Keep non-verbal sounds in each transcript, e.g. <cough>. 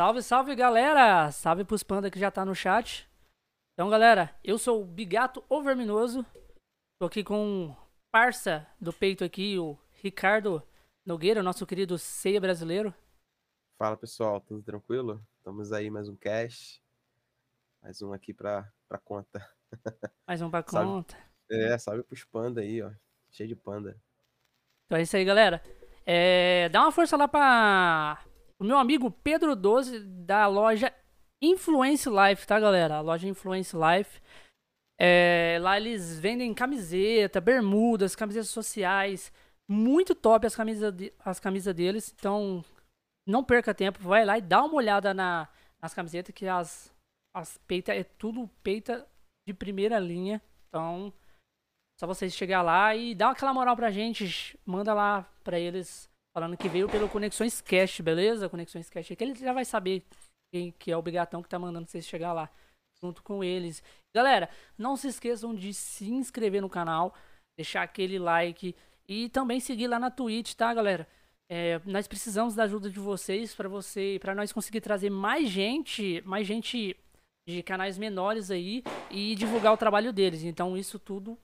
Salve, salve, galera! Salve pros panda que já tá no chat. Então, galera, eu sou o Bigato Overminoso. Tô aqui com um parça do peito aqui, o Ricardo Nogueira, nosso querido ceia brasileiro. Fala, pessoal, tudo tranquilo? Estamos aí mais um cast. Mais um aqui pra, pra conta. <laughs> Mais um pra conta. É, salve pros panda aí, ó. Cheio de panda. Então é isso aí, galera. É, dá uma força lá pra o meu amigo Pedro 12 da loja Influence Life, tá, galera? A loja Influence Life. É, lá eles vendem camiseta, bermudas, camisetas sociais. Muito top as camisas, de, as camisas deles. Então, não perca tempo. Vai lá e dá uma olhada na, nas camisetas, que as, as peita é tudo peita de primeira linha. Então, só vocês chegar lá e dar aquela moral pra gente. Manda lá pra eles falando que veio pelo Conexões Cash, beleza? Conexões Cash. Que ele já vai saber quem que é o Bigatão que tá mandando vocês chegar lá. Junto com eles. Galera, não se esqueçam de se inscrever no canal. Deixar aquele like. E também seguir lá na Twitch, tá, galera? É, nós precisamos da ajuda de vocês para você, para nós conseguir trazer mais gente, mais gente de canais menores aí e divulgar o trabalho deles. Então isso tudo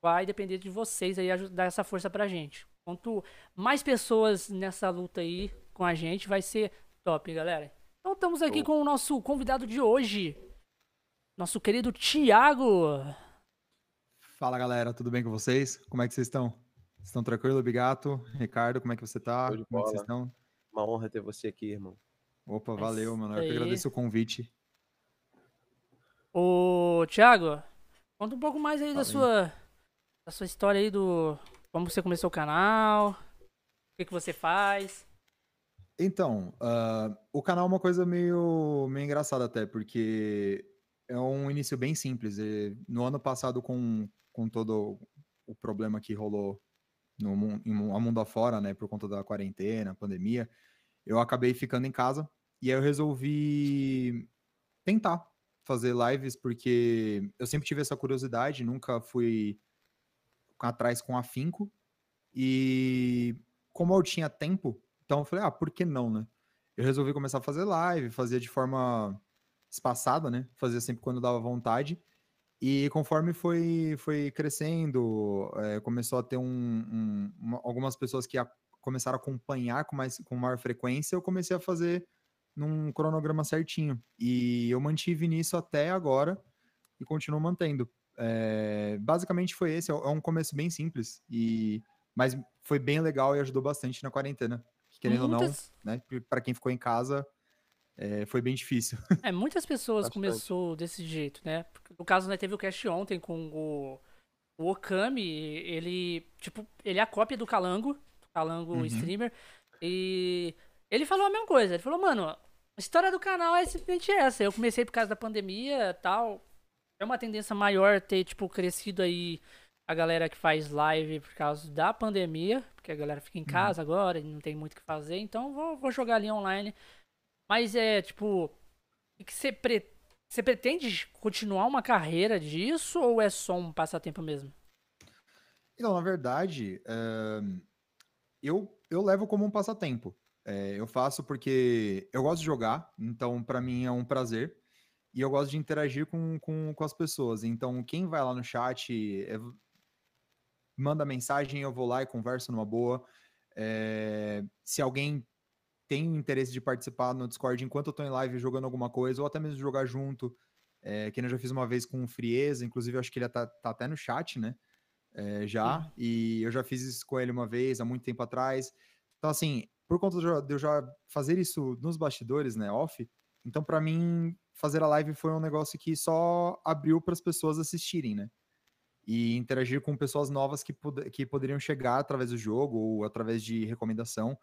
vai depender de vocês aí dar essa força pra gente. Quanto mais pessoas nessa luta aí com a gente, vai ser top, galera. Então estamos aqui com o nosso convidado de hoje, nosso querido Thiago. Fala galera, tudo bem com vocês? Como é que vocês estão? Estão tranquilo, Bigato? Ricardo, como é que você tá? Como é que vocês estão? Uma honra ter você aqui, irmão. Opa, valeu, mano. Eu que agradeço o convite. Ô, Thiago, conta um pouco mais aí da sua a sua história aí do. Como você começou o canal, o que, que você faz. Então, uh, o canal é uma coisa meio, meio engraçada até, porque é um início bem simples. E no ano passado, com, com todo o problema que rolou no mundo, mundo afora, né, por conta da quarentena, pandemia, eu acabei ficando em casa e aí eu resolvi tentar fazer lives, porque eu sempre tive essa curiosidade, nunca fui atrás com afinco. E como eu tinha tempo, então eu falei, ah, por que não, né? Eu resolvi começar a fazer live, fazia de forma espaçada, né? Fazia sempre quando dava vontade. E conforme foi, foi crescendo, é, começou a ter um, um, uma, algumas pessoas que a, começaram a acompanhar com, mais, com maior frequência, eu comecei a fazer num cronograma certinho. E eu mantive nisso até agora e continuo mantendo. É, basicamente foi esse, é, é um começo bem simples, e mas foi bem legal e ajudou bastante na quarentena. Querendo muitas... ou não, né? Para quem ficou em casa, é, foi bem difícil. <laughs> É, muitas pessoas começou desse jeito, né? No caso, né, teve o cast ontem com o, o Okami, ele, tipo, ele é a cópia do Calango, do Calango uhum. streamer, e ele falou a mesma coisa, ele falou, mano, a história do canal é simplesmente essa, eu comecei por causa da pandemia tal, é uma tendência maior ter, tipo, crescido aí a galera que faz live por causa da pandemia, porque a galera fica em uhum. casa uhum. agora e não tem muito o que fazer, então vou, vou jogar ali online. Mas é, tipo, que você, pre... você pretende continuar uma carreira disso ou é só um passatempo mesmo? Então, na verdade, uh, eu, eu levo como um passatempo. É, eu faço porque eu gosto de jogar, então para mim é um prazer e eu gosto de interagir com, com, com as pessoas. Então, quem vai lá no chat, é, manda mensagem, eu vou lá e converso numa boa. É, se alguém tem interesse de participar no Discord enquanto eu tô em live jogando alguma coisa, ou até mesmo jogar junto, é, que eu já fiz uma vez com o Frieza, inclusive acho que ele tá, tá até no chat, né? É, já, Sim. e eu já fiz isso com ele uma vez, há muito tempo atrás. Então, assim, por conta de eu já fazer isso nos bastidores, né, off, então para mim fazer a live foi um negócio que só abriu para as pessoas assistirem, né? E interagir com pessoas novas que, pod que poderiam chegar através do jogo ou através de recomendação.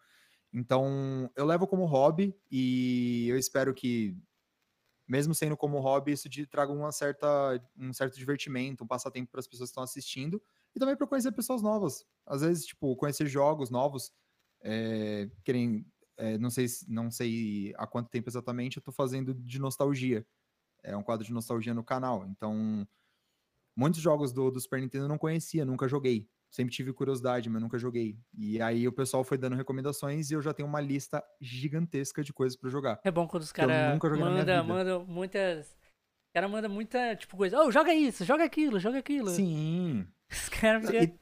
Então, eu levo como hobby e eu espero que, mesmo sendo como hobby, isso de, traga uma certa, um certo divertimento, um passatempo para as pessoas que estão assistindo e também para conhecer pessoas novas. Às vezes, tipo, conhecer jogos novos, é, querem é, não, sei, não sei há quanto tempo exatamente, eu estou fazendo de nostalgia. É um quadro de nostalgia no canal. Então, muitos jogos do, do Super Nintendo eu não conhecia, nunca joguei. sempre tive curiosidade, mas nunca joguei. E aí o pessoal foi dando recomendações e eu já tenho uma lista gigantesca de coisas para jogar. É bom quando os caras mandam manda muitas. O cara manda muita, tipo, coisa. Oh, joga isso, joga aquilo, joga aquilo. Sim. <laughs> Os caras E,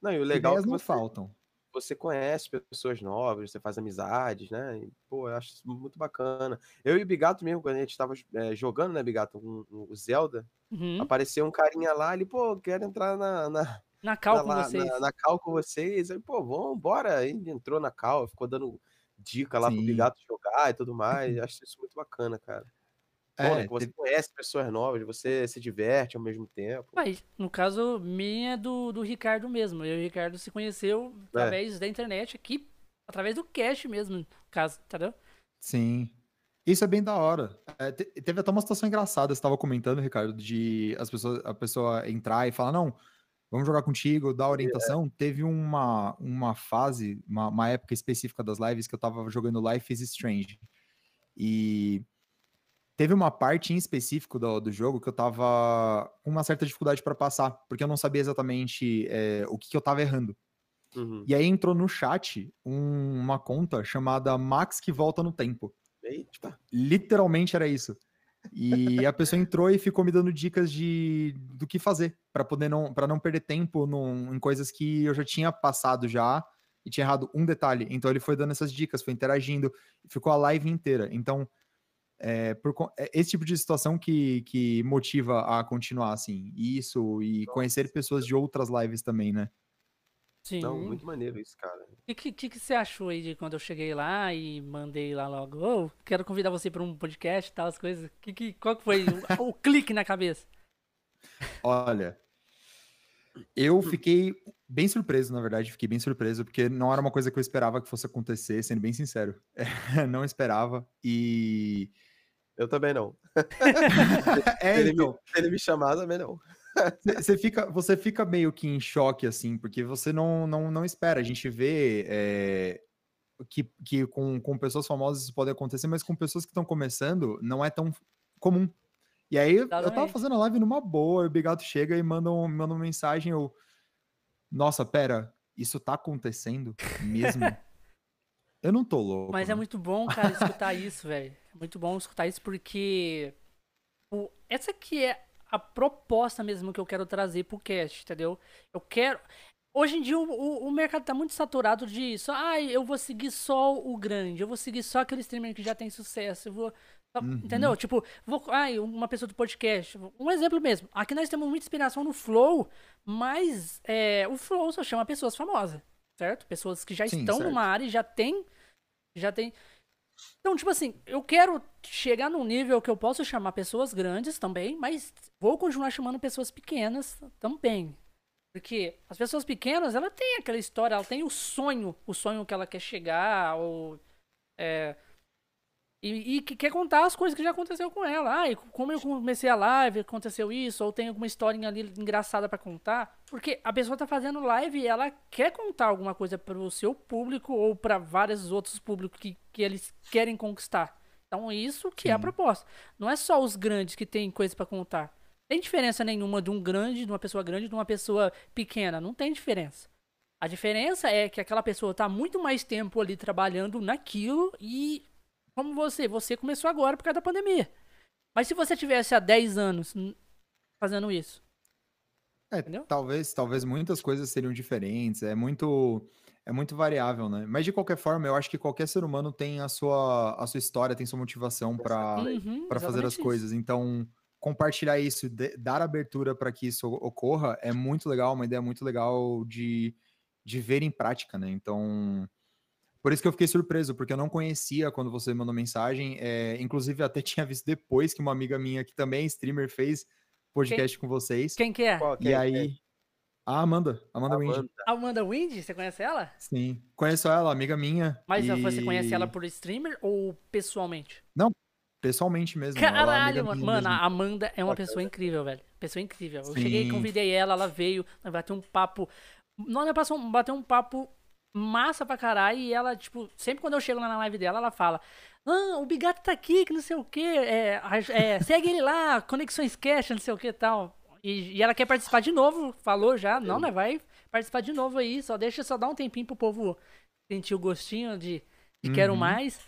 Não, e o legal é que não você, faltam. Você conhece pessoas novas, você faz amizades, né? E, pô, eu acho isso muito bacana. Eu e o Bigato mesmo, quando a gente tava é, jogando, né, Bigato, com com o Zelda, Uhum. apareceu um carinha lá, ele, pô, quero entrar na, na, Na cal com vocês. na, na cal com vocês. Aí, pô, vamos, bora. Aí ele entrou na cal, ficou dando dica lá pro Sim. Bigato jogar e tudo mais. Acho isso muito bacana, cara. Bom, né, É, que você teve- conhece pessoas novas, você se diverte ao mesmo tempo. Mas, no caso, minha é do, do Ricardo mesmo. Eu e o Ricardo se conheceu É. através da internet aqui, através do cast mesmo, no caso, entendeu? Sim. Isso é bem da hora. É, te- teve até uma situação engraçada, você estava comentando, Ricardo, de as pessoas, a pessoa entrar e falar, não, vamos jogar contigo, dar orientação. Teve uma, uma fase, uma, uma época específica das lives que eu tava jogando Life is Strange. E teve uma parte em específico do, do jogo que eu tava com uma certa dificuldade para passar, porque eu não sabia exatamente é, o que, que eu tava errando. Uhum. E aí entrou no chat um- uma conta chamada Max que volta no tempo. Eita. Literalmente era isso. E a pessoa entrou e ficou me dando dicas de do que fazer para poder não para não perder tempo num- em coisas que eu já tinha passado já e tinha errado um detalhe. Então ele foi dando essas dicas, foi interagindo, ficou a live inteira. Então é, por é esse tipo de situação que, que motiva a continuar assim. Isso e conhecer pessoas de outras lives também, né? Sim. Não, muito maneiro isso, cara. O que, que, que você achou aí de quando eu cheguei lá e mandei lá logo? Ô, quero convidar você para um podcast e tal, as coisas. Que, que, qual que foi o, o clique na cabeça? Olha, eu fiquei bem surpreso, na verdade, fiquei bem surpreso, porque não era uma coisa que eu esperava que fosse acontecer, sendo bem sincero. <laughs> não esperava. E. Eu também não. <laughs> é, se, ele então, me, ele me chamar, também não. você fica, você fica meio que em choque, assim, porque você não, não, não espera. A gente vê é, que, que com, com pessoas famosas isso pode acontecer, mas com pessoas que estão começando, não é tão comum. E aí, eu tava Exatamente. fazendo a live numa boa, e o Bigato chega e manda, um, manda uma mensagem, eu... Nossa, pera, isso tá acontecendo mesmo? <laughs> eu não tô louco. Mas é né? muito bom, cara, escutar <laughs> isso, velho. É muito bom escutar isso porque o- essa aqui é a proposta mesmo que eu quero trazer pro cast, entendeu? Eu quero. Hoje em dia o, o- o mercado tá muito saturado de só, ah, eu vou seguir só o grande, eu vou seguir só aquele streamer que já tem sucesso, eu vou. Uhum. Entendeu? Tipo, vou, ai, uma pessoa do podcast. Um exemplo mesmo. Aqui nós temos muita inspiração no Flow, mas é, o Flow só chama pessoas famosas, certo? Pessoas que já Sim, estão certo. numa área e já tem. Já tem. Então, tipo assim, eu quero chegar num nível que eu possa chamar pessoas grandes também, mas vou continuar chamando pessoas pequenas também. Porque as pessoas pequenas, ela tem aquela história, ela tem o sonho, o sonho que ela quer chegar, ou. É, e, e que quer contar as coisas que já aconteceu com ela. Ah, e como eu comecei a live, aconteceu isso, ou tem alguma historinha ali engraçada pra contar. Porque a pessoa tá fazendo live e ela quer contar alguma coisa pro seu público ou pra vários outros públicos que, que eles querem conquistar. Então, isso que é a Sim. proposta. Não é só os grandes que têm coisa pra contar. Tem diferença nenhuma de um grande, de uma pessoa grande, de uma pessoa pequena. Não tem diferença. A diferença é que aquela pessoa tá muito mais tempo ali trabalhando naquilo e como você, você começou agora por causa da pandemia. Mas se você tivesse há 10 anos fazendo isso, É, Entendeu? talvez, talvez muitas coisas seriam diferentes, é muito é muito variável, né? Mas de qualquer forma, eu acho que qualquer ser humano tem a sua a sua história, tem sua motivação para Uhum, para fazer as isso. coisas. Então, compartilhar isso, de- dar abertura para que isso ocorra é muito legal, uma ideia muito legal de de ver em prática, né? Então, por isso que eu fiquei surpreso, porque eu não conhecia quando você mandou mensagem. é, inclusive, até <laughs> tinha visto depois que uma amiga minha, que também é streamer, fez podcast com vocês. Quem que é? Qual E é? aí. A Amanda, Amanda Wind. Amanda. A Amanda Wind, você conhece ela? Sim. Conheço ela, amiga minha. Mas e... você conhece ela por streamer ou pessoalmente? Pessoalmente mesmo. ela é Caralho, mano. Mano, a Amanda é uma Bacana. pessoa incrível, velho. Pessoa incrível. Eu cheguei e Sim. convidei ela, ela veio, nós bateu um papo. Nós passou, bateu um papo massa pra caralho. E ela, tipo, sempre quando eu chego lá na live dela, ela fala: Ah, o Bigato tá aqui, que não sei o quê. É, é, segue ele lá, Conexões Cash, não sei o que e tal. E, e ela quer participar de novo, falou já. Não, né? Vai participar de novo aí. Só deixa, só dar um tempinho pro povo sentir o gostinho de, de Uhum. quero mais.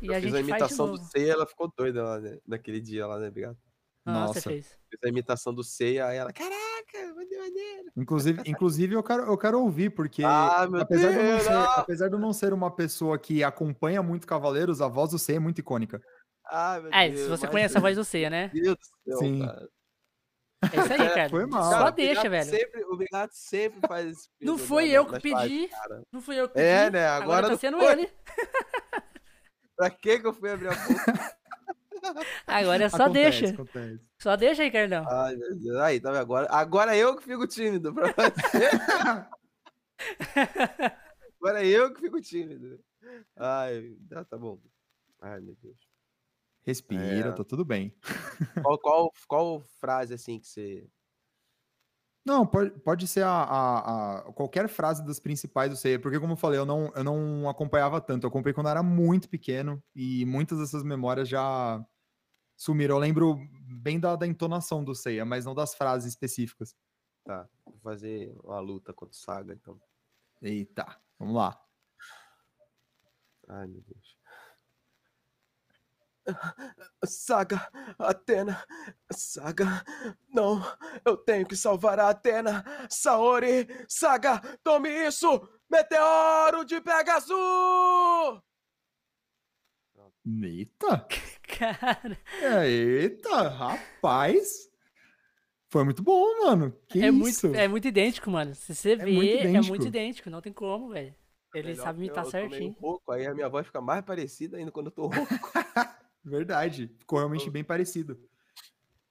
E eu a fiz gente a imitação do. Ceia, ela ficou doida lá, né? naquele dia lá, né, obrigado? Nossa, Nossa. fez. Fiz a imitação do Ceia, aí ela, caraca, maneiro. Inclusive, <laughs> inclusive eu, quero, eu quero ouvir, porque Ah, meu apesar, de eu não Deus, ser, não. apesar de eu não ser uma pessoa que acompanha muito Cavaleiros, a voz do C é muito icônica. Ah, meu É, Deus, se você conhece a voz do Ceia, né? Meu Deus do céu, Sim. cara. É isso aí, cara. Foi mal. Só Cara, deixa, velho. Sempre, o Bigato sempre faz esse Não na- eu que nas pedi. Não fui eu que pedi. É, né? Agora, tá não sendo foi. ele. <laughs> Pra que que eu fui abrir a boca? <laughs> Agora é só Acontece, deixa. acontece. Só deixa, Ricardão. Ai, meu Deus. Aí, tá vendo? Agora, agora eu que fico tímido pra você. <laughs> agora eu que fico tímido. Ai, tá, tá bom. Ai, meu Deus. Respira, É. tá tudo bem. <laughs> Qual, qual, qual frase, assim, que você... Não, pode, pode ser a, a- a- qualquer frase das principais do Seiya, porque como eu falei, eu não, eu não acompanhava tanto. Eu acompanhei quando eu era muito pequeno e muitas dessas memórias já sumiram. Eu lembro bem da, da entonação do Seiya, mas não das frases específicas. Tá, vou fazer uma luta contra o Saga, então. Eita, vamos lá. Ai, meu Deus. Saga, Atena, Saga, não, eu tenho que salvar a Atena, Saori, Saga, tome isso, meteoro de Pegasus! Eita, <laughs> Cara, é, eita, rapaz. Foi muito bom, mano. Que é isso? muito, é muito idêntico, mano. Se você muito vê, é idêntico. muito idêntico. Não tem como, velho. Ele Melhor sabe imitar eu tomei certinho. Um pouco, aí a minha voz fica mais parecida ainda quando eu tô rouco. <laughs> Verdade, ficou realmente bem parecido.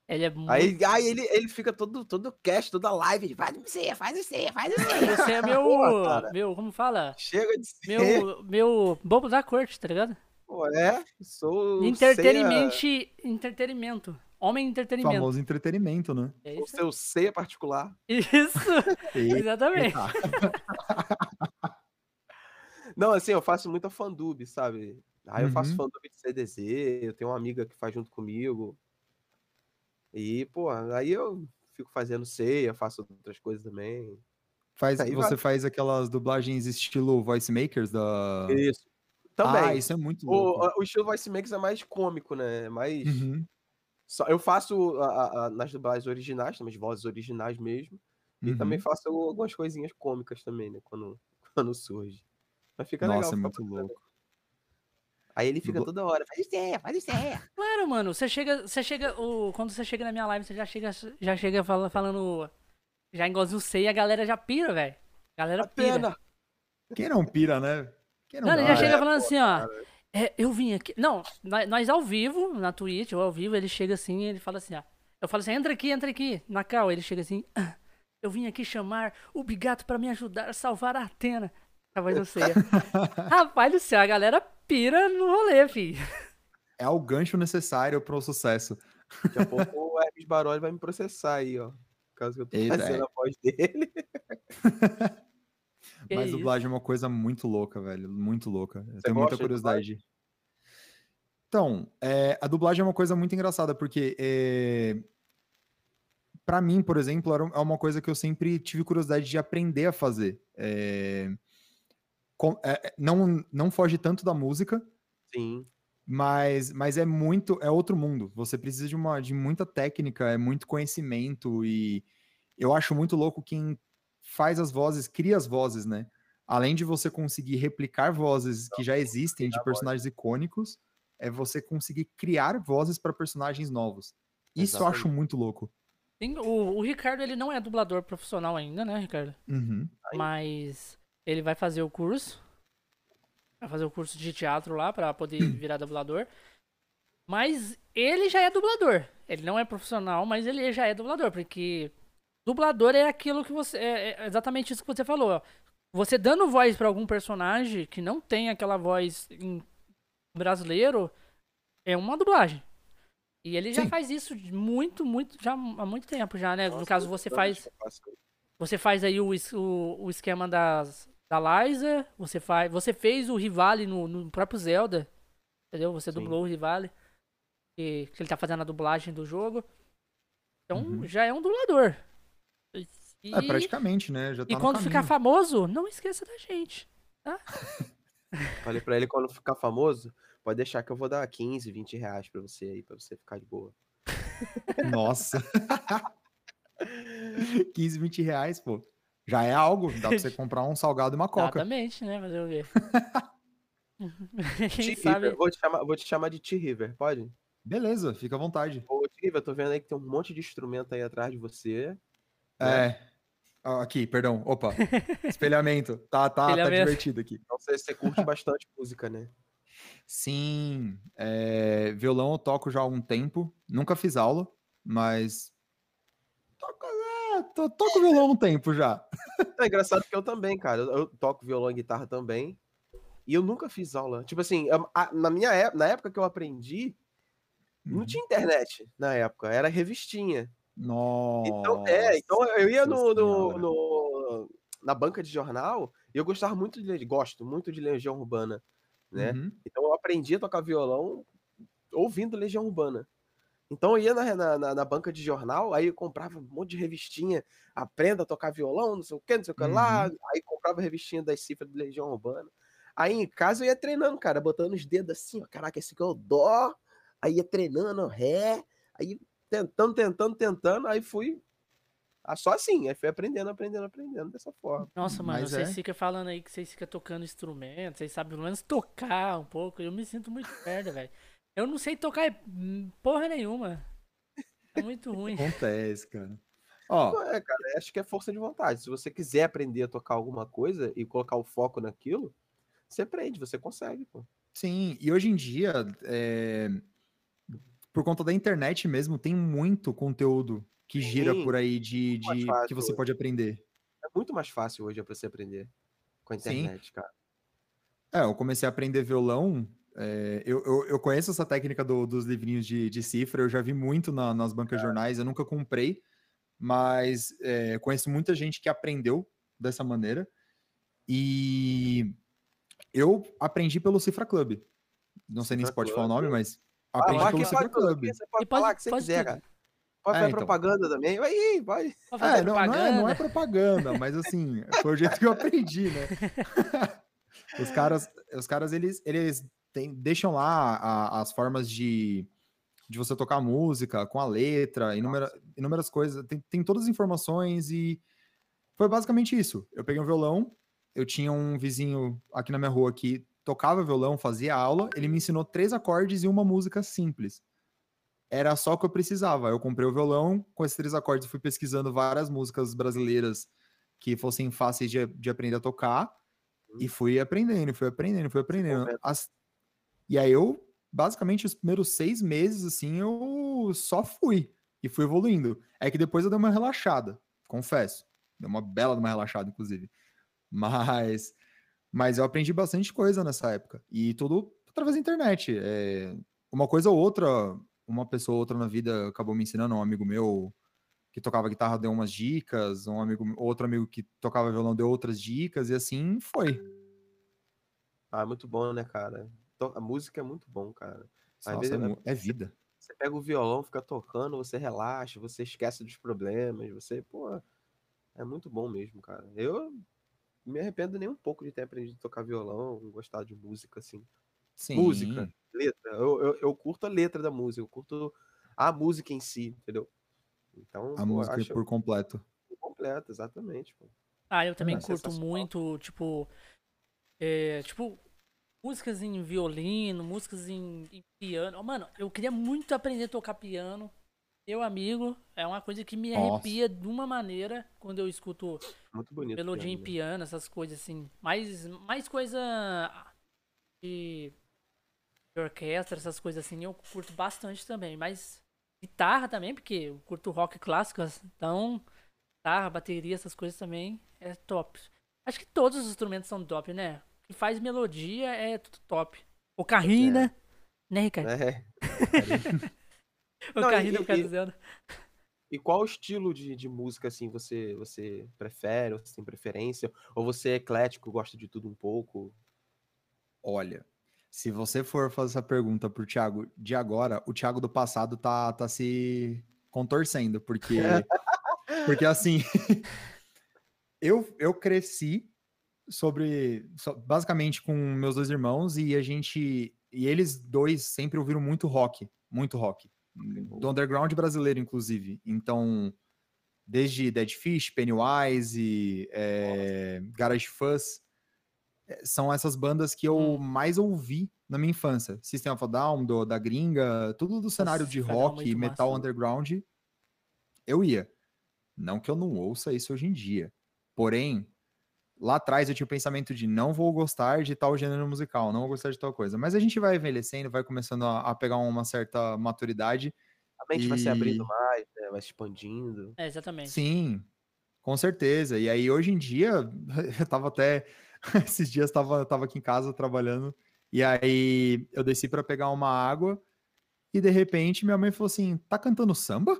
Ele é muito. Aí, aí ele, ele fica todo, todo cast, toda live, ele faz você, faz você, faz você. Você é <laughs> meu. Porra, meu, como fala? Chega de ser. Meu, meu bobo da corte, tá ligado? Pô, é, sou o Entretenimento. Entretenimento. Homem entretenimento. Famoso entretenimento, né? É Ceia, o seu ceia particular. Isso. <laughs> Exatamente. <laughs> Não, assim, eu faço muita fandub, sabe? Aí eu faço Uhum. fandub de CDZ, eu tenho uma amiga que faz junto comigo. E, pô, aí eu fico fazendo ceia, faço outras coisas também. Faz, Aí você vai. faz aquelas dublagens estilo voice makers da. Isso. Também. Ah, isso é muito o, louco. o estilo Voice Makers é mais cômico, né? Mais. Uhum, Só, eu faço a- a- a- nas dublagens originais, também as vozes originais mesmo. E também uhum. faço algumas coisinhas cômicas também, né? Quando, <laughs> quando surge. Mas fica legal. Nossa, é muito louco. Aí ele fica toda hora, faz ideia, faz ideia. Claro, mano. Você chega. Você chega. O, quando você chega na minha live, você já chega, já chega fala- falando. Já igualzinho sei e a galera já pira, velho. A galera pira. Pena. Quem não pira, né? Quem não Não, ele já chega é, falando pô, assim, ó. cara. É, eu vim aqui. Não, nós, nós ao vivo, na Twitch, ou ao vivo, ele chega assim e ele fala assim, ó. Eu falo assim, entra aqui, entra aqui. Na cal, ele chega assim. "Ah, eu vim aqui chamar o Bigato pra me ajudar a salvar a Atena. Voz do Ceia. <laughs> Rapaz do céu, a galera pira no rolê, fi. É o gancho necessário para o sucesso. Daqui a pouco o Hermes Baroli vai me processar aí, ó. Caso que eu tô Eita, fazendo é. a voz dele. <laughs> Que Mas isso. dublagem é uma coisa muito louca, velho. Muito louca. Eu Você tenho muita curiosidade. Então, é, a dublagem é uma coisa muito engraçada, porque é, para mim, por exemplo, é uma coisa que eu sempre tive curiosidade de aprender a fazer. É, com- é, é, não, não foge tanto da música, Sim. mas, mas é muito, é outro mundo. Você precisa de, uma, de muita técnica, é muito conhecimento e eu acho muito louco quem faz as vozes, cria as vozes, né? Além de você conseguir replicar vozes que já existem de personagens icônicos, é você conseguir criar vozes para personagens novos. Isso eu acho muito louco. O, o Ricardo, ele não é dublador profissional ainda, né, Ricardo? Uhum. Mas ele vai fazer o curso. Vai fazer o curso de teatro lá pra poder <clears throat> virar dublador. Mas ele já é dublador. Ele não é profissional, mas ele já é dublador, porque dublador é aquilo que você é, é exatamente isso que você falou. ó. Você dando voz pra algum personagem que não tem aquela voz em brasileiro é uma dublagem. E ele já Sim. faz isso muito, muito, já há muito tempo já, né? no Nossa, caso, muitos você faz você faz aí o, o, o esquema das, da Liza, você faz. Você fez o Rivale no, no próprio Zelda. Entendeu? Você Sim. dublou o Rivale. Que, que ele tá fazendo a dublagem do jogo. Então Uhum. já é um dublador. E, É, praticamente, né? Já tá e quando ficar famoso, não esqueça da gente. <laughs> Falei pra ele quando ficar famoso, pode deixar que eu vou dar 15, 20 reais pra você aí, pra você ficar de boa. <laughs> Nossa. <laughs> 15, 20 reais, pô. Já é algo. Dá pra você comprar um salgado e uma coca. Exatamente, né? Fazer o quê? Quem T sabe. River, vou te, chamar, vou te chamar de T-River, pode? Beleza, fica à vontade. Ô, T-River, eu tô vendo aí que tem um monte de instrumento aí atrás de você. É. Ó, Aqui, perdão. Opa. <laughs> Espelhamento. Tá, tá, tá Espelhamento. divertido aqui. Então você, você curte bastante <laughs> música, né? Sim. é, violão eu toco já há algum tempo. Nunca fiz aula, mas. Toco, é, to- toco violão há um tempo já. <laughs> É engraçado que eu também, cara. Eu, eu toco violão e guitarra também. E eu nunca fiz aula. Tipo assim, a- a- na minha época, na época que eu aprendi, não Uhum. tinha internet na época, era revistinha. Nossa. Então, é, então eu ia no, no- no- na banca de jornal e eu gostava muito de gosto muito de Legião Urbana, né? Uhum. Então eu aprendi a tocar violão ouvindo Legião Urbana. Então eu ia na, na, na- banca de jornal, aí eu comprava um monte de revistinha, aprenda a tocar violão, não sei o que, não sei o que lá. Aí comprava revistinha das cifras de Legião Urbana. Aí em casa eu ia treinando, cara, botando os dedos assim, ó, caraca, esse aqui é o dó. Aí ia treinando, ré. Aí tentando, tentando, tentando, aí fui. ah, Só assim, aí fui aprendendo, aprendendo, aprendendo dessa forma. Nossa, mano, Mas vocês é. ficam falando aí que vocês ficam tocando instrumento, vocês sabem pelo menos tocar um pouco. Eu me sinto muito <laughs> merda, velho. Eu não sei tocar porra nenhuma. É muito <laughs> ruim. Acontece, cara. Ó, É, cara, acho que é força de vontade. Se você quiser aprender a tocar alguma coisa e colocar o foco naquilo, você aprende, você consegue, pô. sim, e hoje em dia, é, por conta da internet mesmo, tem muito conteúdo que gira Sim, por aí de, de que você hoje. pode aprender. É muito mais fácil hoje pra você aprender com a Sim. internet, cara. É, eu comecei a aprender violão. é, eu, eu, eu conheço essa técnica do- dos livrinhos de, de cifra, eu já vi muito na- nas bancas de jornais, eu nunca comprei, mas é, conheço muita gente que aprendeu dessa maneira. E eu aprendi pelo Cifra Club. Não sei nem se pode falar o nome, mas Ah, aprendi mas pelo aqui Cifra pode tudo, Club. aqui Você pode pode- falar o que você pode quiser, tudo. cara. Pode É, fazer então. propaganda também. Aí, vai. Pra fazer É, não, não é, não propaganda. é propaganda, mas assim, foi o jeito que eu aprendi, né? <laughs> os caras, os caras eles, eles têm- deixam lá a- as formas de, de você tocar música com a letra, inúmera, inúmeras coisas, tem, tem todas as informações e foi basicamente isso. Eu peguei um violão, eu tinha um vizinho aqui na minha rua que tocava violão, fazia aula, ele me ensinou três acordes e uma música simples. Era só o que eu precisava. Eu comprei o violão, com esses três acordes fui pesquisando várias músicas brasileiras que fossem fáceis de, de aprender a tocar e fui aprendendo, fui aprendendo, fui aprendendo. As- E aí eu, basicamente, os primeiros seis meses, assim, eu só fui e fui evoluindo. É que depois eu dei uma relaxada, confesso. Deu uma bela de uma relaxada, inclusive. Mas, mas eu aprendi bastante coisa nessa época. E tudo através da internet. É, uma coisa ou outra, uma pessoa ou outra na vida acabou me ensinando, um amigo meu que tocava guitarra deu umas dicas, um amigo, outro amigo que tocava violão deu outras dicas, e assim foi. Ah, muito bom, né, cara? A música é muito bom, cara. Às Nossa, vezes é, é- é vida. Você pega o violão, fica tocando, você relaxa, você esquece dos problemas, você, pô, é muito bom mesmo, cara. Eu me arrependo nem um pouco de ter aprendido a tocar violão, gostar de música, assim. Sim. Música, letra. Eu, eu, eu curto a letra da música, eu curto a música em si, entendeu? Então, A pô, música acho por completo. completo, exatamente, pô. Ah, eu também É, curto muito, tipo. é, tipo, músicas em violino, músicas em, em piano. Oh, Mano, eu queria muito aprender a tocar piano. Meu amigo, é uma coisa que me Nossa. arrepia de uma maneira quando eu escuto Muito bonito. melodia em piano, né? piano, essas coisas assim. Mais, mais coisa de, de orquestra, essas coisas assim, eu curto bastante também. Mas guitarra também, porque eu curto rock clássico, então guitarra, bateria, essas coisas também é top. Acho que todos os instrumentos são top, né? O que faz melodia é tudo top. O carrinho, É. né? Né, Ricardo? É. <laughs> <laughs> O Não, e- carrinho do e- cara e- dizendo. E qual estilo de, de música, assim, você, você prefere, ou você tem preferência? Ou você é eclético, gosta de tudo um pouco? Olha, se você for fazer essa pergunta pro Thiago de agora, o Thiago do passado tá, tá se contorcendo, porque <laughs> Porque assim, <laughs> eu, eu cresci sobre so- basicamente com meus dois irmãos e a gente e eles dois sempre ouviram muito rock, muito rock, do underground brasileiro inclusive. Então, desde Dead Fish, Pennywise, é, Garage Fuzz, é, são essas bandas que eu Hum. mais ouvi na minha infância. System of a Down, do- da gringa, tudo do cenário de Federal rock, muito metal massa. underground, eu ia. Não que eu não ouça isso hoje em dia. Porém, lá atrás eu tinha o pensamento de não vou gostar de tal gênero musical, não vou gostar de tal coisa. Mas a gente vai envelhecendo, vai começando a, a pegar uma certa maturidade. A mente vai se abrindo E- mais, né? vai se expandindo. É, exatamente. Sim, com certeza. E aí, hoje em dia, <laughs> eu tava até. <laughs> Esses dias tava, tava aqui em casa trabalhando. E aí eu desci para pegar uma água. E de repente minha mãe falou assim: tá cantando samba?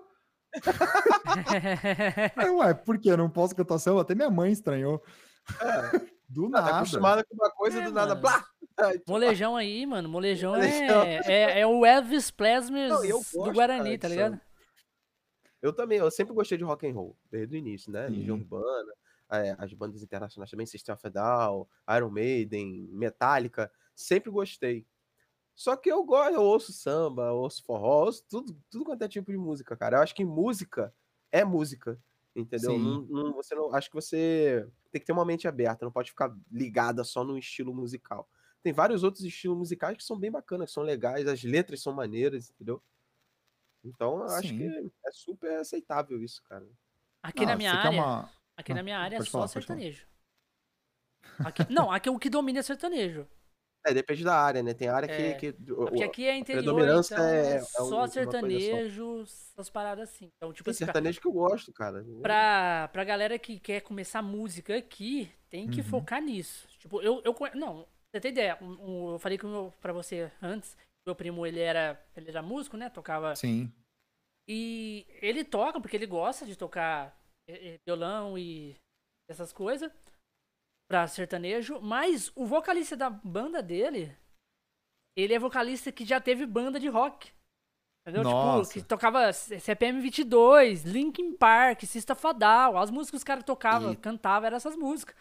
<laughs> Aí, ué, por que eu não posso cantar samba? Até minha mãe estranhou. É, Do tá nada. acostumada com uma coisa É, do nada. mano. Blá! <laughs> Tu- molejão aí, mano. Molejão, Molejão. É, é, é o Elvis Presley do Guarani, cara, tá ligado? samba. Eu também, eu sempre gostei de rock and roll, desde o início, né? Legião Sim. Urbana, é, as bandas internacionais também, System of a Down, Iron Maiden, Metallica, sempre gostei. Só que eu gosto, eu ouço samba, eu ouço forró, eu ouço tudo, tudo quanto é tipo de música, cara. Eu acho que música é música, entendeu? Não, não- você não, acho que você tem que ter uma mente aberta, não pode ficar ligada só num estilo musical. Tem vários outros estilos musicais que são bem bacanas, que são legais, as letras são maneiras, entendeu? Então, acho Sim. que é super aceitável isso, cara. Aqui na Ah, minha área, uma- aqui Ah, na minha área é só falar, sertanejo. Aqui- não, aqui o que domina é sertanejo. É, depende da área, né? Tem área É, que. que o- Porque aqui é interior, então é- é, é um- só coisa só. sertanejo, essas paradas assim. Então, tipo tem assim, sertanejo que eu gosto, cara. pra, pra galera que quer começar música aqui, tem que Uhum. focar nisso. Tipo, eu, eu não, você tem ideia, um- um- eu falei com meu, pra você antes, meu primo, ele era, ele era músico, né, tocava, Sim. e ele toca porque ele gosta de tocar eh, eh, violão e essas coisas pra sertanejo, mas o vocalista da banda dele, ele é vocalista que já teve banda de rock. Entendeu? Nossa. Tipo, que tocava CPM 22, Linkin Park, Sista Fadal, as músicas que os caras tocavam, E- cantavam, eram essas músicas.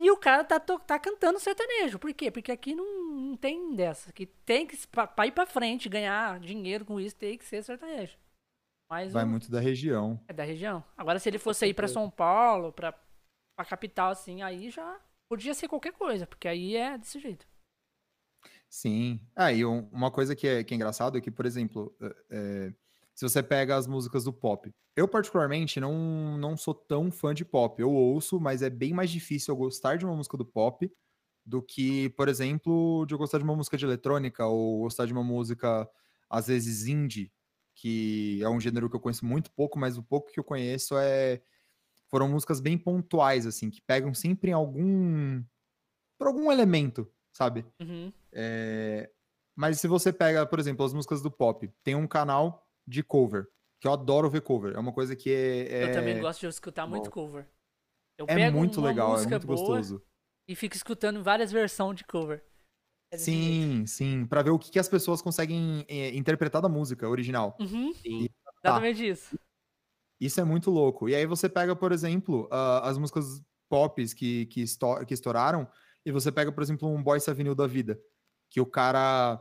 E o cara tá, tá cantando sertanejo. Por quê? Porque aqui não, não tem dessa. Aqui tem que, pra, pra ir pra frente, ganhar dinheiro com isso, tem que ser sertanejo. Mas Vai o- muito da região. é da região. Agora, se ele fosse ir pra São Paulo, pra, pra capital, assim, aí já podia ser qualquer coisa, porque aí é desse jeito. Sim. Ah, e um- uma coisa que é, que é engraçado é que, por exemplo, é, se você pega as músicas do pop, eu particularmente não, não sou tão fã de pop. Eu ouço, mas é bem mais difícil eu gostar de uma música do pop do que, por exemplo, de eu gostar de uma música de eletrônica ou gostar de uma música, às vezes, indie, que é um gênero que eu conheço muito pouco, mas o pouco que eu conheço é foram músicas bem pontuais, assim, que pegam sempre em algum por algum elemento, sabe? Uhum. É, Mas se você pega, por exemplo, as músicas do pop, tem um canal de cover, que eu adoro ver cover. É uma coisa que é. Eu também é- gosto de escutar muito bom. cover. Eu É pego muito legal, é muito gostoso. e fico escutando várias versões de cover. É jeito. Sim, sim. Pra ver o que, que as pessoas conseguem é, interpretar da música original. Uhum, Sim. exatamente isso. Isso é muito louco. E aí você pega, por exemplo, ah, as músicas pops que, que, esto- que estouraram, e você pega, por exemplo, um Boyce Avenue da vida, que o cara.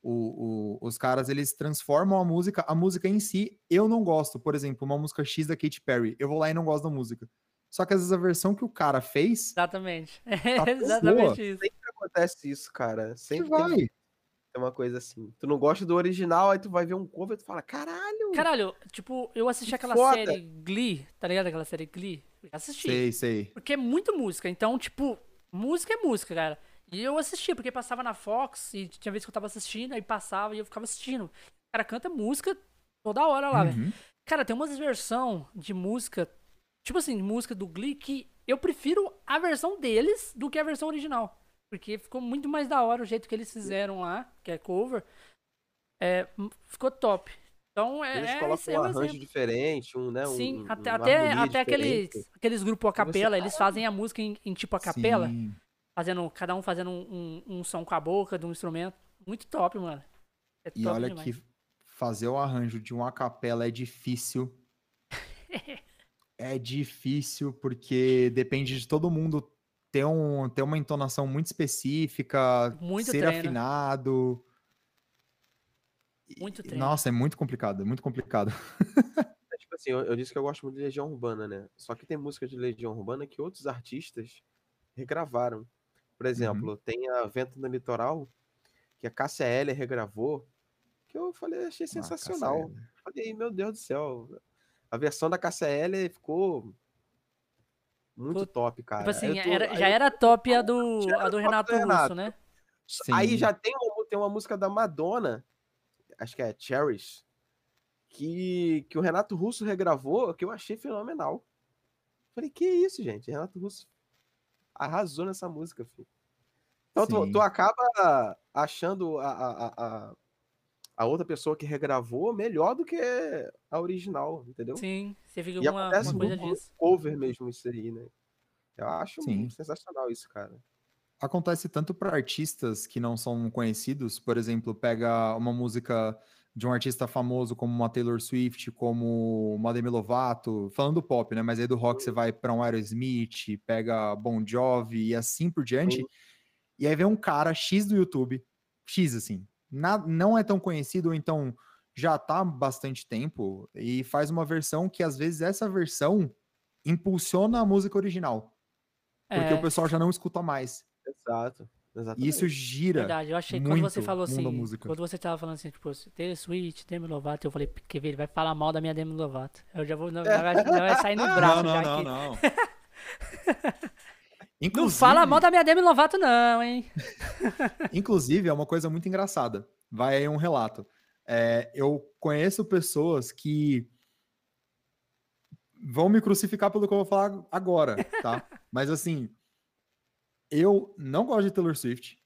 o- o- os caras eles transformam a música, a música em si, eu não gosto. Por exemplo, uma música X da Katy Perry, eu vou lá e não gosto da música. Só que às vezes a versão que o cara fez, Exatamente. <laughs> Tá É exatamente isso. Sempre acontece isso, cara. Sempre vai. tem uma coisa assim. Tu não gosta do original, aí tu vai ver um cover e tu fala, caralho! Caralho, tipo, eu assisti Que aquela foda. série Glee, tá ligado? Aquela série Glee. Eu assisti. Sei, sei. Porque é muito música. Então, tipo, música é música, cara. E eu assisti, porque passava na Fox e tinha vezes que eu tava assistindo, aí passava e eu ficava assistindo. O cara canta música toda hora lá, velho. Uhum. Cara, tem umas versão de música, tipo assim, música do Glee, que eu prefiro a versão deles do que a versão original. Porque ficou muito mais da hora o jeito que eles fizeram lá, que é cover. É, ficou top. Então é. Eles é colocam é um arranjo exemplo. diferente, um, né? Um, Sim, um- até, uma até, até aqueles, aqueles grupos a você capela, eles fazem a música em, em tipo a capela, Sim. fazendo, cada um fazendo um, um, um som com a boca de um instrumento. Muito top, mano. É E top olha demais. que fazer o arranjo de uma capela é difícil. <laughs> é difícil porque depende de todo mundo ter, um, ter uma entonação muito específica, Muito ser treino. afinado. Muito E- treino. Nossa, é muito complicado, é muito complicado. <laughs> É, tipo assim, eu, eu disse que eu gosto muito de Legião Urbana, né? Só que tem música de Legião Urbana que outros artistas regravaram. Por exemplo, tem a Vento no Litoral, que a Cássia regravou, que eu falei, achei Ah, sensacional. Eller. Falei, meu Deus do céu. A versão da Cássia ficou muito Ficou- top, cara. Tipo assim, Eu tô- era- aí já eu- era top a do, a do Renato do Russo, Renato. né? Aí Sim. já tem uma, tem uma música da Madonna, acho que é Cherish, que, que o Renato Russo regravou, que eu achei fenomenal. Falei, que isso, gente? Renato Russo arrasou nessa música, filho. Então tu, tu acaba achando a, a, a- a, outra pessoa que regravou melhor do que a original, entendeu? Sim, você fica E uma, acontece uma coisa muito disso. cover mesmo isso aí, né? Eu acho Sim. sensacional isso, cara. Acontece tanto para artistas que não são conhecidos, por exemplo, pega uma música de um artista famoso como uma Taylor Swift, como uma Demi Lovato, falando do pop, né? Mas aí do rock você vai para um Aerosmith, pega Bon Jovi e assim por diante. Sim. E aí vem um cara X do YouTube, X assim, na- não é tão conhecido, ou então já tá há bastante tempo e faz uma versão que às vezes essa versão impulsiona a música original, porque É, o pessoal já não escuta mais. Exato. E Exatamente. isso gira. verdade. Eu achei que quando você muito falou assim, música. quando você tava falando assim, tipo, Taylor Swift, Demi Lovato, eu falei, quer ver, ele vai falar mal da minha Demi Lovato. Eu já vou, já vai, já vai sair no braço já aqui. não. <laughs> Não fala mal da minha Demi Lovato não, hein? <laughs> Inclusive, é uma coisa muito engraçada. Vai aí um relato. É, eu conheço pessoas que vão me crucificar pelo que eu vou falar agora, tá? <laughs> Mas assim, eu não gosto de Taylor Swift.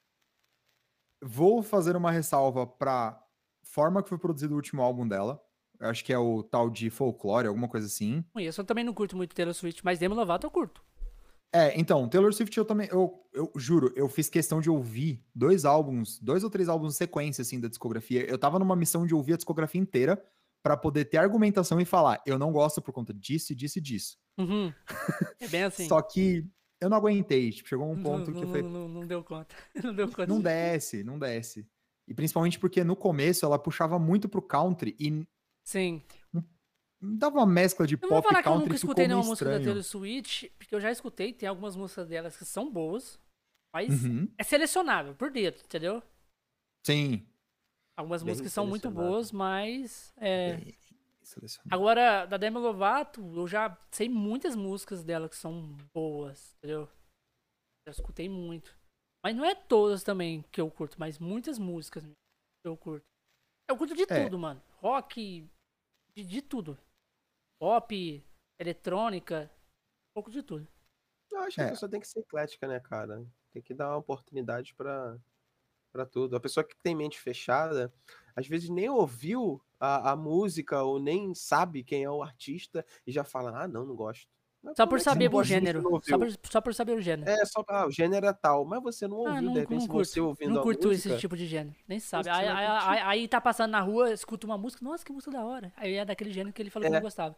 Vou fazer uma ressalva pra forma que foi produzido o último álbum dela. Eu acho que é o tal de folclore, alguma coisa assim. Conheço, eu também não curto muito Taylor Swift, mas Demi Lovato eu curto. É, então, Taylor Swift eu também, eu, eu juro, eu fiz questão de ouvir dois álbuns, dois ou três álbuns em sequência, assim, da discografia. Eu tava numa missão de ouvir a discografia inteira pra poder ter argumentação e falar, eu não gosto por conta disso, disso e disso. Uhum. É bem <laughs> assim. Só que eu não aguentei, tipo, chegou um ponto não, que não, falei, não, não deu conta. <laughs> Não deu conta. não desce, não desce. E principalmente porque no começo ela puxava muito pro country e Sim. Dava uma mescla de Eu não vou pop falar e que eu country nunca que ficou escutei meio nenhuma música da. Taylor Swift, porque eu já escutei, tem algumas músicas delas que são boas, mas Uhum, é selecionável por dedo, entendeu? Sim. Algumas Bem músicas são muito boas, mas é. Agora, da Demi Lovato, eu já sei muitas músicas dela que são boas, entendeu? Já escutei muito. Mas não é todas também que eu curto, mas muitas músicas que eu curto. Eu curto de É. tudo, mano. Rock, de, de tudo. Pop, eletrônica, um pouco de tudo. Eu acho que É. a pessoa tem que ser eclética, né, cara? Tem que dar uma oportunidade pra, pra tudo. A pessoa que tem mente fechada, às vezes nem ouviu a, a música ou nem sabe quem é o artista e já fala, ah, não, não gosto. Mas Só por é que você saber o você gênero. Só por, só por saber o gênero. É, só ah, o gênero é tal, mas você não ouviu, Ah, não, de repente não você curto. ouvindo Não curto música, esse tipo de gênero. Nem sabe. você Aí, aí, aí- aí tá passando na rua, escuta uma música. Nossa, que música da hora. Aí é daquele gênero que ele falou que É. não gostava.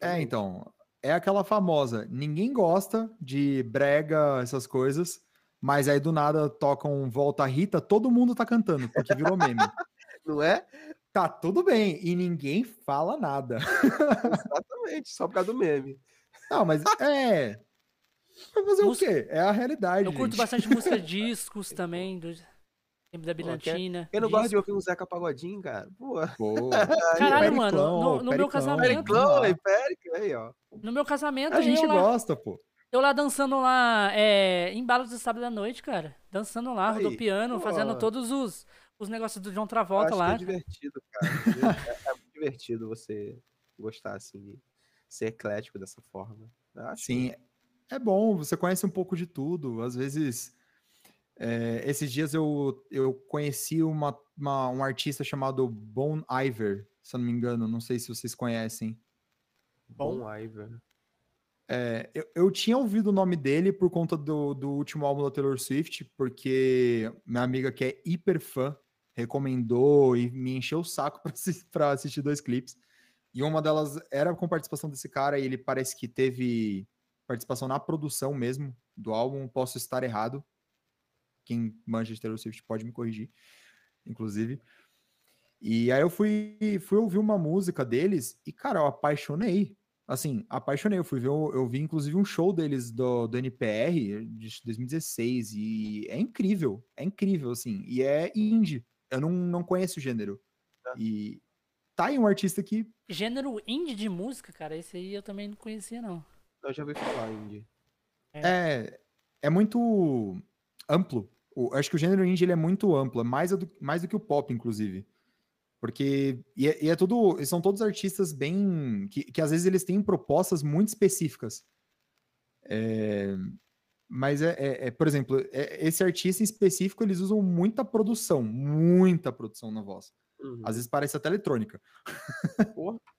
É, então, é aquela famosa, ninguém gosta de brega, essas coisas, mas aí do nada tocam Volta Rita, todo mundo tá cantando, porque virou meme. <laughs> Não é? Tá tudo bem, e ninguém fala nada. <laughs> Exatamente, só por causa do meme. Não, mas <laughs> é. Vai fazer o quê? É a realidade. Eu curto gente. bastante música <laughs> discos também, do tempo da Bilantina. Quem não gosta de ouvir um Zeca Pagodinho, cara? Pô, Pô, <laughs> Caralho, Periclão, mano, no- no meu casamento- Periclão, aí, Peric, aí, ó. No meu casamento, A gente eu, lá, gosta, pô. eu lá dançando lá, é, em balas de sábado à noite, cara. Dançando lá, Aí, rodopiando, pô. fazendo todos os, os negócios do John Eu Travolta acho lá. que é divertido, cara. é, é muito divertido você gostar, assim, de ser eclético dessa forma. Eu acho Sim, é bom, você conhece um pouco de tudo. Às vezes, é, esses dias eu, eu conheci uma, uma- um artista chamado Bon Iver, se eu não me engano, não sei se vocês conhecem. bom Iver. É, eu, eu tinha ouvido o nome dele por conta do, do último álbum da Taylor Swift, porque minha amiga que é hiper fã recomendou e me encheu o saco <laughs> pra assistir dois clipes. E uma delas era com participação desse cara, e ele parece que teve participação na produção mesmo do álbum. Posso estar errado. Quem manja de Taylor Swift pode me corrigir, inclusive. E aí eu fui, fui ouvir uma música deles e, cara, eu apaixonei. Assim, apaixonei. Eu fui ver, eu, eu vi inclusive um show deles do, do NPR de 2016 e é incrível, é incrível, assim. E é indie. Eu não, não conheço o gênero. É. E tá aí um artista que Gênero indie de música, cara, esse aí eu também não conhecia, não. Eu já ouvi falar, Indy. é, é muito amplo. O- acho que o gênero indie ele é muito amplo, é mais do, mais do que o pop, inclusive. Porque. E é, e é tudo. e São todos artistas bem. Que, que às vezes eles têm propostas muito específicas. É, mas é, é- é, por exemplo, é- esse artista em específico, eles usam muita produção, muita produção na voz. Uhum. Às vezes parece até eletrônica. Porra. <laughs>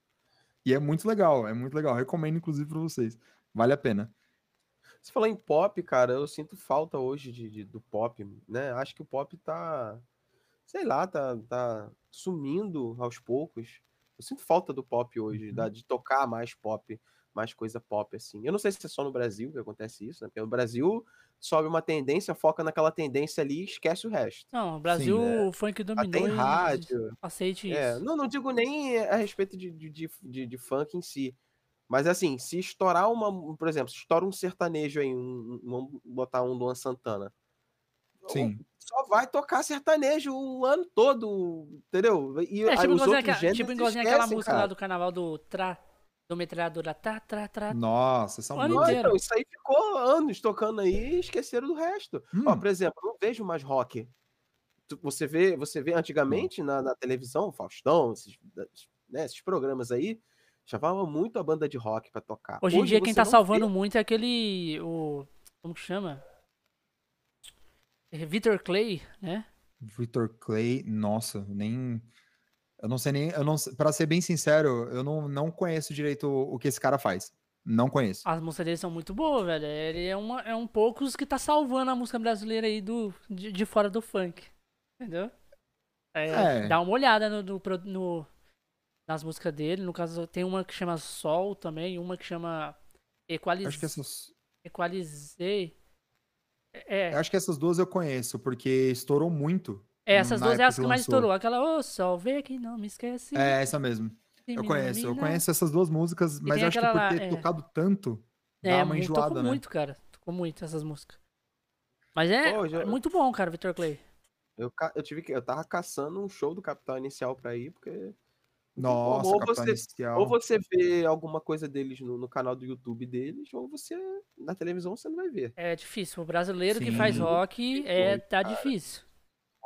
E é muito legal, é muito legal. Recomendo, inclusive, para vocês. Vale a pena. Você falou em pop, cara, eu sinto falta hoje de, de- do pop, né? Acho que o pop tá, sei lá, tá, tá sumindo aos poucos. Eu sinto falta do pop hoje, Uhum. da- de tocar mais pop, mais coisa pop, assim. Eu não sei se é só no Brasil que acontece isso, né? Porque no Brasil sobe uma tendência, foca naquela tendência ali e esquece o resto. Não, o Brasil, né? o funk dominou Até em rádio. aceite É, isso. não, não digo nem a respeito de, de, de, de- de funk em si. Mas assim, se estourar uma. Por exemplo, se estoura um sertanejo aí, um, um- vamos botar um Luan Santana. Sim. Só vai tocar sertanejo o ano todo, entendeu? E É, aí tipo os igualzinho, outros aquela, gêneros tipo aquela música lá cara. do carnaval do Tra, do metralhadora, tá, tra, tra. Nossa, essa O ano inteiro. então, isso aí ficou anos tocando aí e esqueceram do resto. Ó, Hum, por exemplo, eu não vejo mais rock. Tu- Você vê, você vê antigamente na, na televisão, Faustão, esses, né, esses programas aí, chamava muito a banda de rock pra tocar. Hoje em dia quem tá salvando vê. muito é aquele, o, como que chama? É Vitor Clay, né? Victor Clay, nossa, nem. Eu não sei nem. Eu não, pra ser bem sincero, eu não, não conheço direito o, o que esse cara faz. Não conheço. As músicas dele são muito boas, velho. Ele é, uma, é um poucos que tá salvando a música brasileira aí do, de, de fora do funk. Entendeu? É, É. Dá uma olhada no, no, no- nas músicas dele. No caso, tem uma que chama Sol também, uma que chama Equaliz... Acho que essas. Equalizei. É, Acho que essas duas eu conheço, porque estourou muito. É, essas duas é as que que mais estourou. Aquela, ô, Sol, vê que não me esquece. É, essa mesmo. Eu conheço. Eu conheço essas duas músicas, mas acho que por lá, ter é. tocado tanto, dá É, uma enjoada, tocou né? muito, cara. Tocou muito essas músicas. Mas é, Pô, já- é muito bom, cara, Vitor Clay. Eu, ca- eu tive que. Eu tava caçando um show do Capital Inicial pra ir, porque. Nossa, ou Capital você, Inicial. ou você vê alguma coisa deles no, no canal do YouTube deles, ou você. Na televisão você não vai ver. É difícil. O brasileiro que faz Sim. rock é, tá cara. difícil.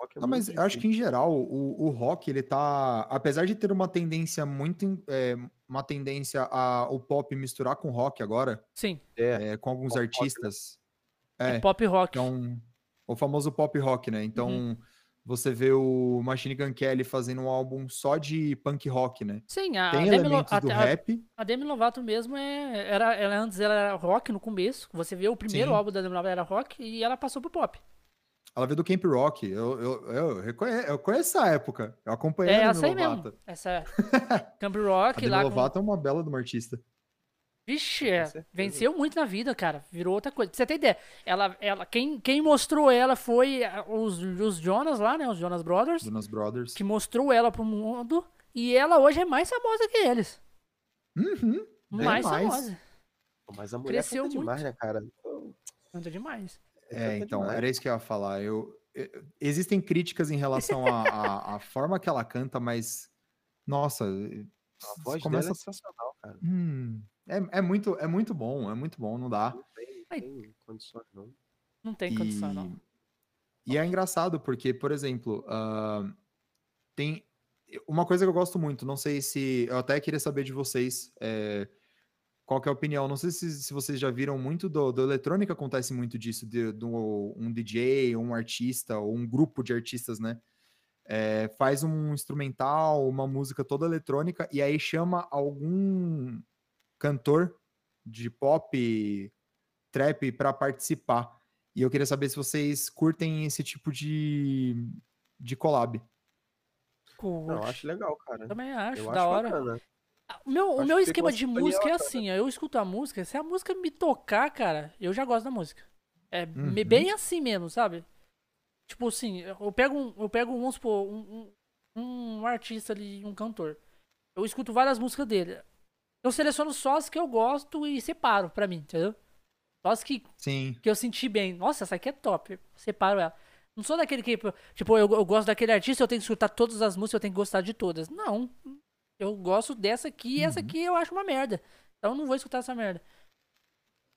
Rock é Não, mas eu acho que difícil. em geral o, o rock ele tá, apesar de ter uma tendência muito, é, uma tendência a o pop misturar com rock agora, Sim, É, é, com alguns Pop rock, né? artistas, é, é, pop rock. que é um, o famoso pop rock, né? Então Uhum. você vê o Machine Gun Kelly fazendo um álbum só de punk rock, né? Sim, a, Tem Demi, Lo- a, do a- rap, a Demi Lovato mesmo é, era, ela antes ela era rock no começo. Você vê o primeiro Sim. álbum da Demi Lovato era rock e ela passou pro pop. Ela veio do Camp Rock, eu, eu, eu, eu conheço essa época, eu acompanhei É a essa aí mesmo. Essa <laughs> Camp A Rock Demi lá com... Lovato é uma bela de uma artista. Vixe, é, venceu muito na vida, cara. Virou outra coisa. Pra você ter ideia, ela, ela, quem, quem mostrou ela foi ah, os, os Jonas lá, né? Os Jonas Brothers. Jonas Brothers. Que mostrou ela pro mundo. E ela hoje é mais famosa que eles. Uhum. Mais, mais. famosa. Mas a mulher Cresceu canta demais, muito. né, cara? Canta demais. É, canta então, demais. era isso que eu ia falar. Eu, eu- existem críticas em relação à forma que ela canta, mas nossa, A voz começa. dela é sensacional, cara. Hum, é, é muito, é muito bom, é muito bom, não dá. Não tem, tem condições, não. Não tem condição, não. E é engraçado porque, por exemplo, ah, tem uma coisa que eu gosto muito. Não sei se eu até queria saber de vocês. é, qual que é a opinião? Não sei se, se vocês já viram muito do, do eletrônica, acontece muito disso, de, do um DJ, um artista, ou um grupo de artistas, né? É, faz um instrumental, uma música toda eletrônica, e aí chama algum cantor de pop, trap para participar. E eu queria saber se vocês curtem esse tipo de, de collab. Não, eu acho legal, cara. Também acho, Eu da acho hora. bacana. O meu, o meu que esquema de música é sintonia assim, eu escuto a música, se a música me tocar, cara, eu já gosto da música. É Uhum. bem assim mesmo, sabe? Tipo assim, eu pego um, eu pego, vamos supor, um, um, um artista ali, um cantor. Eu escuto várias músicas dele. Eu seleciono só as que eu gosto e separo pra mim, entendeu? Só as que, Sim. que eu senti bem. Nossa, essa aqui é top. Separo ela. Não sou daquele que, tipo, eu, eu gosto daquele artista, eu tenho que escutar todas as músicas, eu tenho que gostar de todas. Não. Eu gosto dessa aqui e essa Uhum. aqui eu acho uma merda. Então eu não vou escutar essa merda.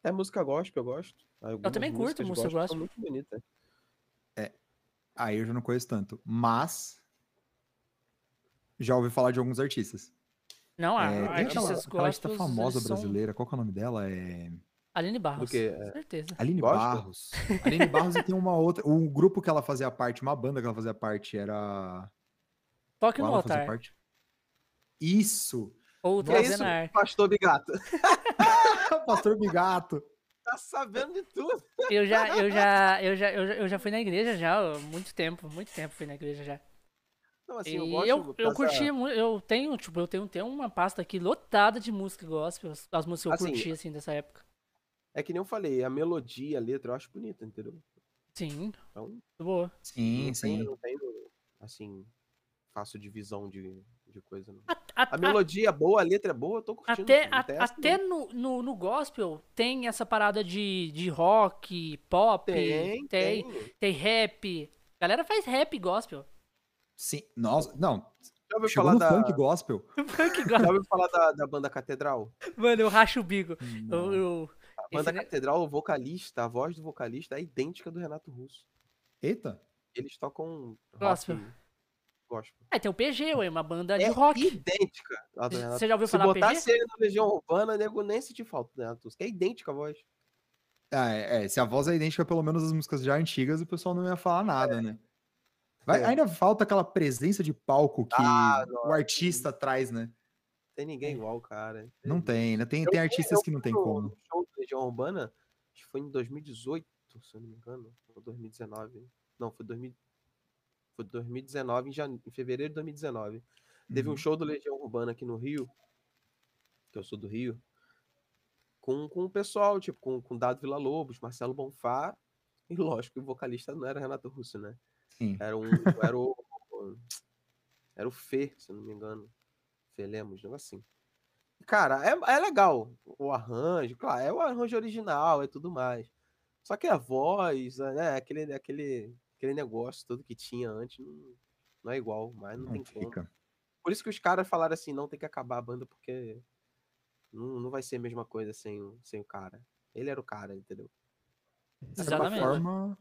É música gospel, eu gosto. Algumas também curto música gospel. Muito bonitas. Aí eu já não conheço tanto. Mas. Já ouvi falar de alguns artistas. Não, a É, aquela, artistas aquela artista famosa eles são- brasileira, qual que é o nome dela? É. Aline Barros. Do que? É, Certeza. Aline? Barros. Aline Barros e tem uma outra. O grupo que ela fazia parte, uma banda que ela fazia parte era. Toque Qual no altar. parte? Isso! Ou que é. Pastor Bigato? <laughs> Pastor Bigato. Tá sabendo de tudo. Eu já, eu já, eu já, eu já, eu já fui na igreja já, muito tempo, muito tempo fui na igreja já. Não, assim, E eu eu, gosto eu, dessa- curti, mu- eu tenho, tipo, eu tenho, tenho uma pasta aqui lotada de música gospel, as- as músicas que eu Assim, curti, assim, dessa época. É que nem eu falei, a melodia, a letra, eu acho bonita, entendeu? Sim, Então, muito boa. Sim, não sim. Tem, não tem, assim, faço divisão de, de coisa, não. A- a- A melodia é boa, a letra é boa, eu tô curtindo. Até, a- até no, no, no gospel tem essa parada de, de rock, pop, Tem, tem, tem. tem rap. A galera faz rap gospel. Sim. Nossa, não. Já ouviu falar no da, funk gospel. <laughs> Funk já gospel. ouviu falar da, da banda Catedral? Mano, eu racho o bico. Eu, eu- A banda Esse? Catedral, o vocalista, a voz do vocalista é idêntica do Renato Russo. Eita. Eles tocam Gospel. rock gospel. É, tem o PG, ué, uma banda de É rock. idêntica Você já ouviu Se falar PG? botasse ele na Legião Urbana, nego nem sentir falta Russo, que é idêntica a voz. Ah, é, é, se a voz é idêntica, pelo menos as músicas já antigas, o pessoal não ia falar nada, né? Vai- É. Ainda falta aquela presença de palco que Ah, o artista traz, né? Tem ninguém igual, cara. Não tem, né? Tem, Eu tem artistas eu que não tem no- como. no show do Legião Urbana, acho que foi em 2018, se eu não me engano, ou 2019. Não, foi 2000, foi 2019, em, jane... em fevereiro de 2019. Teve um Uhum. show do Legião Urbana aqui no Rio, que eu sou do Rio, com, com o pessoal, tipo, com, com Dado Vila Lobos, Marcelo Bonfá, <laughs> e lógico que o vocalista não era Renato Russo, né? Sim. Era um. <laughs> Era o. Era o Fê, se não me engano. Fê Lemos, negócio assim. Cara, é, é legal o arranjo, claro, é o arranjo original e tudo mais. Só que a voz, né, aquele, aquele, aquele negócio todo que tinha antes não, não é igual, mas não, Não tem como. fica. Por isso que os caras falaram assim, não tem que acabar a banda, porque não, não vai ser a mesma coisa sem, o- sem o cara. Ele era o cara, entendeu? De certa Exatamente. forma,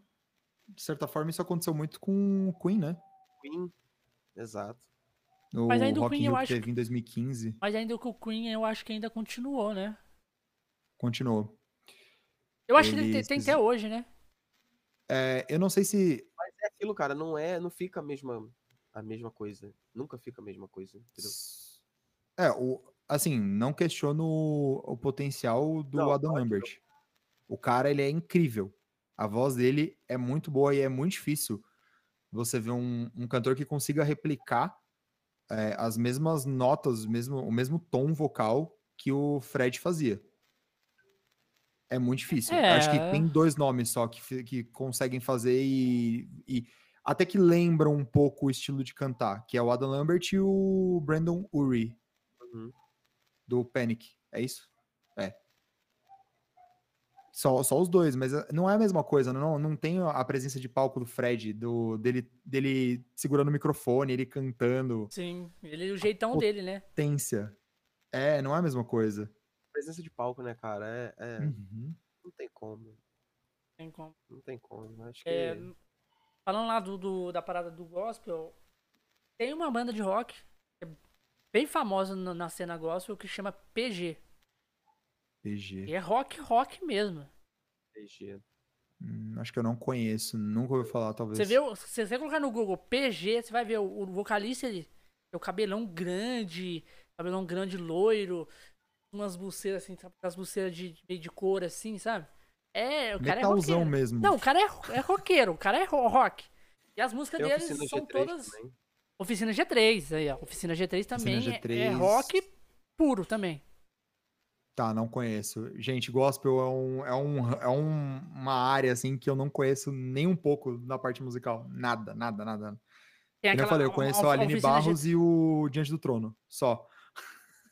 de certa forma, isso aconteceu muito com o Queen, né? Queen, exato. No Mas ainda o Rock in Queen eu Rio que acho teve em 2015, Mas ainda com o Queen, eu acho que ainda continuou, né? continuou. Eu acho que ele tem, tem até hoje, né? É, eu não sei se aquilo, cara, não é, não fica a mesma, a mesma coisa. Nunca fica a mesma coisa, entendeu? É, o, assim, não questiono o, potencial do Não, Adam. Lambert. O cara, ele é incrível. A voz dele é muito boa e é muito difícil você ver um, um cantor que consiga replicar é, as mesmas notas, mesmo, o mesmo tom vocal que o Fred fazia. É muito difícil. Acho que É. tem dois nomes só que, que conseguem fazer e, e até que lembram um pouco o estilo de cantar, que é o Adam Lambert e o Brandon Urie Uhum. do Panic. É isso? É. Só, só os dois, mas eh, não é a mesma coisa. Não, não tem a presença de palco do Fred, do, dele, dele segurando o microfone, ele cantando, Sim. Ele, o jeitão dele, né? potência. É, não é a mesma coisa. Presença de palco, né, cara? É, é- Uhum. não tem como. Tem como. Não tem como. Acho que. É, falando lá do, do- da parada do gospel, tem uma banda de rock que é bem famosa na, na cena gospel que chama PG. PG. E é rock, rock mesmo. PG. Hum, acho que eu não conheço, nunca ouvi falar, talvez. Você vê, se você colocar no Google PG, você vai ver o, o vocalista, ele tem o cabelão grande, cabelão grande, loiro, umas pulseiras assim, sabe? As pulseiras de, meio de cor assim, sabe? É, o cara é Metalzão roqueiro. mesmo. Não, o cara é, é roqueiro, o cara é ro- rock. E as músicas Tem deles são G3 todas. também. Oficina G3, aí, ó. Oficina G3 também Oficina é- G3. É, rock puro também. Tá, não conheço. Gente, gospel é, um, é, um, é um, uma área, assim, que eu não conheço nem um pouco na parte musical. Nada, nada, nada. Tem Como eu falei, eu conheço a Aline Barros G... e o Diante do Trono, só.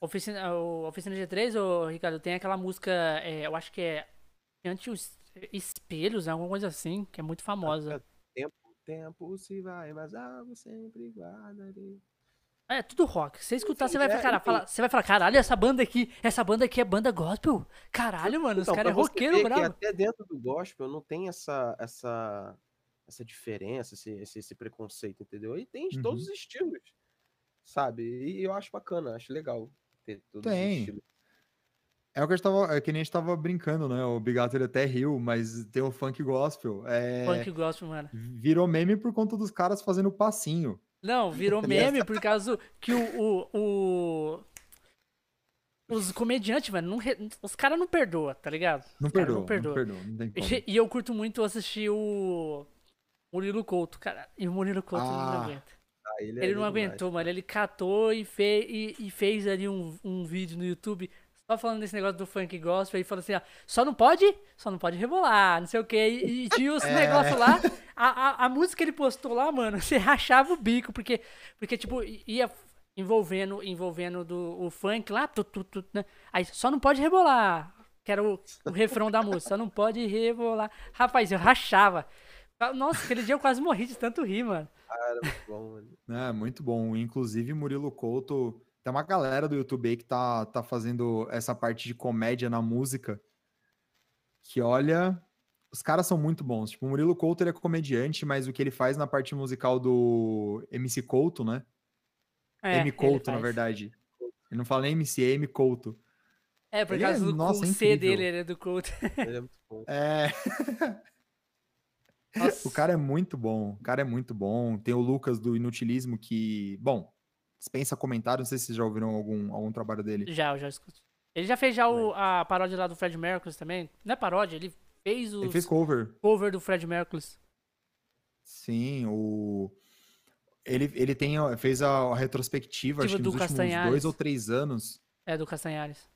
Oficina, o Oficina G3, ô, Ricardo, tem aquela música, é, eu acho que é Ante os Espelhos, alguma coisa assim, que é muito famosa. Tempo, tempo se vai, mas algo sempre guardarei. É, tudo rock. Você escutar, você vai, é, cara, fala, você vai falar, caralho, essa banda aqui, essa banda aqui é banda gospel. Caralho, mano, então, os caras é roqueiro, bravo. até dentro do gospel não tem essa essa essa diferença, esse, esse, esse preconceito, entendeu? E tem de uhum. todos os estilos, sabe? E eu acho bacana, acho legal ter todos tem. os estilos. É o que, a gente tava, é que nem a gente tava brincando, né? O Bigato ele até riu, mas tem o funk gospel. É... Funk gospel, mano. Virou meme por conta dos caras fazendo passinho. Não, virou <laughs> meme por causa que o, o, o, os comediantes, mano, não, os caras não perdoam, tá ligado? Não perdoa, não perdoa. Não perdoa não e, e, eu curto muito assistir o Murilo Couto, cara. E o Murilo Couto ah. não aguenta. Ah, ele, é ele não aguentou, mano. Ele catou e, fez, e, e fez ali um, um vídeo no YouTube só falando desse negócio do funk gospel e falou assim, ó, só não pode, só não pode rebolar, não sei o que. E, e tinha os <laughs> é. negócios lá. A, a, a, música que ele postou lá, mano, <laughs> você rachava o bico, porque, porque tipo, ia envolvendo, envolvendo do, o funk lá, tu, tu, tu, né? Aí só não pode rebolar. Que era o, o refrão da música, só não pode rebolar. Rapaz, eu rachava. Nossa, aquele dia eu quase morri de tanto rir, mano. Cara, muito bom, mano. É, muito bom. Inclusive, Murilo Couto. Tem uma galera do YouTube aí que tá, tá fazendo essa parte de comédia na música. Que olha. Os caras são muito bons. Tipo, o Murilo Couto ele é comediante, mas o que ele faz na parte musical do MC Couto, né? É, M Couto, na verdade. Ele não fala nem MC, é M Couto. É, por causa é, do nossa, C dele, ele é do Couto. Ele é muito bom. É. <laughs> Nossa. O cara é muito bom. O cara é muito bom. Tem o Lucas do Inutilismo que, bom, dispensa comentário. Não sei se vocês já ouviram algum, algum trabalho dele. Já, eu já escuto. Ele já fez já o, a paródia lá do Fred Mercury também. Não é paródia, ele fez o. Ele fez cover. Cover do Fred Mercury. Sim, o. Ele, ele tem, fez a, retrospectiva, tipo acho que nos últimos dois ou três anos. É, do Castanhares.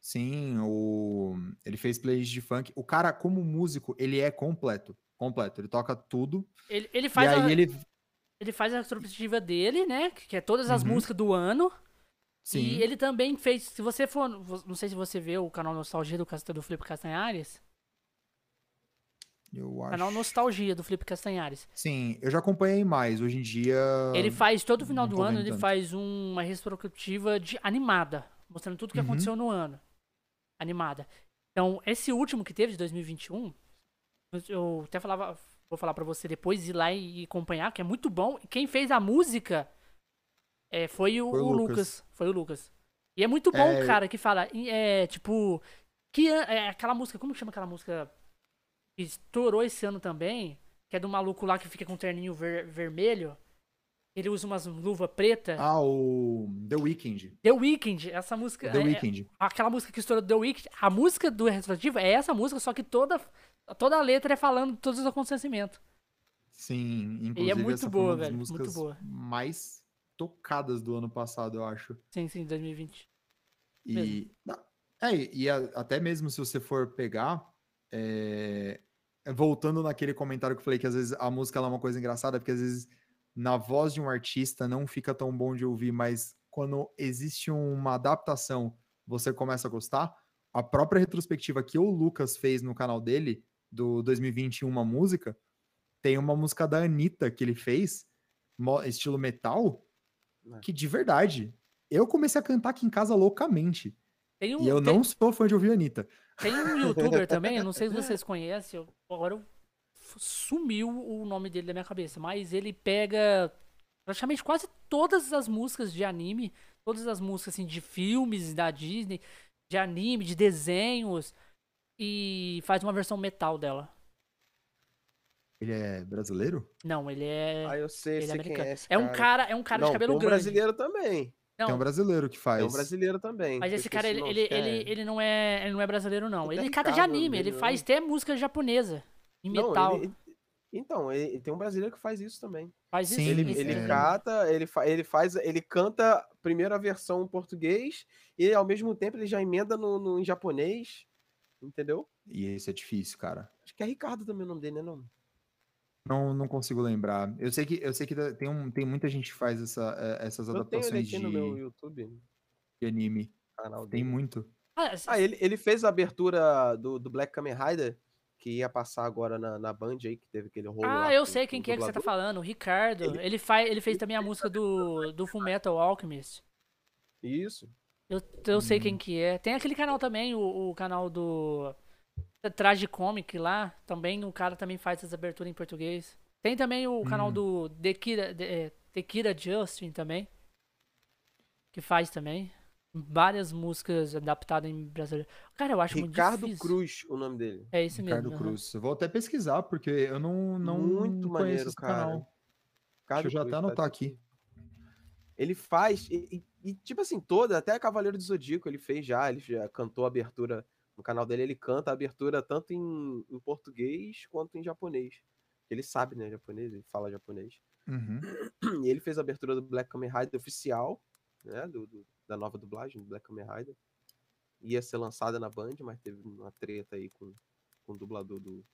Sim, o... ele fez playlist de funk. O cara, como músico, ele é completo completo. Ele toca tudo. Ele, ele faz a, ele... ele faz a retrospectiva dele, né? Que é todas as uhum. músicas do ano. Sim. E ele também fez. Se você for. Não sei se você vê o canal Nostalgia do, do Felipe Castanhares. Eu acho. Canal Nostalgia do Felipe Castanhares. Sim, eu já acompanhei mais. Hoje em dia. Ele faz todo final do ano, ele tanto. faz uma retrospectiva de animada, mostrando tudo que uhum. aconteceu no ano. Animada. Então, esse último que teve de 2021, eu até falava, vou falar para você depois ir lá e acompanhar, que é muito bom. Quem fez a música é, foi, o, foi o Lucas. Lucas. Foi o Lucas. E é muito bom, é... cara, que fala, é, tipo, que é aquela música, como chama aquela música que estourou esse ano também, que é do maluco lá que fica com um terninho ver, vermelho. Ele usa umas luvas preta. Ah, o The Weeknd. The Weeknd, essa música. The é, Weeknd. Aquela música que estourou The Weeknd. A música do retrospectivo é essa música, só que toda toda a letra é falando de todos os acontecimentos. Sim, inclusive e é muito boa, velho, muito boa. mais tocadas do ano passado, eu acho. Sim, sim, 2020. E, é, e a, até mesmo se você for pegar, é, voltando naquele comentário que eu falei que às vezes a música é uma coisa engraçada, porque às vezes na voz de um artista não fica tão bom de ouvir, mas quando existe uma adaptação, você começa a gostar. A própria retrospectiva que o Lucas fez no canal dele, do 2021 uma música, tem uma música da Anitta que ele fez, estilo metal, é. que de verdade, eu comecei a cantar aqui em casa loucamente. Um, e eu tem, não sou fã de ouvir a Anitta. Tem um youtuber <laughs> também, eu não sei se vocês conhecem, agora sumiu o nome dele da minha cabeça, mas ele pega praticamente quase todas as músicas de anime, todas as músicas assim, de filmes da Disney, de anime, de desenhos, e faz uma versão metal dela. Ele é brasileiro? Não, ele é. Ah, eu sei, ele é sei é americano. É, é, um cara, é um cara Não, de cabelo tem um grande. brasileiro também. Não. Tem um brasileiro que faz. Tem um brasileiro também. Mas esse cara, ele, ele, ele, ele, não é, ele não é brasileiro, não. Ele, ele canta de anime, ele faz até música japonesa. Em metal. Não, ele, Então, ele, tem um brasileiro que faz isso também. Faz isso. Sim, Ele, isso ele mesmo. cata, ele, fa, ele faz, ele canta primeiro a versão em português e ao mesmo tempo ele já emenda no, no- em japonês, entendeu? E esse é difícil, cara. Acho que é Ricardo também o nome dele, né? Não? Não, não consigo lembrar. Eu sei que, eu sei que tem, um, tem muita gente que faz essa, eh, essas Eu tenho ele adaptações aqui de, no meu YouTube, de anime. canal Tem dele. muito. Ah, Ah, ele, ele fez a abertura do, do Black Kamen Rider, que ia passar agora na, na Band aí, que teve aquele rolo Ah, eu com- sei quem que é que você tá falando, o Ricardo. Ele, faz, ele fez também a música do, do Fullmetal Alchemist. Isso. Eu, eu sei Hum. quem que é. Tem aquele canal também, o, o canal do Traje Comic lá. Também o cara também faz as aberturas em português. Tem também o canal Hum. do Dekira, de, é, Justin também. Que faz também. Várias músicas adaptadas em brasileiro. Cara, eu acho Ricardo muito difícil. Cruz, o nome dele. É esse mesmo. Ricardo. Cruz. Eu vou até pesquisar, porque eu não, não Muito conheço maneiro, esse cara. canal. Deixa Ricardo eu já Cruz, até anotar aqui. Ele faz, e, e- e, tipo assim, toda, até Cavaleiro do Zodíaco ele fez já, ele já cantou a abertura no canal dele, ele canta a abertura tanto em, em português quanto em japonês. Ele sabe, né, japonês, ele fala japonês. Uhum. <clears throat> E ele fez a abertura do Black Kamen Rider oficial, né, do, do- da nova dublagem do Black Kamen Rider. Ia ser lançada na Band, mas teve uma treta aí com, com o dublador do,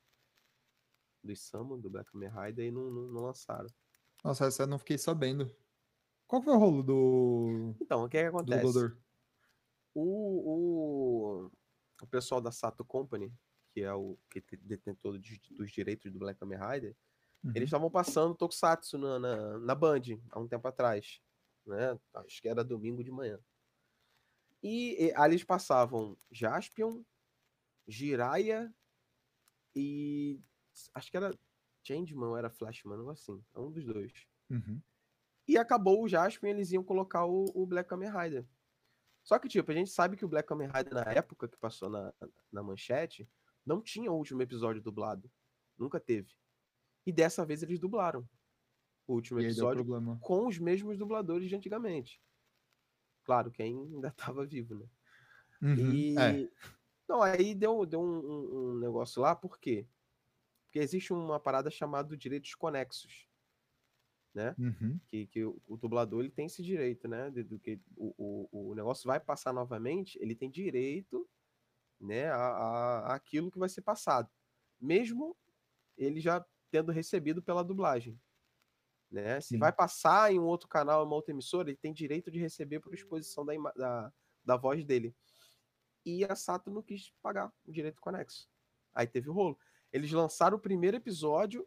do Isamu, do Black Kamen Rider, e não, não, não lançaram. Nossa, essa eu não fiquei sabendo. Qual foi o rolo do, Então, o que, é que acontece? O, o, o pessoal da Sato Company, que é o que te- detentor dos, dos direitos do Black Kamen Rider, Uhum. eles estavam passando Tokusatsu na, na, na Band há um tempo atrás. Né? Acho que era domingo de manhã. E, e ali eles passavam Jaspion, Jiraiya e. Acho que era Changeman ou era Flashman, algo assim. É um dos dois. Uhum. E acabou o Jaspion eles iam colocar o, o Black Kamen Rider. Só que, tipo, a gente sabe que o Black Kamen Rider, na época que passou na, na manchete, não tinha o último episódio dublado. Nunca teve. E dessa vez eles dublaram o último episódio com os mesmos dubladores de antigamente. Claro, quem ainda estava vivo, né? Uhum. E. É. Não, aí deu, deu um, um- um negócio lá, por quê? Porque existe uma parada chamada direitos conexos. Né? Uhum. que, que o, o dublador ele tem esse direito, né? De, do que o, o, o negócio vai passar novamente, ele tem direito, né? A, a, aquilo que vai ser passado, mesmo ele já tendo recebido pela dublagem, né? Se Sim. vai passar em um outro canal, uma outra emissora, ele tem direito de receber por exposição da, da, da voz dele. E a Sato não quis pagar o direito conexo. Aí teve o rolo. Eles lançaram o primeiro episódio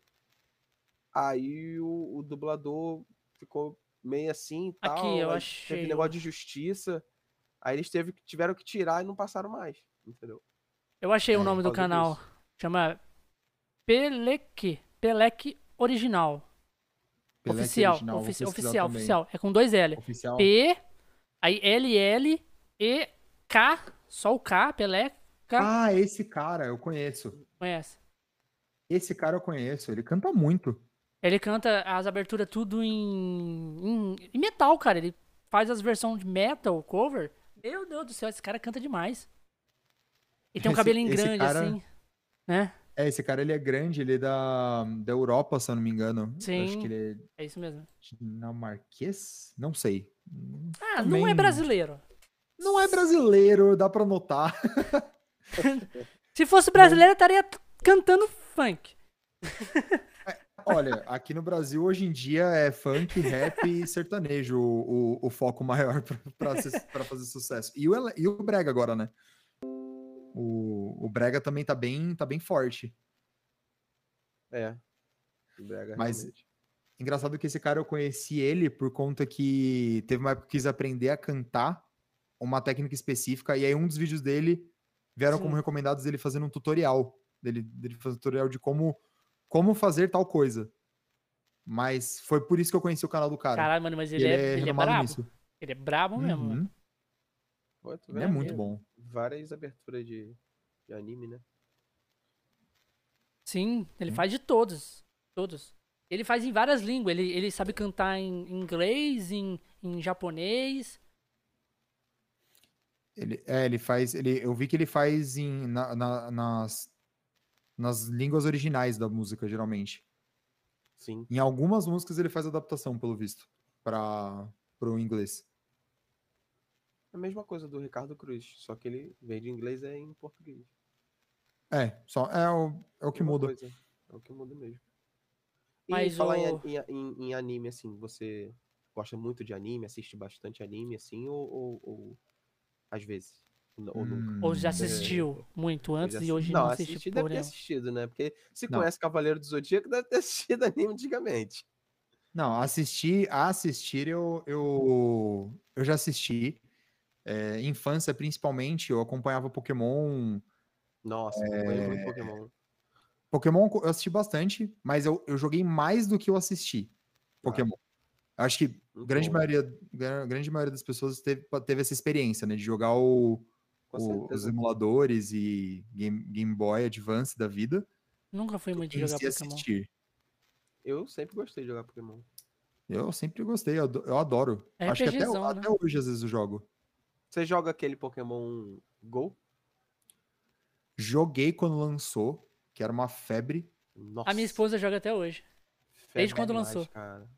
Aí o, o dublador ficou meio assim e tal. Aqui, eu achei Teve o- negócio de justiça. Aí eles teve, tiveram que tirar e não passaram mais. Entendeu? Eu achei o É, nome do canal. disso. Chama Peleque. Peleque Original. Peleque oficial. original, ofici- oficial, também. oficial. É com dois L. Oficial. P. Aí L, L, E, K. Só o K, Peleca. Ah, esse cara eu conheço. Conhece? Esse cara eu conheço. Ele canta muito. Ele canta as aberturas tudo em, em, em metal, cara. Ele faz as versões de metal, cover. Meu Deus do céu, esse cara canta demais. E tem um Esse- cabelinho grande, cara- assim. Né? É, esse cara ele é grande, ele é da, da Europa, se eu não me engano. Eu Acho Sim. que ele É isso mesmo. é dinamarquês? Não sei. Ah, não é Também- brasileiro. Não é brasileiro, dá pra notar. <laughs> Se fosse brasileiro, estaria cantando funk. <laughs> Olha, aqui no Brasil hoje em dia é funk, rap e sertanejo o, o, o foco maior <laughs> pra fazer sucesso. E o, e o Brega agora, né? O, o Brega também tá bem, tá bem forte. É. O Brega, Mas- realmente. Engraçado que esse cara eu conheci ele por conta que teve uma época que quis aprender a cantar uma técnica específica, e aí um dos vídeos dele vieram como Sim. recomendados ele fazendo um tutorial. Dele, dele fazer um tutorial de como, como fazer tal coisa. Mas foi por isso que eu conheci o canal do cara. Caralho, mano, mas E ele, é, ele é brabo. nisso. Ele é brabo mesmo, Uhum. mano. Pô, tu Ele é muito bom. Várias aberturas de, de anime, né? Sim, ele Sim. faz de todos. Todos. Ele faz em várias línguas. Ele, ele sabe cantar em inglês, em, em japonês. Ele, é, ele faz. Ele, eu vi que ele faz em, na- na- nas, nas línguas originais da música, geralmente. Sim. Em algumas músicas ele faz adaptação, pelo visto, para o inglês. A mesma coisa do Ricardo Cruz, só que ele veio de inglês é em português. É, só é o, é o que Mesma muda. coisa, É o que muda mesmo. E Mas falar em, o- em, em- em anime, assim, você gosta muito de anime, assiste bastante anime, assim, ou, ou, ou às vezes? Ou, nunca? Ou já Hum, assistiu muito antes Já e hoje não, não assiste assistir deve ter assistido, né? Porque se Não. conhece Cavaleiro do Zodíaco, <laughs> deve ter assistido anime antigamente. Não, assistir, assistir eu, eu, eu já assisti. É, infância, principalmente, eu acompanhava Pokémon. Nossa, acompanhei muito Pokémon. Pokémon eu assisti bastante, mas eu, eu joguei mais do que eu assisti Pokémon. Eu Acho que Muito grande maioria, gra- grande maioria das pessoas teve, teve essa experiência, né? De jogar o, o- os emuladores e Game, Game Boy Advance da vida. Nunca fui muito de jogar Pokémon. assistir. Eu sempre gostei de jogar Pokémon. Eu sempre gostei, eu ado- eu adoro. É Acho que até, né? até hoje, às vezes, eu jogo. Você joga aquele Pokémon Go? Joguei quando lançou, que era uma febre. Nossa. A minha esposa joga até hoje. desde febre quando demais, lançou. Cara.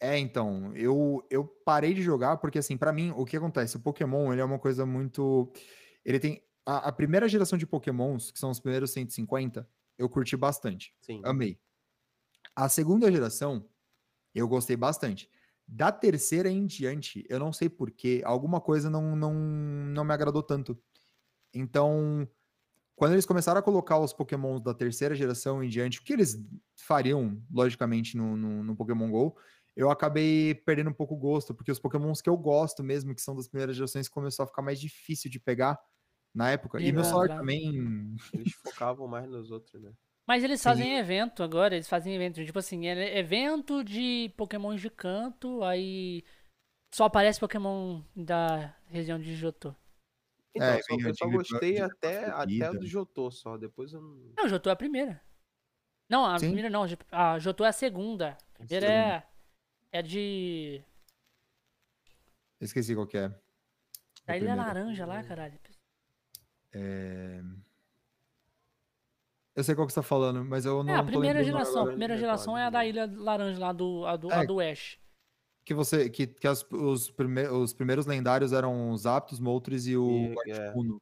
É, então, eu, eu parei de jogar porque, assim, pra mim, o que acontece? O Pokémon, ele é uma coisa muito... Ele tem... A, a primeira geração de Pokémons, que são os primeiros 150, eu curti bastante. Sim. Amei. A segunda geração, eu gostei bastante. Da terceira em diante, eu não sei porquê, alguma coisa não, não, não me agradou tanto. Então, quando eles começaram a colocar os Pokémons da terceira geração em diante, o que eles fariam, logicamente, no, no, no Pokémon GO, eu acabei perdendo um pouco o gosto, porque os Pokémons que eu gosto mesmo, que são das primeiras gerações, começou a ficar mais difícil de pegar na época. De e meu celular também. Eles focavam mais nos outros, né? Mas eles Sim. fazem evento agora, eles fazem evento, tipo assim, é evento de Pokémon de canto, aí só aparece Pokémon da região de Johto. Então, É, eu só, eu só gostei de- até, até o do Jotô só. Depois eu não. Não, Johto é a primeira. Não, a Sim. primeira não, a Johto é a segunda. A primeira é, é de... Esqueci qual que é. Da A Ilha. Laranja lá, caralho. É... Eu sei qual que você tá falando, mas eu não É, a primeira geração, a primeira geração é a da. Ilha Laranja lá do, a do, É. a do Ash. Que você que, que as- os, prime, os primeiros lendários eram os Aptos, Moltres e o Articuno.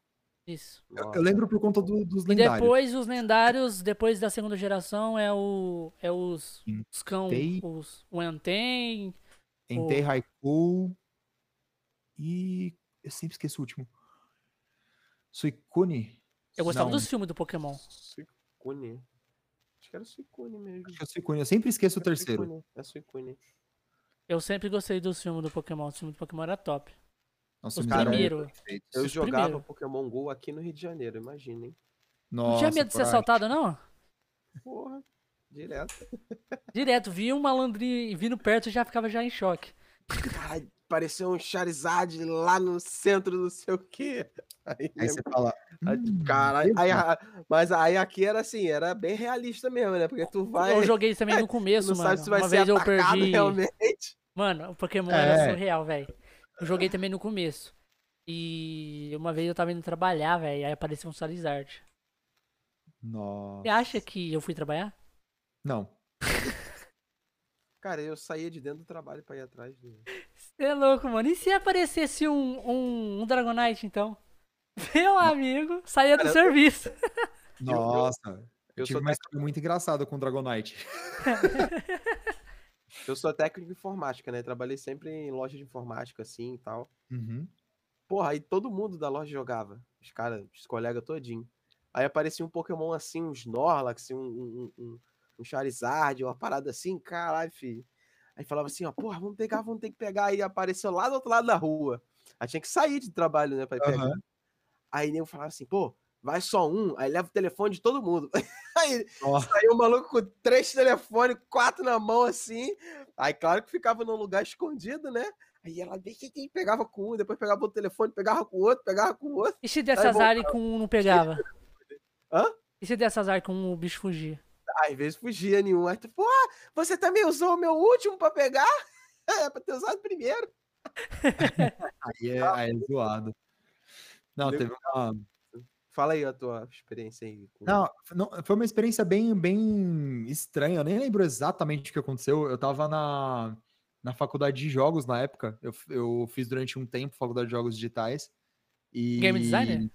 Isso. Eu, eu lembro por conta do- dos E lendários. depois os lendários, depois da segunda geração, é o. É os. Os cão. Entei. Os. O Entei. Entei, Haiku e eu sempre esqueço o último. Suicune? Eu gostava Não. dos filmes do Pokémon. Suicune. Acho que era Suicune mesmo. Acho que é o Suicune. Eu sempre esqueço o terceiro. Suicune, É Suicune. Eu sempre gostei dos filmes do Pokémon. Os filmes do Pokémon era top. Nossa, Os eles eram primeiro. perfeitos. Eu Os jogava primeiro. Pokémon GO aqui no Rio de Janeiro, imagina, hein? Nossa, não tinha medo de ser assaltado, não? Porra, direto. Direto, via um malandrinho vindo perto e já ficava já em choque. Caralho, pareceu um Charizard lá no centro do sei o quê. Aí, Aí você fala. "Hum, Caralho, aí, beleza." a- mas aí aqui era assim, era bem realista mesmo, né? Porque tu vai. Eu joguei também no <laughs> começo, não mano. sabe se vai Uma ser vez eu perdi. realmente. Mano, o Pokémon É. era surreal, velho. Eu joguei também no começo. E uma vez eu tava indo trabalhar, velho, aí apareceu um Charizard. Nossa. Você acha que eu fui trabalhar? Não. <laughs> Cara, eu saía de dentro do trabalho pra ir atrás. Do... Você é louco, mano. E se aparecesse um, um, um Dragonite, então? <laughs> Meu amigo, saía do Cara, eu- serviço. <laughs> Nossa. Eu, Eu tive uma história muito engraçada com o Dragonite. Eu sou técnico de informática, né? Trabalhei sempre em loja de informática assim e tal. Uhum. Porra, aí todo mundo da loja jogava. Os caras, os colegas todinho. Aí aparecia um Pokémon assim, um Snorlax, um, um, um, um Charizard, uma parada assim, caralho, filho. Aí falava assim, ó, porra, vamos pegar, vamos ter que pegar. Aí apareceu lá do outro lado da rua. Aí tinha que sair de trabalho, né, pra ir pegar. Aham. Aí nego falava assim, pô, vai só um, aí leva o telefone de todo mundo. <laughs> Aí Nossa. saiu o maluco com três telefones, quatro na mão assim. Aí claro que ficava num lugar escondido, né? Aí ela pegava com um, depois pegava outro telefone, pegava com o outro, pegava com o outro. E se desse Aí azar e com um não pegava? Hã? E se desse azar com um o bicho fugir? Às vezes fugia nenhum. Aí tu, pô, você também usou o meu último pra pegar? <laughs> É, pra ter usado primeiro. <laughs> Aí é, aí é zoado. Não, teve uma. Fala aí a tua experiência aí. com- Não, não, foi uma experiência bem, bem estranha. Eu nem lembro exatamente o que aconteceu. Eu tava na, na faculdade de jogos na época. Eu, eu fiz durante um tempo faculdade de jogos digitais. E... Game designer?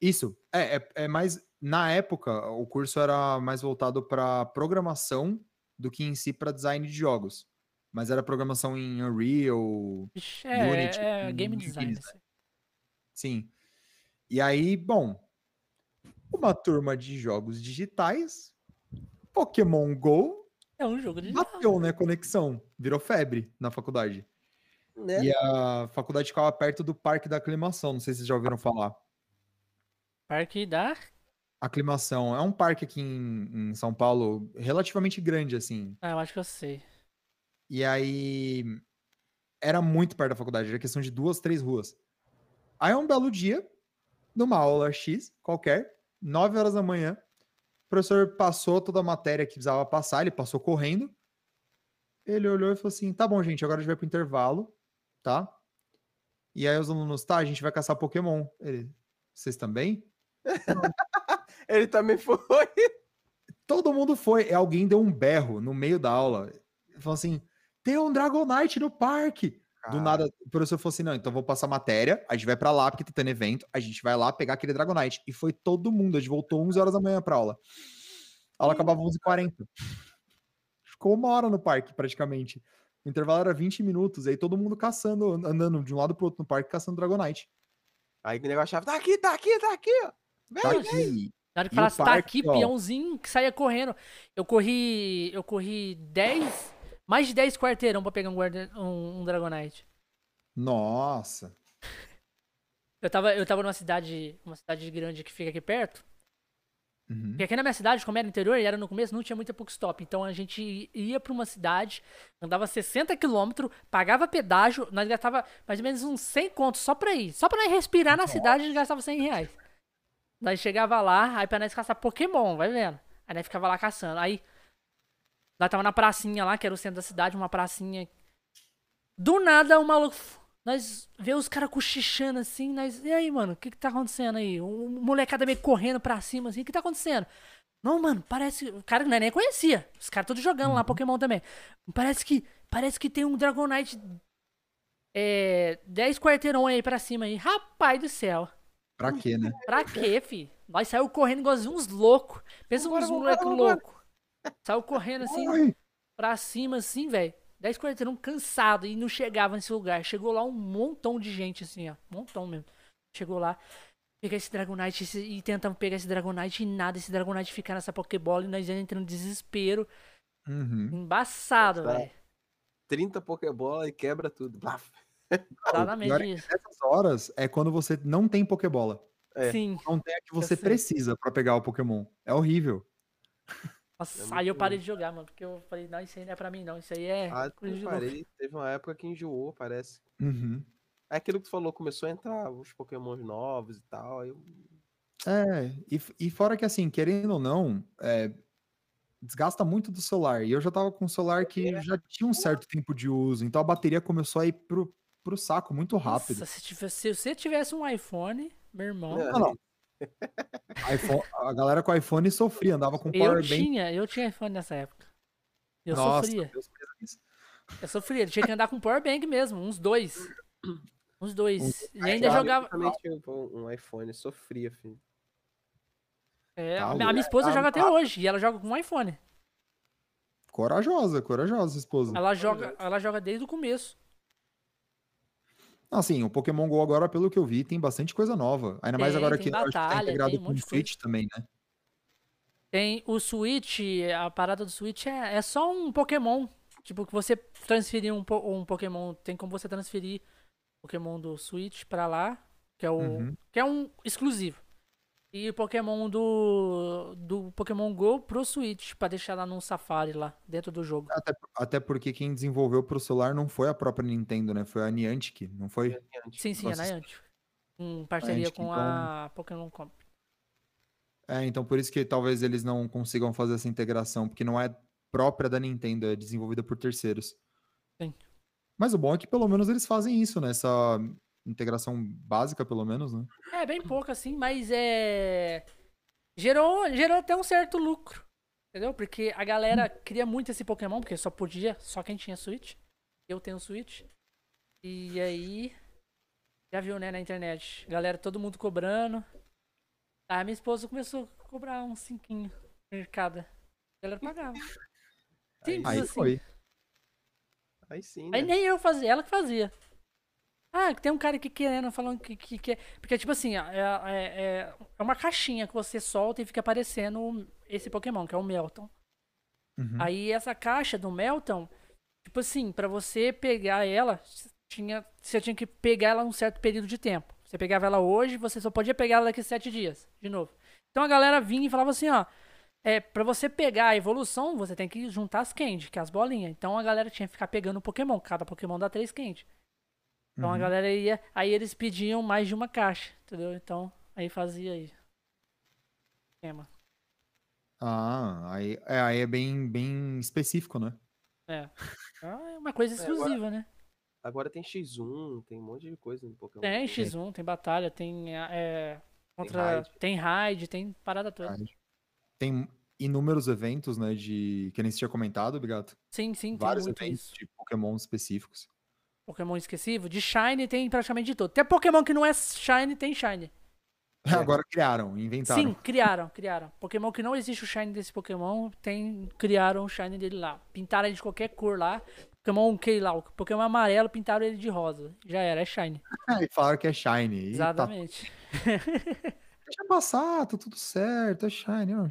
Isso. É, é, é mais. Na época, o curso era mais voltado para programação do que em si para design de jogos. Mas era programação em Unreal, É, Unity, é game Unity design. design. Sim. E aí, bom, uma turma de jogos digitais, Pokémon Go, É um jogo de bateu, né, conexão, virou febre na faculdade. Né? E a faculdade ficava perto do Parque da Aclimação, não sei se vocês já ouviram falar. Parque da. Aclimação é um parque aqui em, em São Paulo relativamente grande, assim. Ah, eu acho que eu sei. E aí era muito perto da faculdade, era questão de duas, três ruas. Aí um belo dia, numa aula X qualquer, 9 horas da manhã, o professor passou toda a matéria que precisava passar, ele passou correndo. Ele olhou e falou assim: tá bom, gente, agora a gente vai pro intervalo, tá? E aí os alunos, tá, a gente vai caçar Pokémon. Ele, vocês também? <laughs> Ele também foi. Todo mundo foi. Alguém deu um berro no meio da aula. Falou assim: tem um Dragonite no parque. Do Cara, nada, o professor falou assim: não, então vou passar matéria, a gente vai pra lá porque tá tendo evento, a gente vai lá pegar aquele Dragonite. E foi todo mundo, a gente voltou 11 horas da manhã pra aula. A aula acabava 11h40. Ficou uma hora no parque, praticamente. O intervalo era 20 minutos, aí todo mundo caçando, andando de um lado pro outro no parque, caçando Dragonite. Aí o negócio achava, tá aqui, tá aqui, tá aqui, ó. Vem, Tá vem. aqui. Na hora que E falasse, tá aqui, ó. peãozinho, que saia correndo. Eu corri. Eu corri 10. Mais de 10 quarteirão pra pegar um, guarda, um, um Dragonite. Nossa. <laughs> Eu tava, eu tava numa cidade. Uma cidade grande que fica aqui perto. Uhum. Porque aqui na minha cidade, como era interior e era no começo, não tinha muita Pokestop. Então a gente ia pra uma cidade, andava 60 km, pagava pedágio, nós gastava mais ou menos uns 100 contos só pra ir. Só pra nós respirar na cidade, a gente gastava 100 reais. Nós chegava lá, aí pra nós caçar Pokémon, vai vendo. Aí nós ficava lá caçando. Aí nós tava na pracinha lá, que era o centro da cidade, uma pracinha. Do nada, o maluco. Nós vê os caras cochichando assim, nós. E aí, mano, o que que tá acontecendo aí? Um molecada meio correndo pra cima assim, o que tá acontecendo? Não, mano, parece. O cara nós nem conhecia. Os caras todos jogando lá Pokémon também. Parece que. Parece que tem um Dragonite. É. 10 quarteirão aí pra cima aí. Rapaz do céu. Pra quê, né? Pra quê, fi? Nós saiu correndo igual uns loucos. Pensa Vambora, uns moleque vambora. louco. Saiu correndo assim Ai. pra cima, assim, velho. 10 quarteirão cansado e não chegava nesse lugar. Chegou lá um montão de gente, assim, ó. Montão mesmo. Chegou lá, pegar esse Dragonite esse- e tentamos pegar esse Dragonite e nada. Esse Dragonite ficar nessa Pokébola e nós entrando em desespero. Uhum. Embaçado, velho. 30 Pokébola e quebra tudo. Blaf. Exatamente isso. Nessas horas é quando você não tem Pokébola. É. Sim. Não tem a que você precisa pra pegar o Pokémon. É horrível. Nossa, muito aí eu parei ruim. de jogar, mano. Porque eu falei, não, isso aí não é pra mim, não. Isso aí é Ah, eu parei. Teve uma época que enjoou, parece. Uhum. É aquilo que tu falou, começou a entrar os Pokémons novos e tal. Eu... É, e, e fora que assim, querendo ou não, é, desgasta muito do celular. E eu já tava com um celular que já tinha um certo tempo de uso, então a bateria começou a ir pro, pro saco muito rápido. Nossa, se, tivesse, se você tivesse um iPhone, meu irmão. É, Não, não. iPhone- a galera com iPhone sofria, andava com Eu power bank. tinha, eu tinha iPhone nessa época. Eu Nossa, sofria. Deus. Eu sofria. Tinha que andar com power bank mesmo, uns dois. Uns dois. E ainda eu jogava. também tinha um um iPhone, sofria, filho. É, Tá a minha a minha louco. esposa Tá joga até louco. hoje e ela joga com um iPhone. Corajosa, corajosa, esposa. Ela joga, ela joga desde o começo. Assim, o Pokémon GO agora, pelo que eu vi, tem bastante coisa nova. Ainda mais Tem, agora tem que eu acho que tá batalha, integrado tem um com o. Switch também, né? Tem o Switch, a parada do Switch é, é só um Pokémon. Tipo, que você transferir um, um Pokémon. Tem como você transferir Pokémon do Switch pra lá. Que é o. Uhum. Que é um exclusivo. E o Pokémon do. Do Pokémon GO pro Switch. Pra deixar lá no Safari lá, dentro do jogo. Até, até porque quem desenvolveu pro celular não foi a própria Nintendo, né? Foi a Niantic, não foi? Sim, sim, Nossa. Niantic. Em parceria Niantic, com então- a Pokémon Company. É, então por isso que talvez eles não consigam fazer essa integração, porque não é própria da Nintendo, é desenvolvida por terceiros. Sim. Mas o bom é que pelo menos eles fazem isso, né? Essa integração básica, pelo menos, né? É, bem pouco assim, mas é. Gerou, gerou até um certo lucro. Entendeu? Porque a galera queria muito esse Pokémon, porque só podia, só quem tinha Switch. Eu tenho Switch. E aí. Já viu, né, na internet. Galera, todo mundo cobrando. Aí minha esposa começou a cobrar um cinquinho no mercado. A galera pagava. Simples Aí assim. foi. Aí sim, né? Aí nem eu fazia, ela que fazia. Ah, que tem um cara aqui querendo, falando que, que, que é. Porque, tipo assim, é, é, é- é uma caixinha que você solta e fica aparecendo esse Pokémon, que é o Melton. Uhum. Aí essa caixa do Melton, tipo assim, pra você pegar ela, tinha, você tinha que pegar ela num certo período de tempo. Você pegava ela hoje, você só podia pegar ela daqui a sete dias, de novo. Então a galera vinha e falava assim, ó. É, pra você pegar a evolução, você tem que juntar as candy, que é as bolinhas. Então a galera tinha que ficar pegando Pokémon. Cada Pokémon dá três candy. Então a Uhum. galera ia. Aí eles pediam mais de uma caixa, entendeu? Então aí fazia aí. Esquema. Ah, aí é, aí é bem, bem específico, né? É. É uma coisa agora- exclusiva, né? Agora tem X1, tem um monte de coisa no Pokémon. Tem X1, tem batalha, tem. É, contra, raid. tem raid, tem parada toda. Raid. Tem inúmeros eventos, né, de que nem você tinha comentado, Bigato. Sim, sim, tem Vários eventos isso. de Pokémon específicos. Pokémon esquecível. De Shine tem praticamente de todo. Tem Pokémon que não é Shine, tem Shine. <laughs> Agora criaram, inventaram. Sim, criaram, criaram. Pokémon que não existe o Shine desse Pokémon, tem, criaram o Shine dele lá. Pintaram ele de qualquer cor lá. Pokémon que lá, o Pokémon amarelo, pintaram ele de rosa. Já era, é Shine. <laughs> e falaram que é Shine. E tá, Exatamente. <laughs> deixa passar, tá tudo certo, é Shine. ó.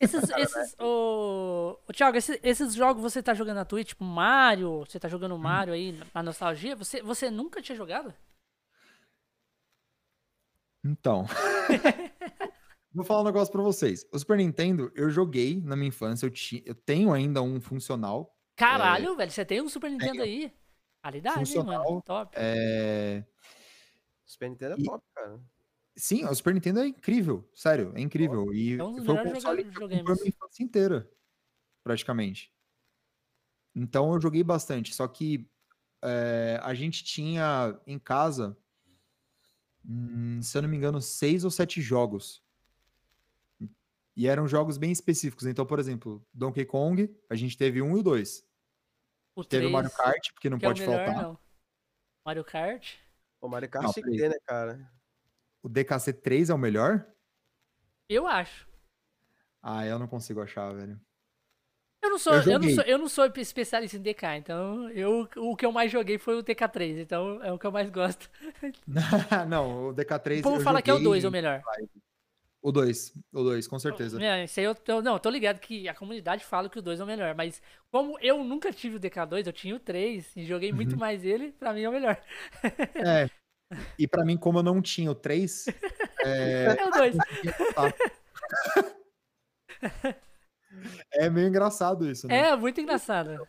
Esses, esses, ô, ô, Thiago, esses, esses jogos você tá jogando na Twitch, tipo Mario, você tá jogando Mario aí na nostalgia, você, você nunca tinha jogado? Então. <laughs> Vou falar um negócio pra vocês. O Super Nintendo, eu joguei na minha infância, eu, ti- eu tenho ainda um funcional. Caralho, velho, você tem um Super Nintendo Tenho. aí? Qualidade, hein, mano? Funcional, Top. É... Super Nintendo é E- top, cara. Sim, o Super Nintendo é incrível, sério, é incrível. E É um dos foi o melhores console que eu videogames. minha infância inteira, praticamente. Então eu joguei bastante, só que é, a gente tinha em casa, hum, se eu não me engano, seis ou sete jogos. E eram jogos bem específicos. Então, por exemplo, Donkey Kong, a gente teve um e o dois. O Teve o 3, Mario Kart, porque não que é o pode melhor, faltar. não. Mario Kart. O Mario Kart Não, tinha que ter, né, cara? O DKC 3 é o melhor? Eu acho. Ah, eu não consigo achar, velho. Eu não sou, Eu eu, não sou, eu não sou especialista em DK, então eu, o que eu mais joguei foi o TK3, então é o que eu mais gosto. <laughs> não, o DK3 O povo fala que é o 2 o joguei- melhor. O 2, o 2, com certeza. É, isso aí eu, eu- não, eu tô ligado que a comunidade fala que o 2 é o melhor, mas como eu nunca tive o DK2, eu tinha o 3 e joguei muito Uhum. mais ele, pra mim é o melhor. É. <laughs> E pra mim, como eu não tinha o 3, <laughs> é, É o 2. é meio engraçado isso, né? É, muito engraçado.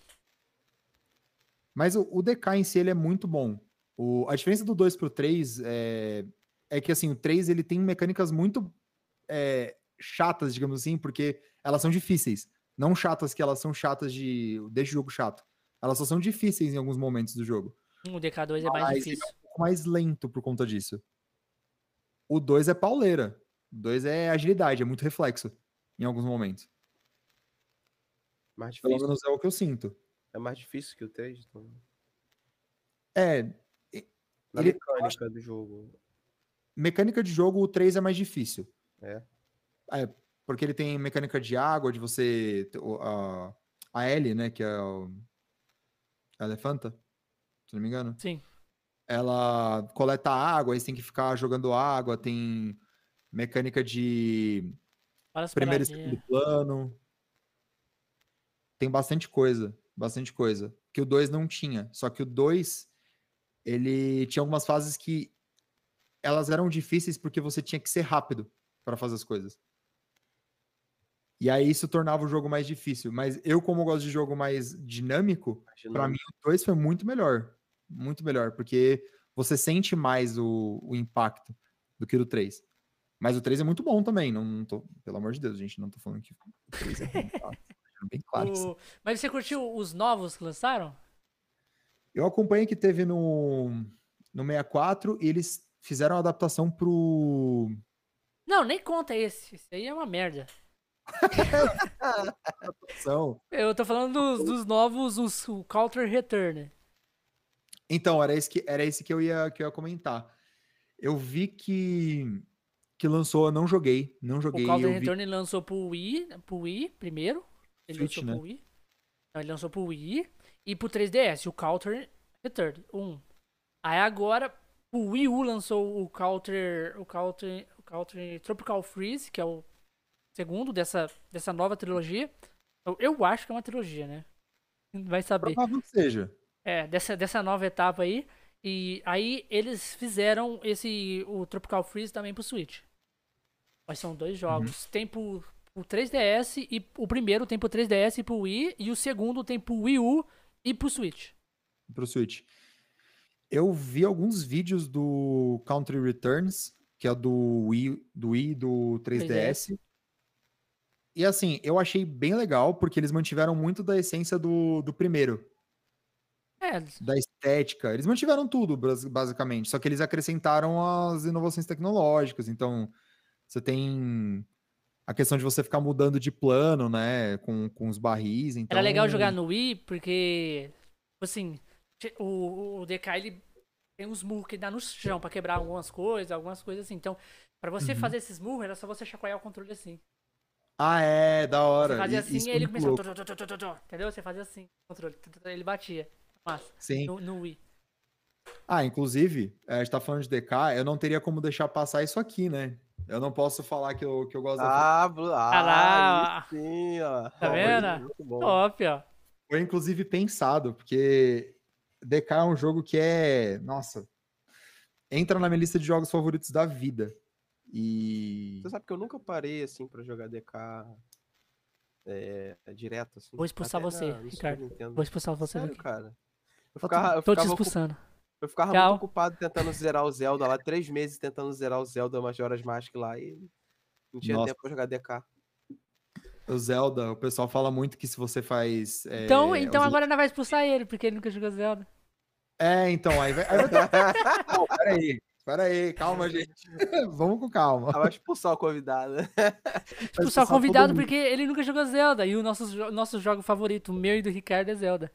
Mas o, o DK em si, ele é muito bom. O, a diferença do 2 pro 3 é, é que, assim, o 3 ele tem mecânicas muito é, chatas, digamos assim, porque elas são difíceis. Não chatas que elas são chatas de... Deixa o jogo chato. Elas só são difíceis em alguns momentos do jogo. O DK2 é mais Mas difícil. Pouco mais lento por conta disso. O 2 é pauleira. O 2 é agilidade, é muito reflexo em alguns momentos. Mais Pelo difícil. menos é o que eu sinto. É mais difícil que o 3. Então... É, Na Ele- mecânica do jogo. mecânica de jogo, o 3 é mais difícil. É. É, porque ele tem mecânica de água, de você. A, a L, né? Que é o. A elefanta, se não me engano. Sim. Ela coleta água, aí você tem que ficar jogando água, tem mecânica de Várias primeiro e segundo plano. Tem bastante coisa, bastante coisa. Que o 2 não tinha. Só que o 2, ele tinha algumas fases que elas eram difíceis porque você tinha que ser rápido para fazer as coisas. E aí isso tornava o jogo mais difícil. Mas eu, como eu gosto de jogo mais dinâmico, Pra mim, o 2 foi muito melhor. Muito melhor, porque você sente mais o, o impacto do que o 3. Mas o 3 é muito bom também. Não, não tô, pelo amor de Deus, gente, não tô falando que o 3 é ruim, tá? <laughs> Bem claro isso. O- Mas você curtiu os novos que lançaram? Eu acompanhei que teve no. no 64 e eles fizeram a adaptação pro. Não, nem conta esse. Esse aí é uma merda. <laughs> Eu tô falando dos, dos novos, os, o Counter Return. Então, era esse que, era esse que, eu, ia, que eu ia comentar. Eu vi que, que lançou, eu não joguei. Não joguei. O vi- Return ele lançou pro Wii, pro Wii primeiro. Ele Switch, lançou né? pro Wii. Não, ele lançou pro Wii e pro 3DS, o Counter Return 1. Aí agora o Wii U lançou o Counter, o Counter, o Counter Tropical Freeze, que é o segundo dessa, dessa nova trilogia. Eu, eu acho que é uma trilogia, né? Vai saber. Provável que seja. É, dessa, dessa nova etapa aí. E aí eles fizeram esse o Tropical Freeze também pro Switch. Mas são dois jogos. Tem pro, pro 3DS e o primeiro tem pro 3DS e pro Wii e o segundo tem pro Wii U e pro Switch. pro Switch. Eu vi alguns vídeos do Country Returns, que é do Wii, do Wii e do 3DS. E assim, eu achei bem legal, porque eles mantiveram muito da essência do, do primeiro, É, da estética. Eles mantiveram tudo, bas- basicamente. Só que eles acrescentaram as inovações tecnológicas. Então, você tem a questão de você ficar mudando de plano, né? Com, com os barris. Então... era legal jogar no Wii porque tipo assim, o, o DK ele tem uns murros que dá no chão pra quebrar algumas coisas, algumas coisas assim. Então, pra você Uhum. fazer esses murros, era só você chacoalhar o controle assim. Ah, é, da hora. Você fazia assim e ele tu, Entendeu? Você fazia assim, controle. Ele batia. Massa. Sim. No, no Wii. Ah, inclusive, eh, a gente tá falando de DK, eu não teria como deixar passar isso aqui, né? Eu não posso falar que eu, que eu gosto da Ah, Blu- Ah ah, lá, sim, ó. Tá Ó, vendo? Muito bom. Top, ó. Foi inclusive pensado, porque DK é um jogo que é. Nossa. Entra na minha lista de jogos favoritos da vida. E. Você sabe que eu nunca parei assim pra jogar DK é, direto assim. Vou expulsar Até você, na- Ricardo. Vou expulsar você Sério, daqui. cara. Eu ficava, eu Tô te ficava, ocu- expulsando. eu ficava Tchau. muito ocupado tentando zerar o Zelda lá, três meses tentando zerar o Zelda Majora's Mask lá e não tinha Nossa. tempo pra jogar DK. O Zelda, o pessoal fala muito que se você faz. é, Então, então os- agora nós vai expulsar ele, porque ele nunca jogou Zelda. É, então, aí vai. Aí vai. <laughs> Pô, peraí, peraí, calma, gente. <laughs> Vamos com calma. Ah, vai expulsar o convidado. <laughs> Expulsar o convidado porque ele nunca jogou Zelda. E o nosso, nosso jogo favorito, o meu e do Ricardo, é Zelda.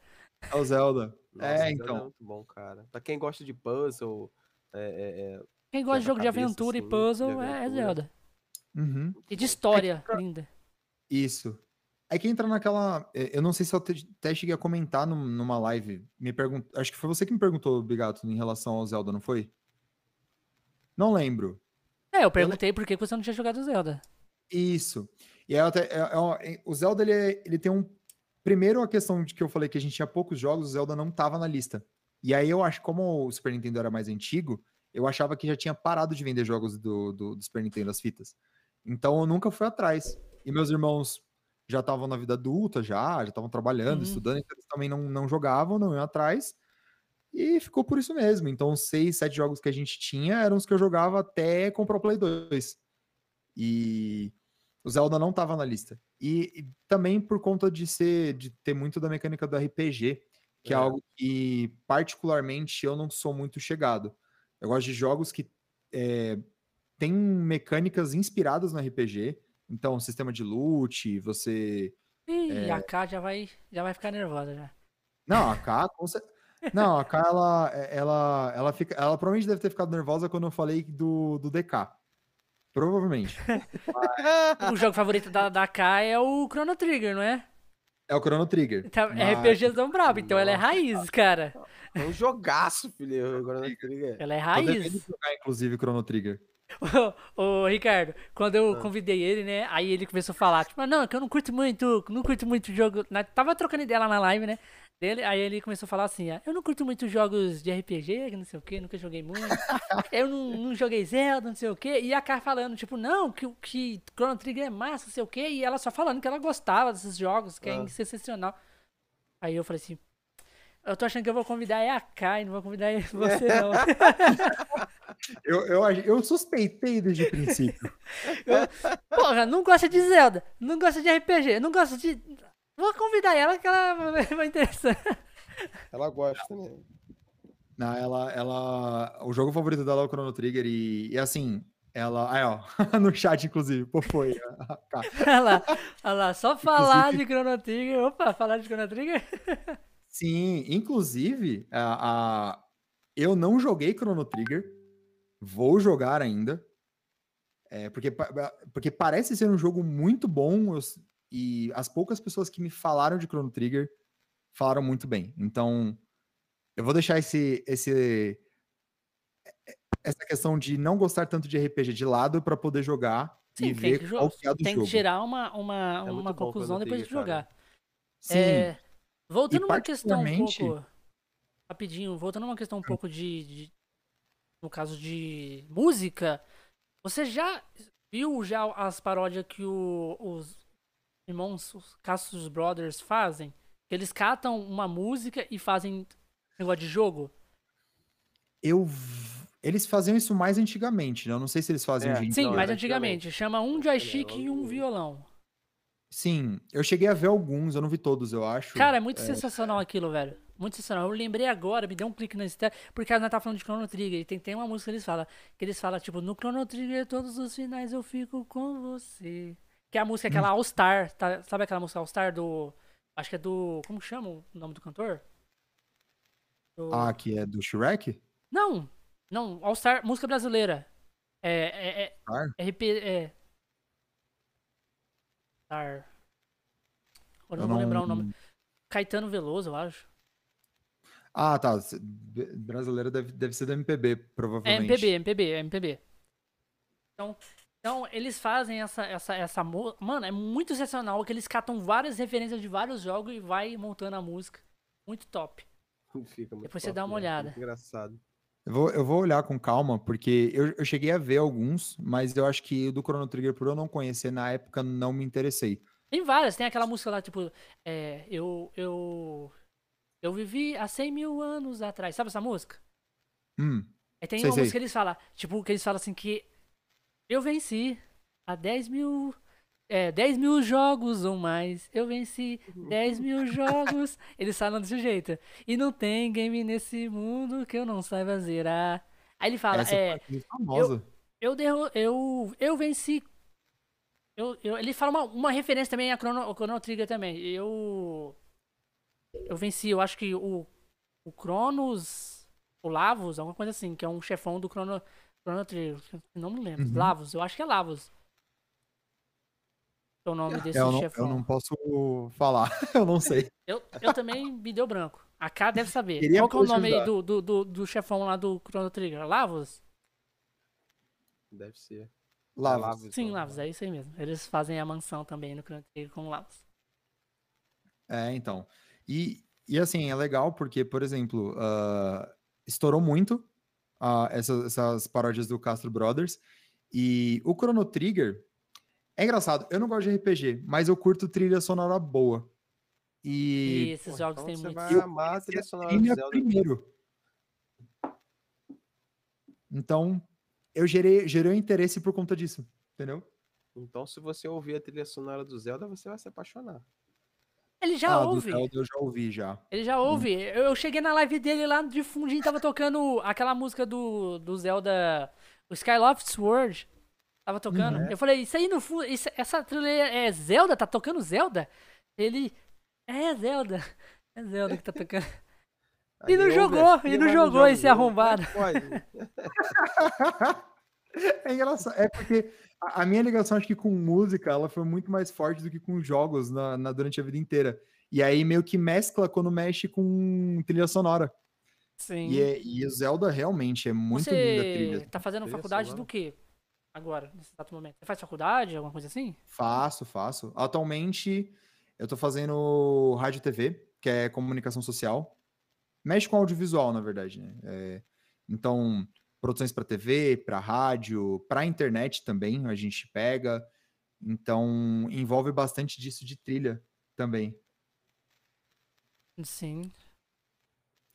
É o Zelda. Nossa, É, Zelda então. muito bom, cara. Pra quem gosta de puzzle, é, é, é, Quem gosta de jogo de Quebra-cabeça, aventura e assim, puzzle de é, é aventura. Zelda. Uhum. E de história linda. Isso. Aí que entra naquela. Eu não sei se eu até cheguei a comentar num- numa live. Me pergun... Acho que foi você que me perguntou, Bigato, em relação ao Zelda, não foi? Não lembro. É, eu perguntei por que você não tinha jogado Zelda. Isso. E aí eu até, é- é- é- o Zelda ele, é- ele tem um. Primeiro, a questão de que eu falei que a gente tinha poucos jogos, o Zelda não tava na lista. E aí eu acho, como o Super Nintendo era mais antigo, eu achava que já tinha parado de vender jogos do, do, do Super Nintendo, as fitas. Então eu nunca fui atrás. E meus irmãos já estavam na vida adulta, já, já estavam trabalhando, Uhum. estudando, então eles também não, não jogavam, não iam atrás. E ficou por isso mesmo. Então, os seis, sete jogos que a gente tinha eram os que eu jogava até comprar o Play 2. E o Zelda não tava na lista. E, e também por conta de ser, de ter muito da mecânica do RPG, que é, É. algo que particularmente eu não sou muito chegado. Eu gosto de jogos que é, têm mecânicas inspiradas no RPG. Então, sistema de loot, você. Ih, É. a K já vai, já vai ficar nervosa já. Não, a K, com cer- Não, a K, ela, ela, ela, fica, ela provavelmente deve ter ficado nervosa quando eu falei do, do DK. Provavelmente. <laughs> O jogo favorito da, da K é o Chrono Trigger, não é? É o Chrono Trigger. Então, Mas- RPG tão brabo, então ela é Nossa. raiz, cara. É um jogaço, filho. Agora não Trigger. Ela é Tô devendo raiz. jogar, inclusive, Chrono Trigger. Ô, ô, Ricardo, quando eu Ah. convidei ele, né? Aí ele começou a falar, tipo, não, é que eu não curto muito, não curto muito jogo. na- Tava trocando ideia lá na live, né? Dele, aí ele começou a falar assim, ah, eu não curto muito jogos de RPG, que não sei o que, nunca joguei muito. <laughs> eu não, não joguei Zelda, não sei o que. E a Kai falando, tipo, não, que, o- que Chrono Trigger é massa, não sei o que. E ela só falando que ela gostava desses jogos, que é Ah. sensacional. Aí eu falei assim, eu tô achando que eu vou convidar é a Kai, não vou convidar <laughs> você não. <laughs> Eu, eu, eu suspeitei desde o princípio. Porra, não gosta de Zelda, não gosta de RPG, não gosta de. Vou convidar ela que ela <laughs> vai- interessar. Ela gosta, né? Não, ela, ela. O jogo favorito dela é o Chrono Trigger e, e assim, ela. Aí, ó, <laughs> no chat, inclusive, pô, foi. <laughs> olha lá, olha lá, só falar inclusive, de Chrono Trigger. Opa, falar de Chrono Trigger? sim, inclusive, a, a, eu não joguei Chrono Trigger, vou jogar ainda. É, porque, porque parece ser um jogo muito bom eu, e as poucas pessoas que me falaram de Chrono Trigger falaram muito bem. Então, eu vou deixar esse, esse essa questão de não gostar tanto de RPG de lado para poder jogar Sim, e ver que qual que é do tem jogo. que tirar uma, uma, é uma conclusão depois de jogar. Sim. É, voltando uma questão um pouco rapidinho, voltando uma questão um pouco de, de no caso de música, você já viu já as paródias que o, os irmãos, os Cassius Brothers fazem? Eles catam uma música e fazem negócio de jogo? Eu. Eles faziam isso mais antigamente, né? Eu não sei se eles fazem é, Sim, mais antigamente. Chama um joystick é, e um violão. Sim, eu cheguei a ver alguns, eu não vi todos, eu acho. Cara, é muito é... sensacional aquilo, velho. Muito sensacional. Eu lembrei agora, me deu um clique na estela, porque a gente tá falando de Chrono Trigger. E tem, tem uma música que eles falam, que eles falam, tipo, no Chrono Trigger, todos os finais eu fico com você. Que é a música, aquela hum. All Star, tá? sabe aquela música All Star do. Acho que é do. Como chama o nome do cantor? Do... Ah, que é do Shrek? Não, não, All Star, música brasileira. É, é, é? RP, é... Star. Agora não vou lembrar o nome. Caetano Veloso, eu acho. Ah, tá. Brasileira deve, deve ser da MPB, provavelmente. É MPB, MPB, MPB. Então, então eles fazem essa, essa, essa. Mano, é muito excepcional que eles catam várias referências de vários jogos e vai montando a música. Muito top. <laughs> Fica muito Depois top, você dá uma né? olhada. engraçado. Eu vou, eu vou olhar com calma, porque eu, eu cheguei a ver alguns, mas eu acho que do Chrono Trigger, por eu não conhecer na época, não me interessei. Tem várias, tem aquela música lá, tipo, é, eu, eu, eu vivi há 100 mil anos atrás, sabe essa música? Hum, Aí tem sei, uma sei. música que eles falam, tipo, que eles falam assim que eu venci há 10 mil é, 10 mil jogos ou mais. Eu venci 10 mil jogos. Eles falam desse jeito. E não tem game nesse mundo que eu não saiba zerar. Aí ele fala, Essa é. é famosa. Eu, eu, derro eu, eu venci. Eu, eu, ele fala uma, uma referência também a Chrono, Chrono Trigger também. Eu. Eu venci, eu acho que o. O Cronos. O Lavos, alguma coisa assim, que é um chefão do Chrono, Chrono Trigger. Não me lembro. Uhum. Lavos, eu acho que é Lavos o nome desse eu não, chefão. Eu não posso falar, <laughs> eu não sei. Eu, eu também me deu branco. A K deve saber. Queria Qual que é o nome aí do, do, do, do, chefão lá do Chrono Trigger? Lavos? Deve ser. Lavos. É Lavos Sim, então. Lavos, é isso aí mesmo. Eles fazem a mansão também no Chrono Trigger com Lavos. É, então. E, e assim, é legal porque, por exemplo, uh, estourou muito uh, essas, essas paródias do Castro Brothers. E o Chrono Trigger, é engraçado, eu não gosto de RPG, mas eu curto trilha sonora boa. E, e esses Pô, jogos então têm muito. Vai amar a trilha sonora trilha Zelda. primeiro. Então, eu gerei, gerei um interesse por conta disso, entendeu? Então, se você ouvir a trilha sonora do Zelda, você vai se apaixonar. Ele já ah, ouve. Zelda eu já ouvi já. Ele já ouve. Hum. Eu cheguei na live dele lá de fundinho, tava tocando aquela música do, do Zelda, o Skyloft Sword. Tava tocando. Uhum. Eu falei, isso aí no fundo, isso, essa trilha é Zelda? Tá tocando Zelda? Ele, é Zelda. É Zelda que tá tocando. e não jogou, e não jogou esse arrombado. <laughs> <laughs> é engraçado, é porque a, a, minha ligação, acho que com música, ela foi muito mais forte do que com jogos na, na, durante a vida inteira. E aí meio que mescla quando mexe com trilha sonora. Sim. E, é, e o Zelda realmente é muito Você linda a trilha. tá fazendo faculdade sonora. do quê? agora, nesse exato momento? Você faz faculdade, alguma coisa assim? Faço, faço. Atualmente, eu tô fazendo rádio e TV, que é comunicação social. Mexe com audiovisual, na verdade, né? É, então, produções para TV, para rádio, para internet também, a gente pega. Então, envolve bastante disso de trilha também. Sim.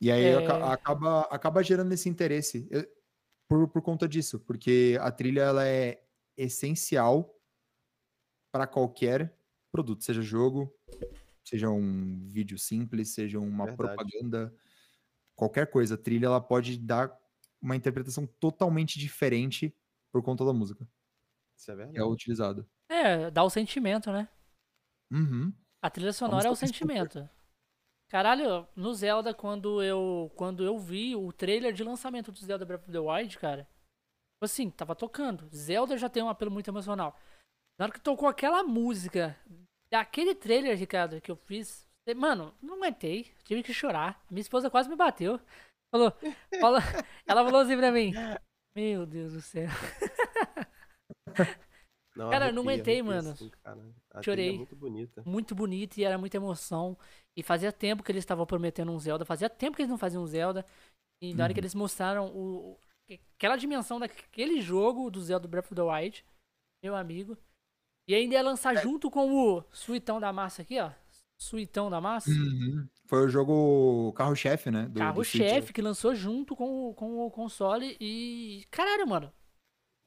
E aí é... acaba, acaba gerando esse interesse. Eu, por, por conta disso, porque a trilha ela é essencial para qualquer produto, seja jogo, seja um vídeo simples, seja uma Verdade. propaganda. qualquer coisa, trilha, ela pode dar uma interpretação totalmente diferente por conta da música. Isso é verdade. Que é utilizado. É, dá o sentimento, né? Uhum. A trilha sonora é o música tem super. sentimento. Caralho, no Zelda, quando eu, quando eu vi o trailer de lançamento do Zelda Breath of the Wild, cara, tipo assim, tava tocando. Zelda já tem um apelo muito emocional. Na hora que tocou aquela música, daquele trailer, Ricardo, que eu fiz, mano, não aguentei, tive que chorar. Minha esposa quase me bateu. Falou, falou- <laughs> ela falou assim pra mim, meu Deus do céu. <laughs> Não, Cara, eu não arrepia, aguentei, arrepia, mano. assim, Chorei. é muito bonita. muito bonito e era muita emoção. E fazia tempo que eles estavam prometendo um Zelda, fazia tempo que eles não faziam um Zelda. E na hora que Uhum. eles mostraram o, aquela dimensão daquele jogo do Zelda Breath of the Wild, meu amigo. E ainda ia lançar junto com o Suitão da Massa aqui, ó. Suitão da Massa. Uhum. Foi o jogo carro-chefe, né? Switch. Carro-chefe que lançou junto com, o- com o console. E. Caralho, mano.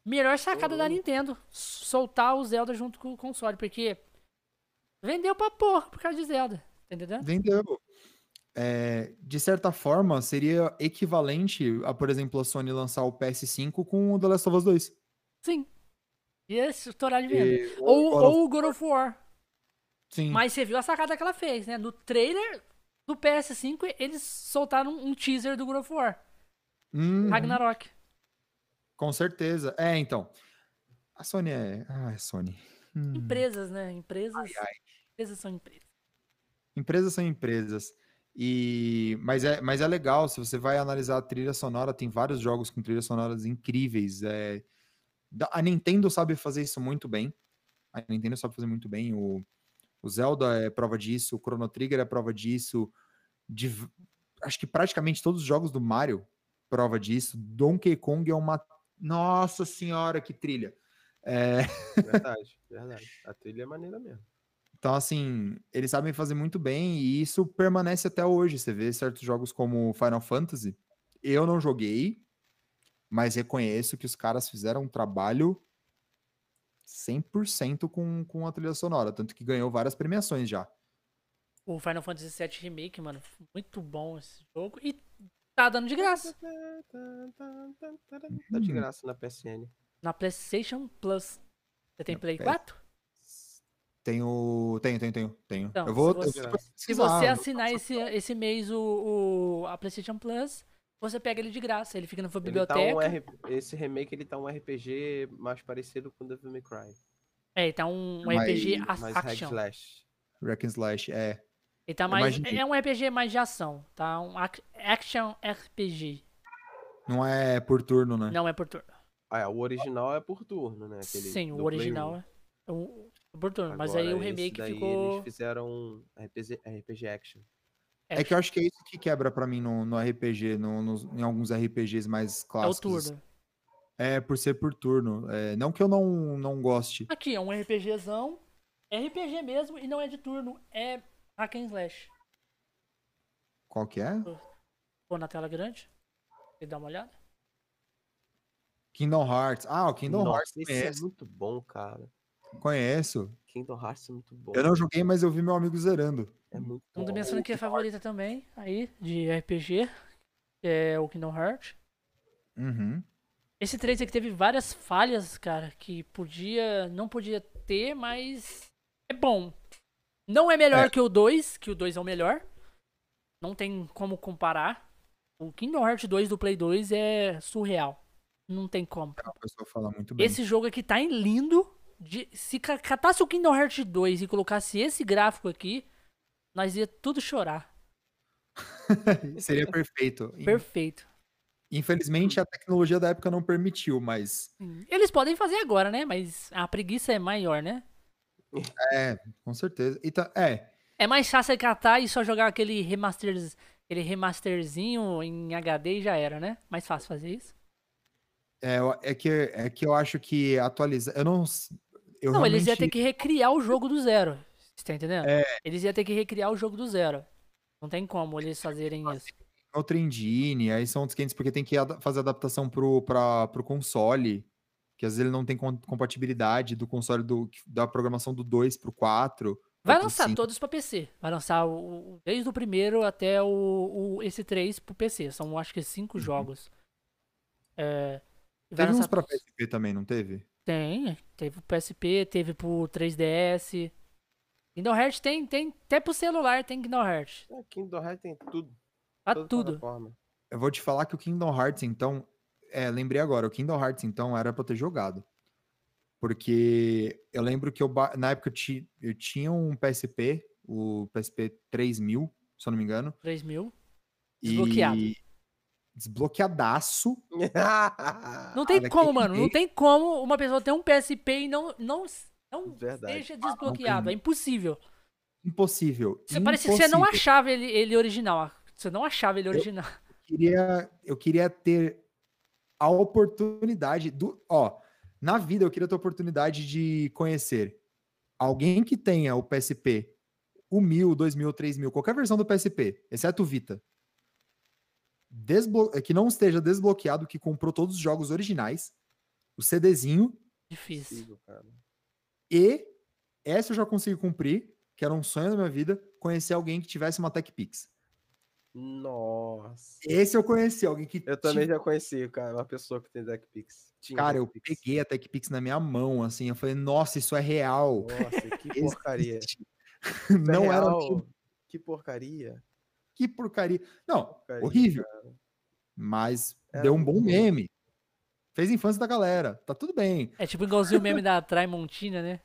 Melhor sacada da Ô. Nintendo. Soltar o Zelda junto com o console. Porque. Vendeu pra porra por causa de Zelda. Tá entendendo? Vendeu. É, de certa forma, seria equivalente a, por exemplo, a Sony lançar o PS5 com o The Last of Us 2. Sim. Esse estourar de venda. Ou, ou o God of War. Sim. Mas você viu a sacada que ela fez, né? No trailer do PS5, eles soltaram um teaser do God of War. Uhum, Ragnarok. com certeza. É, então. A Sony é. Ah, é Sony. Hum. Empresas, né? Empresas. Ai, ai. Empresas são empresas. Empresas são empresas. E mas é, mas é legal, se você vai analisar a trilha sonora, tem vários jogos com trilhas sonoras incríveis. É, a Nintendo sabe fazer isso muito bem. A Nintendo sabe fazer muito bem. O, o Zelda é prova disso, o Chrono Trigger é prova disso. de acho que praticamente todos os jogos do Mario prova disso. Donkey Kong é uma. Nossa senhora, que trilha! É, Verdade, verdade. A trilha é maneira mesmo. Então, assim, eles sabem fazer muito bem e isso permanece até hoje. Você vê certos jogos como Final Fantasy. Eu não joguei, mas reconheço que os caras fizeram um trabalho 100% com, com a trilha sonora. Tanto que ganhou várias premiações já. O Final Fantasy VII Remake, mano. Muito bom esse jogo. E tá dando de graça. Tá de graça na PSN. Na PlayStation Plus. Você tem Na Play PS. 4? Tenho, tenho, tenho, tenho. tenho. Então, eu vou, se eu você- vou Se você eu- assinar esse, esse mês o, o- a PlayStation Plus, você pega ele de graça. Ele fica na sua Ele tá biblioteca. um R... Esse remake ele tá um RPG mais parecido com Devil May Cry. É, ele tá um, um RPG Mais action. slash. Hack and Slash, é. Ele tá mais. Imagine- É um RPG mais de ação, tá? Um ac- action RPG. Não é por turno, né? Não é por turno. Ah, é, o original é por turno, né? Aquele Sim, o original 1. é um, por turno. Mas aí Agora, o remake daí ficou. Eles fizeram um RPG, RPG action. É que eu acho que é isso que quebra pra mim no, no RPG, no- nos- em alguns RPGs mais É o clássicos. turno. É, por ser por turno. É, não que eu não, não goste. Aqui, é um RPGzão. RPG mesmo e não é de turno. É hack and slash. Qual que é? Pô, na tela grande. Você dá uma olhada? Kingdom Hearts. Ah, o Kingdom Nossa, Hearts esse é muito bom, cara. conheço. Kingdom Hearts é muito bom. Eu não joguei, mas eu vi meu amigo zerando. É muito Uma da bom. minha franquia favorita também, aí, de RPG, que é o Kingdom Hearts. Uhum. Esse 3 aqui teve várias falhas, cara, que podia, não podia ter, mas é bom. Não é melhor É. que o 2, que o 2 é o melhor. Não tem como comparar. O Kingdom Hearts 2 do Play 2 é surreal. Não tem como. A pessoa fala muito bem. Esse jogo aqui tá em lindo. De, se ca- catasse o Kingdom Hearts 2 e colocasse esse gráfico aqui, nós ia tudo chorar. <laughs> Seria perfeito. Perfeito. Infelizmente, a tecnologia da época não permitiu, mas Eles podem fazer agora, né? Mas a preguiça é maior, né? é, com certeza. E tá- é, É mais fácil você catar e só jogar aquele remaster, aquele remasterzinho em HD e já era, né? Mais fácil fazer isso. é, é que, é que eu acho que atualizar. Eu não. Eu não, eles iam realmente- ter que recriar o jogo do zero. Você tá entendendo? É. Eles iam ter que recriar o jogo do zero. Não tem como eles fazerem isso. outra engine, aí são outros 500 porque tem que fazer adaptação pro, pra, pro console, que às vezes ele não tem com- compatibilidade do console do, da programação do 2 pro 4, Vai lançar todos pra PC. Vai lançar o, desde o primeiro até o, o- esse 3 pro PC. São acho que cinco jogos. É, Teve uns pra PSP também, não teve? Tem, teve pro PSP, teve pro 3DS. Kingdom Hearts tem, tem até pro celular tem Kingdom Hearts. É, Kingdom Hearts tem tudo. Toda tudo. plataforma. Eu vou te falar que o Kingdom Hearts, então. É, lembrei agora, o Kingdom Hearts, então, era pra eu ter jogado. Porque eu lembro que eu, na época eu, ti- eu tinha um PSP, o PSP 3000, se eu não me engano. 3 mil. e Desbloqueado. Desbloqueadaço. <laughs> Não tem Cara, como, mano. Não tem como uma pessoa ter um PSP e não, não, não Verdade. seja desbloqueado. tem. É impossível. Impossível. Você parece que você não impossível. achava ele, ele original. Você não achava ele original. <laughs> queria, eu queria ter a oportunidade do, ó, na vida eu queria ter a oportunidade de conhecer alguém que tenha o PSP, o 1000, 2000, 3000, qualquer versão do PSP, exceto o Vita. Desblo que não esteja desbloqueado, que comprou todos os jogos originais, o CDzinho, Difícil. E essa eu já consegui cumprir, que era um sonho da minha vida, conhecer alguém que tivesse uma TechPix. Nossa. Esse eu conheci, alguém que Eu também já conheci, cara, uma pessoa que tem TechPix. Tinha Cara, eu peguei a TechPix na minha mão, assim, eu falei, nossa, isso é real. Nossa, que <laughs> porcaria. Isso Não é era real. Que porcaria. Que porcaria. Não, porcaria, horrível. cara. mas Era deu um bom meme. Fez infância da galera. Tá tudo bem. É tipo igualzinho o meme da Traimontina, né?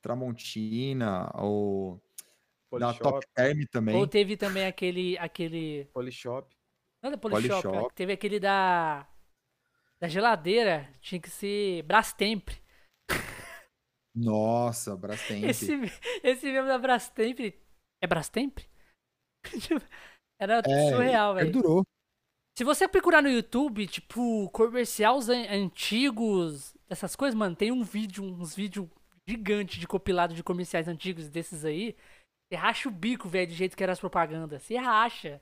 Tramontina, ou da Polishop. Top Term também. Ou teve também aquele. aquele Polishop. não é da Polishop, Polishop. cara, teve aquele da. Da geladeira. Tinha que ser Brastemp. Nossa, Brastemp. Esse, esse meme da Brastemp. É Brastemp? <laughs> Era É, surreal, velho. Perdurou. Se você procurar no YouTube, tipo, comerciais an- antigos, essas coisas, mano, tem um vídeo, uns vídeos gigantes de compilado de comerciais antigos desses aí. Você racha o bico, velho, do jeito que era as propagandas. Você racha.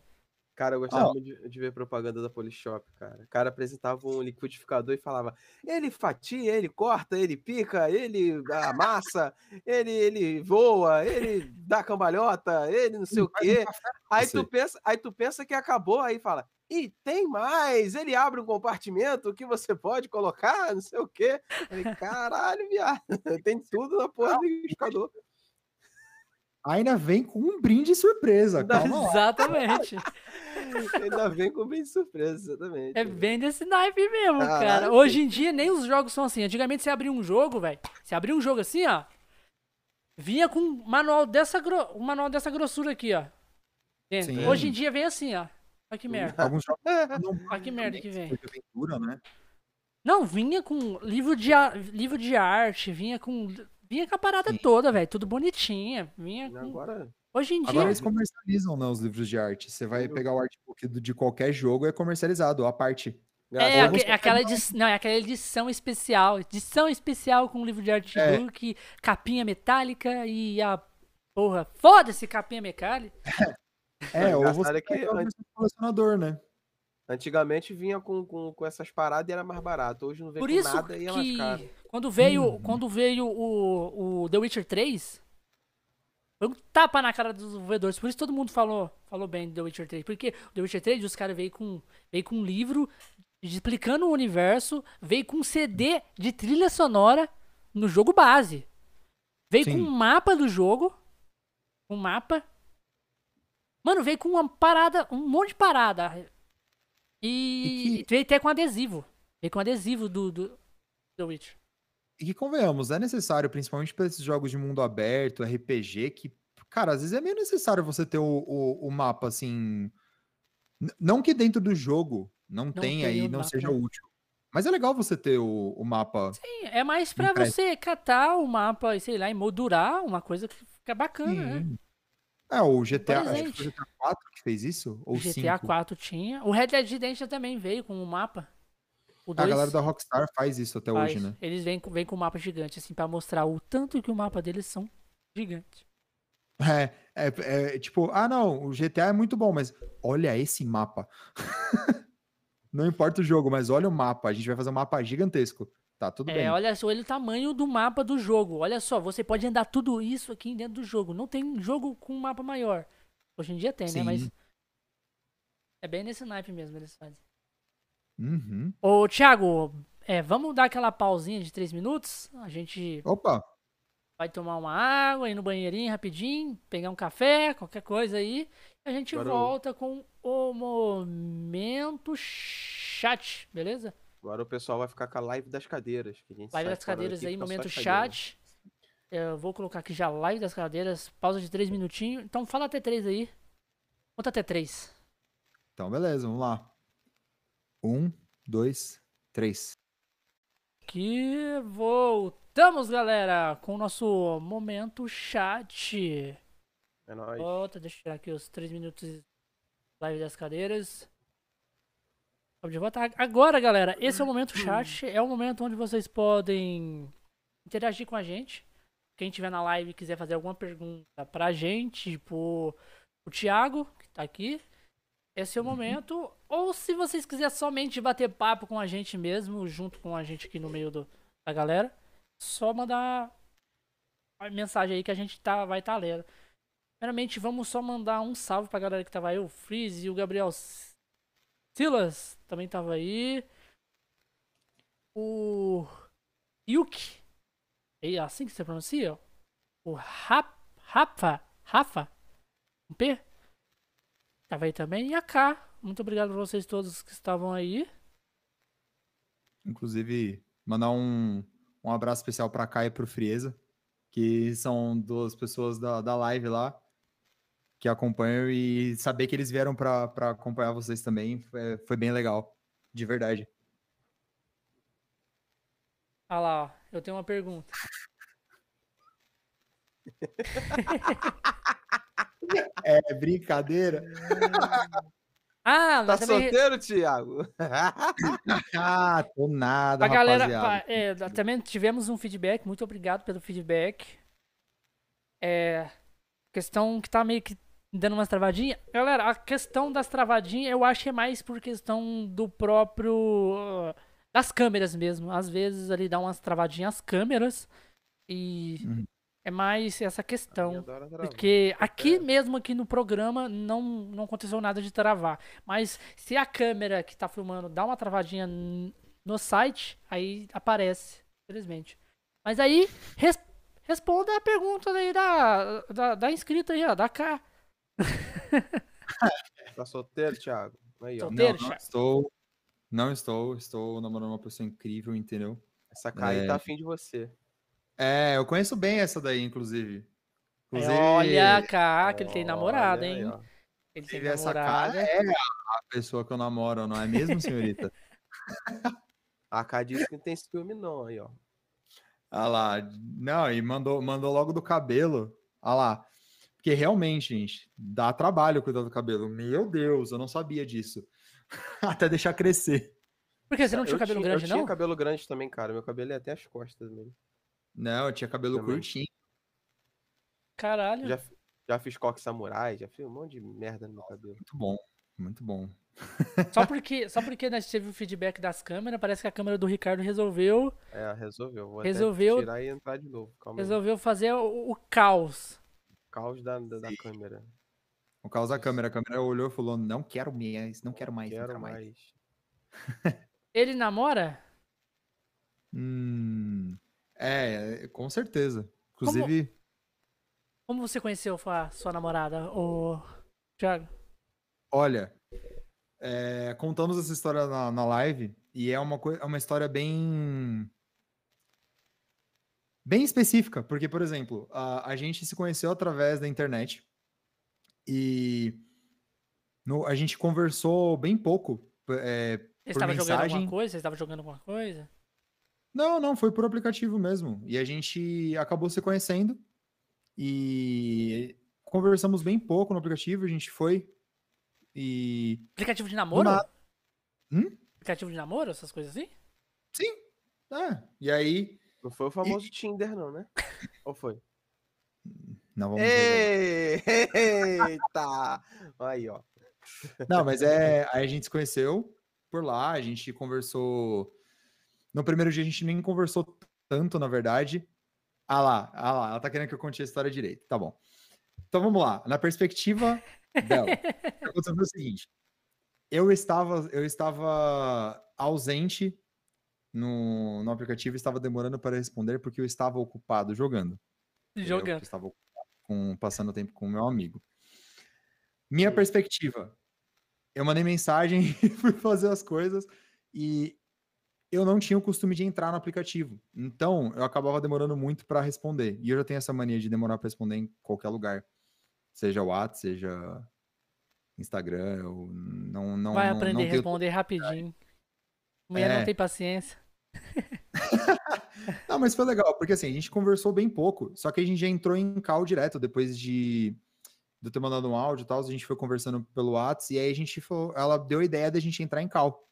Cara, eu gostava muito de, de ver propaganda da Polishop, cara. O cara apresentava um liquidificador e falava: ele fatia, ele corta, ele pica, ele amassa, ele, ele voa, ele dá cambalhota, ele não sei o quê. Aí tu, pensa, aí tu pensa que acabou, aí fala: e tem mais, ele abre um compartimento que você pode colocar, não sei o quê. Falei, caralho, viado, <laughs> tem tudo na porra do liquidificador. Ainda vem com um brinde surpresa. Calma. Exatamente. <laughs> Ainda vem com bem surpresa, exatamente. É bem desse naipe mesmo, cara. Hoje em dia nem os jogos são assim. Antigamente você abria um jogo, velho. Você abria um jogo assim, ó. Vinha com um manual dessa, gro... um manual dessa grossura aqui, ó. Hoje em dia vem assim, ó. Olha que merda. Alguns jogos <laughs> não Olha que merda que vem. aventura, né? Não, vinha com livro de, livro de arte, vinha com. Vinha com a parada Sim. toda, velho. Tudo bonitinha. Vinha com... Agora, Hoje em dia. Agora eles comercializam né, os livros de arte. Você vai pegar o artbook de qualquer jogo, é comercializado, a parte. É, Ou aquela um- edição, não, é aquela edição especial. Edição especial com livro de É. artbook, capinha metálica e a. Porra, foda-se capinha metálica. É, ou engraçado você é que o antes- colecionador, né? antigamente vinha com, com, com essas paradas e era mais barato. Hoje não vem Por com isso nada e é mais que caro. Quando veio, Uhum. quando veio o, o The Witcher 3, foi um tapa na cara dos desenvolvedores. Por isso todo mundo falou, falou bem do The Witcher 3. Porque o The Witcher 3, os caras veio com, veio com um livro explicando o universo, veio com um CD de trilha sonora no jogo base. Veio Sim. com um mapa do jogo. Um mapa. Mano, veio com uma parada, um monte de parada. E, E veio até com adesivo. Veio com adesivo do, do The Witcher. E que convenhamos, é necessário, principalmente para esses jogos de mundo aberto, RPG, que, cara, às vezes é meio necessário você ter o, o, o mapa assim. Não que dentro do jogo não, tenha tenha e o não mapa. seja útil. Mas é legal você ter o, o mapa. Sim, é mais pra Impresso. você catar o mapa e sei lá, e moldurar uma coisa que fica bacana, né? Sim. É, o GTA, acho que presente. foi o GTA 4 que fez isso? Ou O GTA 5? 4 tinha. O Red Dead Redemption também veio com um mapa. O A 2 galera da Rockstar faz isso até faz. hoje, né? Eles vêm com, vêm com um mapa gigante, assim, pra mostrar o tanto que o mapa deles são gigantes. É, é, é, tipo, ah não, o GTA é muito bom, mas olha esse mapa. <laughs> não importa o jogo, mas olha o mapa. A gente vai fazer um mapa gigantesco, Tá tudo É, bem. olha só, olha o tamanho do mapa do jogo. Olha só, você pode andar tudo isso aqui dentro do jogo. Não tem jogo com um mapa maior. Hoje em dia tem, né? Mas Sim. é bem nesse naipe mesmo eles fazem. Uhum. Ô, Thiago, é, vamos dar aquela pausinha de três minutos? A gente Opa, vai tomar uma água, ir no banheirinho rapidinho, pegar um café, qualquer coisa aí. A gente Agora eu- volta com o momento chat, beleza? Agora o pessoal vai ficar com a live das cadeiras. Que a gente Live das cadeiras aí, momento chat. Eu vou colocar aqui já live das cadeiras, pausa de três minutinhos. Então fala até três aí. Conta até três. então beleza, vamos lá. Um, dois, três. Que voltamos, galera, com o nosso momento chat. É nóis. Volta, deixa eu tirar aqui os três minutos de live das cadeiras. Vamos de volta. Agora, galera, esse é o momento chat. É o momento onde vocês podem interagir com a gente. Quem tiver na live e quiser fazer alguma pergunta pra gente, tipo o Thiago, que tá aqui. Esse é o momento. Ou se vocês quiserem somente bater papo com a gente mesmo, junto com a gente aqui no meio do, da galera, só mandar a mensagem aí que a gente tá, vai estar tá lendo. Primeiramente, vamos só mandar um salve pra galera que tava aí, o Freeze e o Gabriel Silas também tava aí. O Yuki. É assim que você pronuncia? O Rap, Rafa, Rafa, um P. Tava aí também. E a K. Muito obrigado por vocês todos que estavam aí. Inclusive, mandar um, um abraço especial pra Kai e pro Frieza, que são duas pessoas da, da live lá que acompanham e saber que eles vieram pra, pra acompanhar vocês também foi, foi bem legal, de verdade. Olha lá, ó. Eu tenho uma pergunta. <laughs> É brincadeira? <laughs> Ah, Tá também. solteiro, Thiago? <laughs> Ah, tô nada, A galera, rapaziada. pa- é, também tivemos um feedback, muito obrigado pelo feedback. É, questão que tá meio que dando umas travadinhas. Galera, a questão das travadinhas eu acho que é mais por questão do próprio. ah, das câmeras mesmo. Às vezes ali dá umas travadinhas as câmeras. E Uhum. É mais essa questão. Porque aqui mesmo, aqui no programa, não, não aconteceu nada de travar. Mas se a câmera que tá filmando dá uma travadinha no site, aí aparece, infelizmente. Mas aí, res- responda a pergunta aí da, da, da inscrita aí, ó, da K. <laughs> Tá solteiro, Thiago? Aí, ó. Solteiro. Não, não estou. Não estou. Estou namorando uma pessoa incrível, entendeu? Essa Kai É. tá afim de você. É, eu conheço bem essa daí, inclusive. É, Inclusive, olha a K, que ele tem namorada, hein? Ele tem inclusive essa namorada. cara é a pessoa que eu namoro, não é mesmo, senhorita? <laughs> A Kai disse que não tem ciúme, não, aí, ó. Ah lá, não, e mandou, mandou logo do cabelo. Ah lá. Porque realmente, gente, dá trabalho cuidar do cabelo. Meu Deus, eu não sabia disso. <laughs> Até deixar crescer. Por que você não tinha Eu cabelo tinha- grande, Eu não? tinha cabelo grande também, cara. Meu cabelo é até as costas mesmo. Não, eu tinha cabelo Também. curtinho. Caralho. Já, já fiz coque samurai, já fiz um monte de merda no meu cabelo. Muito bom, muito bom. Só <laughs> porque, só porque nós tivemos o feedback das câmeras, parece que a câmera do Ricardo resolveu É, resolveu. Vou Resolveu- até tirar e entrar de novo. Calma aí. resolveu fazer o, o caos. Caos da, da, da câmera. Por causa da câmera, a câmera olhou e falou: não quero mais, não quero mais, não Quero quero mais. mais. <laughs> Ele namora? Hum, é, com certeza. Inclusive, Como você conheceu a sua namorada, o Thiago? olha, é, contamos essa história na, na live e é uma, é uma história bem. Bem específica, porque, por exemplo, a, a gente se conheceu através da internet e no- a gente conversou bem pouco. é, Você estava jogando alguma coisa? Você estava jogando alguma coisa? Não, não, foi por aplicativo mesmo. E a gente acabou se conhecendo e conversamos bem pouco no aplicativo. A gente foi e. Aplicativo de namoro? nada. Hum? Aplicativo de namoro, essas coisas assim? É, e aí. Não foi o famoso Tinder, não, né? <laughs> Ou foi? Não vamos ver Ei, eita! Aí, ó. Não, mas é. Aí a gente se conheceu por lá, a gente conversou No primeiro dia a gente nem conversou tanto, na verdade. Ah lá, ah lá, ela tá querendo que eu conte a história direito. Tá bom. Então vamos lá. Na perspectiva dela, aconteceu o seguinte: eu estava, eu estava ausente no, no aplicativo, estava demorando para responder porque eu estava ocupado jogando. Jogando. Eu estava ocupado com, passando tempo com o meu amigo. Minha perspectiva. Eu mandei mensagem <laughs> e fui fazer as coisas e eu não tinha o costume de entrar no aplicativo. Então, eu acabava demorando muito para responder. E eu já tenho essa mania de demorar para responder em qualquer lugar. Seja WhatsApp, seja Instagram, eu não não Vai não, aprender a responder rapidinho. Mulher é. não tem paciência. <laughs> não, mas foi legal, porque assim, a gente conversou bem pouco, só que a gente já entrou em call direto depois de, de eu ter mandado um áudio e tal, a gente foi conversando pelo WhatsApp, e aí a gente falou, ela deu a ideia da gente entrar em call.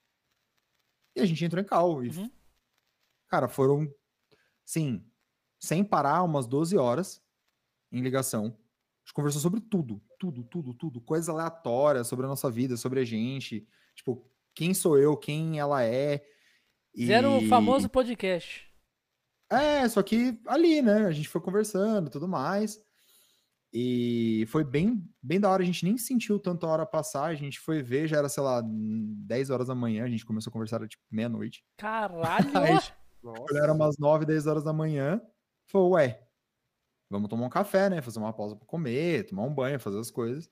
E a gente entrou em call. E, uhum. Cara, foram, sim, sem parar, umas 12 horas em ligação. A gente conversou sobre tudo, tudo, tudo, tudo. Coisas aleatórias sobre a nossa vida, sobre a gente. Tipo, quem sou eu, quem ela é. E... Zero o famoso podcast. É, só que ali, né? A gente foi conversando tudo mais. E foi bem, bem da hora, a gente nem sentiu tanto a hora passar, a gente foi ver, já era, sei lá, 10 horas da manhã, a gente começou a conversar, era tipo meia-noite. Caralho! <laughs> Aí, era umas 9, 10 horas da manhã, falou, ué, vamos tomar um café, né? Fazer uma pausa para comer, tomar um banho, fazer as coisas.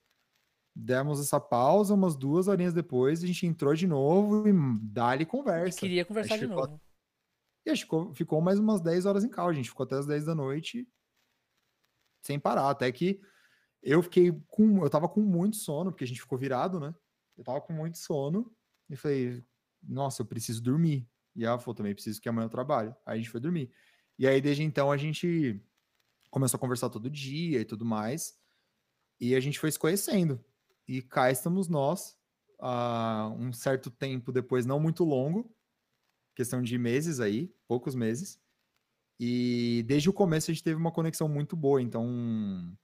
Demos essa pausa, umas duas horinhas depois, a gente entrou de novo e dá-lhe conversa. Eu queria conversar de ficou... novo. E a gente ficou, ficou mais umas 10 horas em cal, a gente ficou até as 10 da noite sem parar, até que eu fiquei com, eu tava com muito sono, porque a gente ficou virado, né? Eu tava com muito sono e falei, nossa, eu preciso dormir. E ela falou, também preciso que amanhã eu trabalho. Aí a gente foi dormir. E aí, desde então, a gente começou a conversar todo dia e tudo mais. E a gente foi se conhecendo. E cá estamos nós, uh, um certo tempo depois, não muito longo, questão de meses aí, poucos meses. E desde o começo a gente teve uma conexão muito boa, então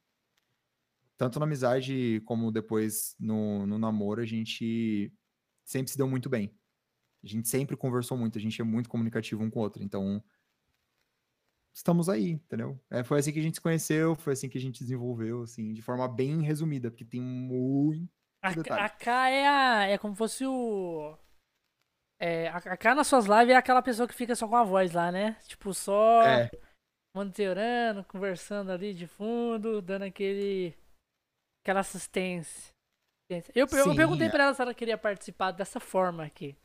tanto na amizade como depois no, no namoro, a gente sempre se deu muito bem. A gente sempre conversou muito, a gente é muito comunicativo um com o outro, então estamos aí, entendeu? É, foi assim que a gente se conheceu, foi assim que a gente desenvolveu, assim, de forma bem resumida, porque tem muito a, a K é, a, é como fosse o é, a, a K nas suas lives é aquela pessoa que fica só com a voz lá, né? Tipo, só é. monitorando, conversando ali de fundo, dando aquele. aquela assistência. Eu, eu, eu perguntei é. pra ela se ela queria participar dessa forma aqui.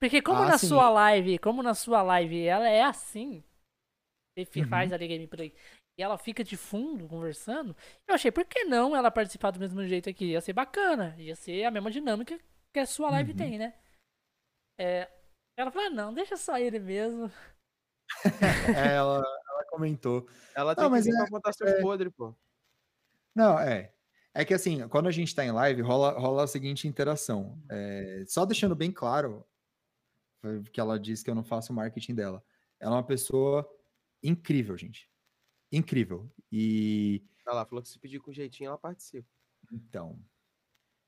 Porque como ah, na sim. sua live, como na sua live ela é assim, você uhum. faz ali gameplay e ela fica de fundo conversando, eu achei, por que não ela participar do mesmo jeito aqui? Ia ser bacana, ia ser a mesma dinâmica que a sua live uhum. tem, né? É, ela falou, ah, não, deixa só ele mesmo. <laughs> é, ela, ela comentou. Ela tem não, mas que é, contar seus é... podres, pô. Não, é. É que assim, quando a gente tá em live, rola, rola a seguinte interação. É, só deixando bem claro que ela disse que eu não faço marketing dela. Ela é uma pessoa incrível, gente. Incrível. E. Ela falou que se pedir com jeitinho, ela participa. Então.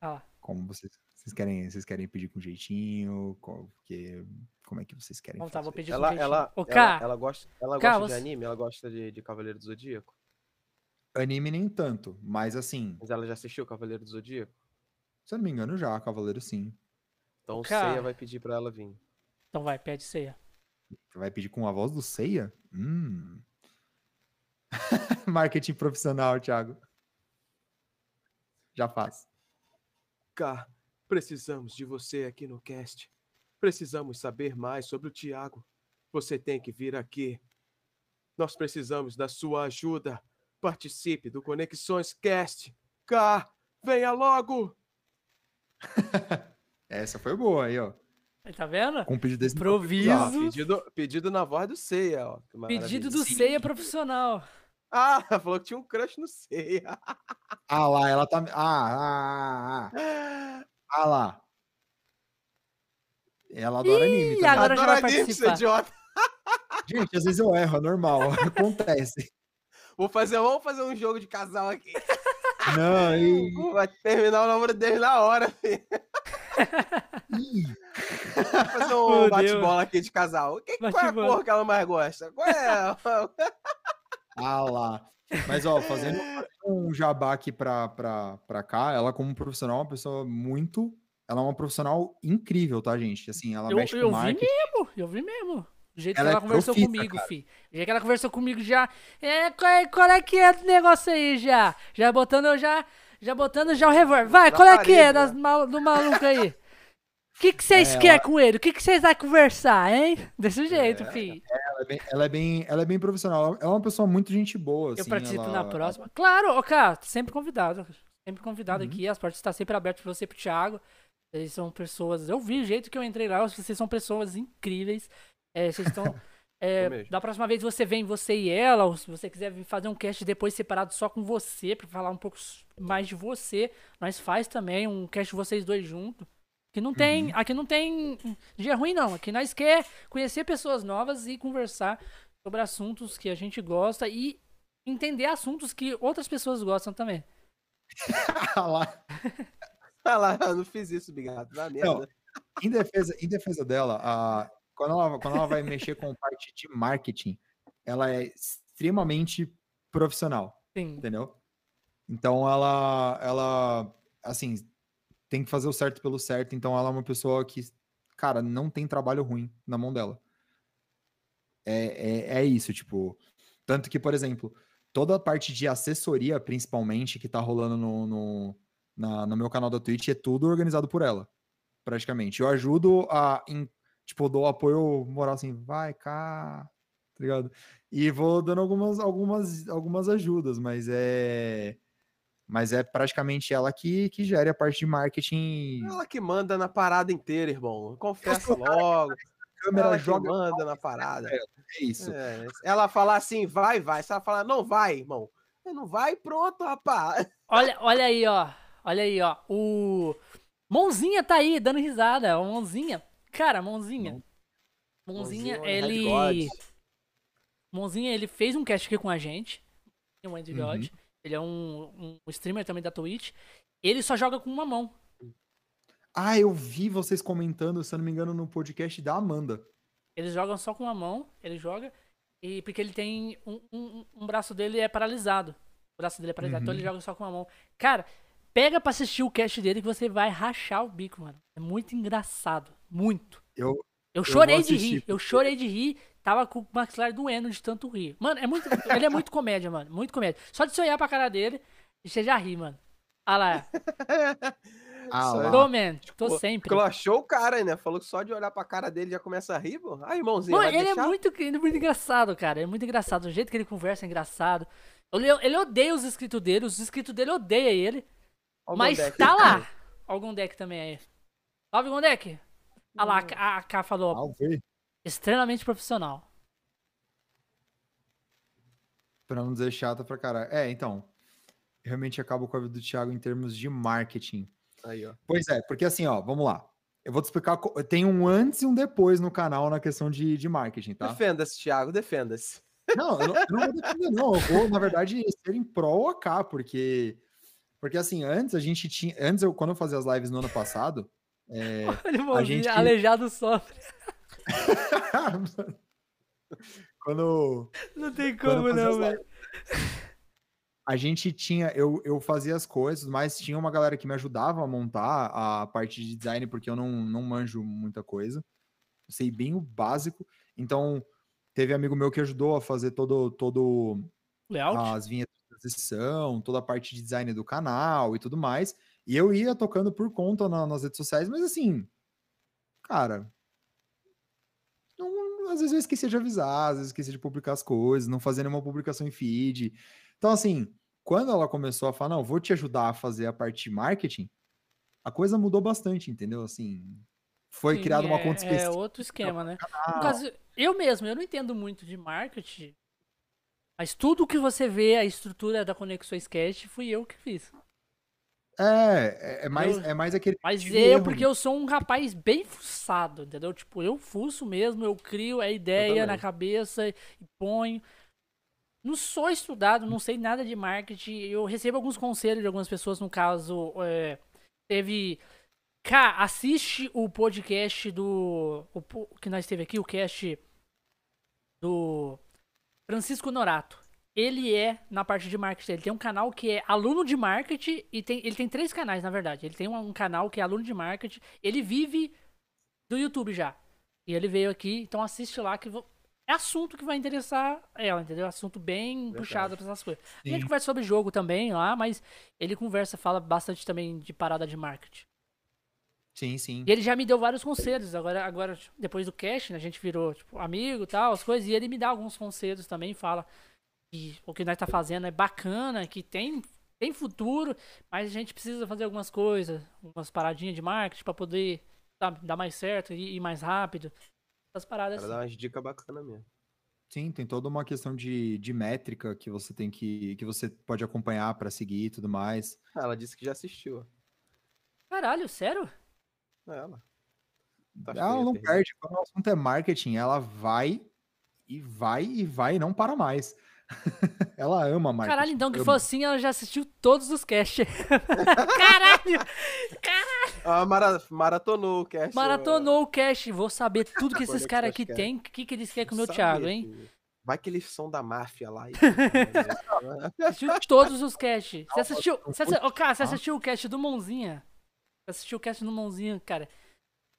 Ah. Como vocês vocês querem, vocês querem pedir com jeitinho? Porque, como é que vocês querem Vamos tá, vou pedir ela, com ela, jeitinho. ela, ela, ela gosta, ela gosta de anime? Ela gosta de, de Cavaleiro do Zodíaco? Anime nem tanto, mas assim... Mas ela já assistiu Cavaleiro do Zodíaco? Se eu não me engano já, Cavaleiro sim. Então o Seiya vai pedir pra ela vir. Então vai, pede Seiya. Vai pedir com a voz do Seiya? Hum... <laughs> Marketing profissional, Thiago. Já faz. Cá, Precisamos de você aqui no cast. Precisamos saber mais sobre o Tiago. Você tem que vir aqui. Nós precisamos da sua ajuda. Participe do Conexões Cast. Cá, venha logo! <laughs> Essa foi boa aí, ó. Tá vendo? Com pedido desse Improviso. Ah, pedido, pedido na voz do Ceia, ó. Pedido do Ceia profissional. Ah, <laughs> falou que tinha um crush no Ceia. ah lá, ela tá. Ah, ah, ah. <laughs> ah. Lá. Ela adora Ih, anime. Também. Agora adora já vai anime, idiota. Gente, às vezes eu erro, é normal. <laughs> Acontece. Vou fazer, vamos fazer um jogo de casal aqui. Não, <laughs> e... Vai terminar o namoro dele na hora, filho. <laughs> Ih, Fazer um bate-bola aqui de casal. Que, qual é a cor que ela mais gosta? Qual é? ah lá. Mas, ó, fazendo um jabá aqui pra, pra, pra cá, ela como profissional é uma pessoa muito... Ela é uma profissional incrível, tá, gente? Assim, ela Eu, mexe eu com vi marketing. mesmo, eu vi mesmo. O jeito Ela que é ela conversou profissa, comigo, cara. fi. O jeito que ela conversou comigo já. É, qual é, qual é que é do negócio aí já? Já botando eu já. Já botando já o revólver. Vai, Na qual é que é das mal- do maluco aí? O <laughs> que que vocês É, querem com ele? O que que vocês vão conversar, hein? Desse jeito, É, fi. Ela é, bem, ela, é bem, ela é bem profissional. Ela é uma pessoa muito gente boa, Eu assim, participo ela- na próxima. Claro, ô, cara, sempre convidado. Sempre convidado Uhum. aqui. As portas estão sempre abertas pra você e pro Thiago. Vocês são pessoas. Eu vi o jeito que eu entrei lá. Vocês são pessoas incríveis. É, vocês estão. <laughs> é, Eu da próxima vez você vem, você e ela, ou se você quiser vir fazer um cast depois separado só com você, pra falar um pouco mais de você, nós faz também um cast de vocês dois juntos. Aqui não tem, aqui não tem dia ruim não. Aqui nós quer conhecer pessoas novas e conversar sobre assuntos que a gente gosta e entender assuntos que outras pessoas gostam também. <laughs> Ah lá. Ah lá, eu não fiz isso, Bigato. Dá merda. Em defesa, em defesa dela, a, quando, ela, quando ela vai mexer com parte de marketing, ela é extremamente profissional, Sim. entendeu? Então ela, ela, assim, tem que fazer o certo pelo certo. Então ela é uma pessoa que, cara, não tem trabalho ruim na mão dela. É, é, é isso, tipo. Tanto que, por exemplo, toda a parte de assessoria, principalmente, que tá rolando no, no, na- no meu canal da Twitch, é tudo organizado por ela, praticamente. Eu ajudo a, em- tipo, dou apoio moral assim, vai cá, tá ligado? E vou dando algumas, algumas, algumas ajudas, mas é. Mas é praticamente ela que, que gere a parte de marketing. Ela que manda na parada inteira, irmão. Confessa logo. câmera Ela que joga. manda na parada. É isso. É, ela falar assim, vai, vai. Se ela falar, não vai, irmão. Não vai, pronto, rapaz. <laughs> Olha, olha aí, ó. Olha aí, ó. O Mãozinha tá aí dando risada. O Mãozinha. Cara, Mãozinha. Mãozinha, Mãozinha, ele. Mãozinha, ele fez um cast aqui com a gente. O Andy Uhum. God. Ele é um, um streamer também da Twitch. Ele só joga com uma mão. Ah, eu vi vocês comentando, se eu não me engano, no podcast da Amanda. Eles jogam só com uma mão. Ele joga. E porque ele tem. Um, um, um braço dele é paralisado. O braço dele é paralisado. Então Uhum. ele joga só com uma mão. Cara, pega pra assistir o cast dele que você vai rachar o bico, mano. É muito engraçado. Muito. Eu, Eu chorei de assistir, rir. Eu chorei de rir. Tava com o maxilar doendo de tanto rir. Mano, é muito. ele é muito comédia, mano. Muito comédia. Só de você olhar pra cara dele, você já ri, mano. Ah lá. <laughs> ah, lá. Tô, man. Tô Pô, sempre. Clochou o cara, né? Falou que só de olhar pra cara dele já começa a rir, pô. Aí, irmãozinho, Mano, vai ele deixar? é muito, é muito engraçado, cara. É muito engraçado. O jeito que ele conversa é engraçado. Ele, ele odeia os inscritos dele, os inscritos dele odeiam ele. O mas Gondek. tá lá. O Gondek também aí. Salve, Gondek. Ah lá, a K- a K falou, Talvez. Extremamente profissional. Pra não dizer chata pra caralho. É, então. Realmente acabo com a vida do Thiago em termos de marketing. Aí, ó. Pois é, porque assim, ó, vamos lá. Eu vou te explicar. Tem um antes e um depois no canal na questão de, de marketing, tá? Defenda-se, Thiago, defenda-se. Não, eu não, eu não vou defender, não. Eu vou, na verdade, ser em prol AK, porque. Porque assim, antes a gente tinha. Antes, eu, quando eu fazia as lives no ano passado. é, <laughs> Ele mãozinha, gente- aleijado sofre. <laughs> quando. Não tem como não, velho. a gente tinha, eu, eu fazia as coisas, mas tinha uma galera que me ajudava a montar a parte de design, porque eu não, não manjo muita coisa. Eu sei bem o básico. Então, teve amigo meu que ajudou a fazer todo, todo Layout? as vinhetas de transição, toda a parte de design do canal e tudo mais. E eu ia tocando por conta na- nas redes sociais, mas assim, cara, às vezes eu esquecia de avisar, às vezes eu esquecia de publicar as coisas, não fazer nenhuma publicação em feed. Então, assim, quando ela começou a falar, não, vou te ajudar a fazer a parte de marketing, a coisa mudou bastante, entendeu? Assim, foi Sim, criada uma é- conta É específica. outro esquema, né? No caso, eu mesmo, eu não entendo muito de marketing. Mas tudo que você vê, a estrutura da Conexões Cast, fui eu que fiz. É, é, é mais, Eu- é mais aquele. Mas tipo eu, porque eu sou um rapaz bem fuçado, entendeu? Tipo, eu fuço mesmo, eu crio a ideia na cabeça e ponho. Não sou estudado, não sei nada de marketing. Eu recebo alguns conselhos de algumas pessoas, no caso, é, teve Cá, assiste o podcast do. O, que nós teve aqui, o cast do Francisco Norato. Ele é na parte de marketing. Ele tem um canal que é aluno de marketing e tem, ele tem três canais, na verdade. Ele tem um, um canal que é aluno de marketing. Ele vive do YouTube já. E ele veio aqui, então assiste lá que vo- é assunto que vai interessar ela, entendeu? Assunto bem Verdade. puxado pra essas coisas. A gente Sim. conversa sobre jogo também lá, mas ele conversa, fala bastante também de parada de marketing. Sim, sim. E ele já me deu vários conselhos. Agora, agora depois do cast, né, a gente virou tipo, amigo e tal, as coisas. E ele me dá alguns conselhos também, fala que o que nós tá fazendo é bacana, que tem, tem futuro, mas a gente precisa fazer algumas coisas, umas paradinhas de marketing pra poder sabe, dar mais certo e ir mais rápido. Essas paradas assim. dá umas dicas bacanas mesmo. Sim, tem toda uma questão de, de métrica que você tem que. que você pode acompanhar pra seguir e tudo mais. Ah, ela disse que já assistiu. Caralho, sério? É ela. Tá ela não perde. Quando o assunto é marketing, ela vai e vai e vai e não para mais. Ela ama marketing. Caralho, então que ama. for assim, ela já assistiu todos os casts. <laughs> Caralho! Ah, mara- maratonou o cast. Maratonou o cast. Vou saber tudo que esses caras aqui Cast. têm. O que, que eles querem comer o Sabe, Thiago, hein? filho. Vai que eles são da máfia lá. E... <laughs> <laughs> Assistiu todos os casts. Você assistiu. Você, assi- Ô, cara, você Ah. assistiu o cast do Mãozinha? Você assistiu o cast do Mãozinha, cara?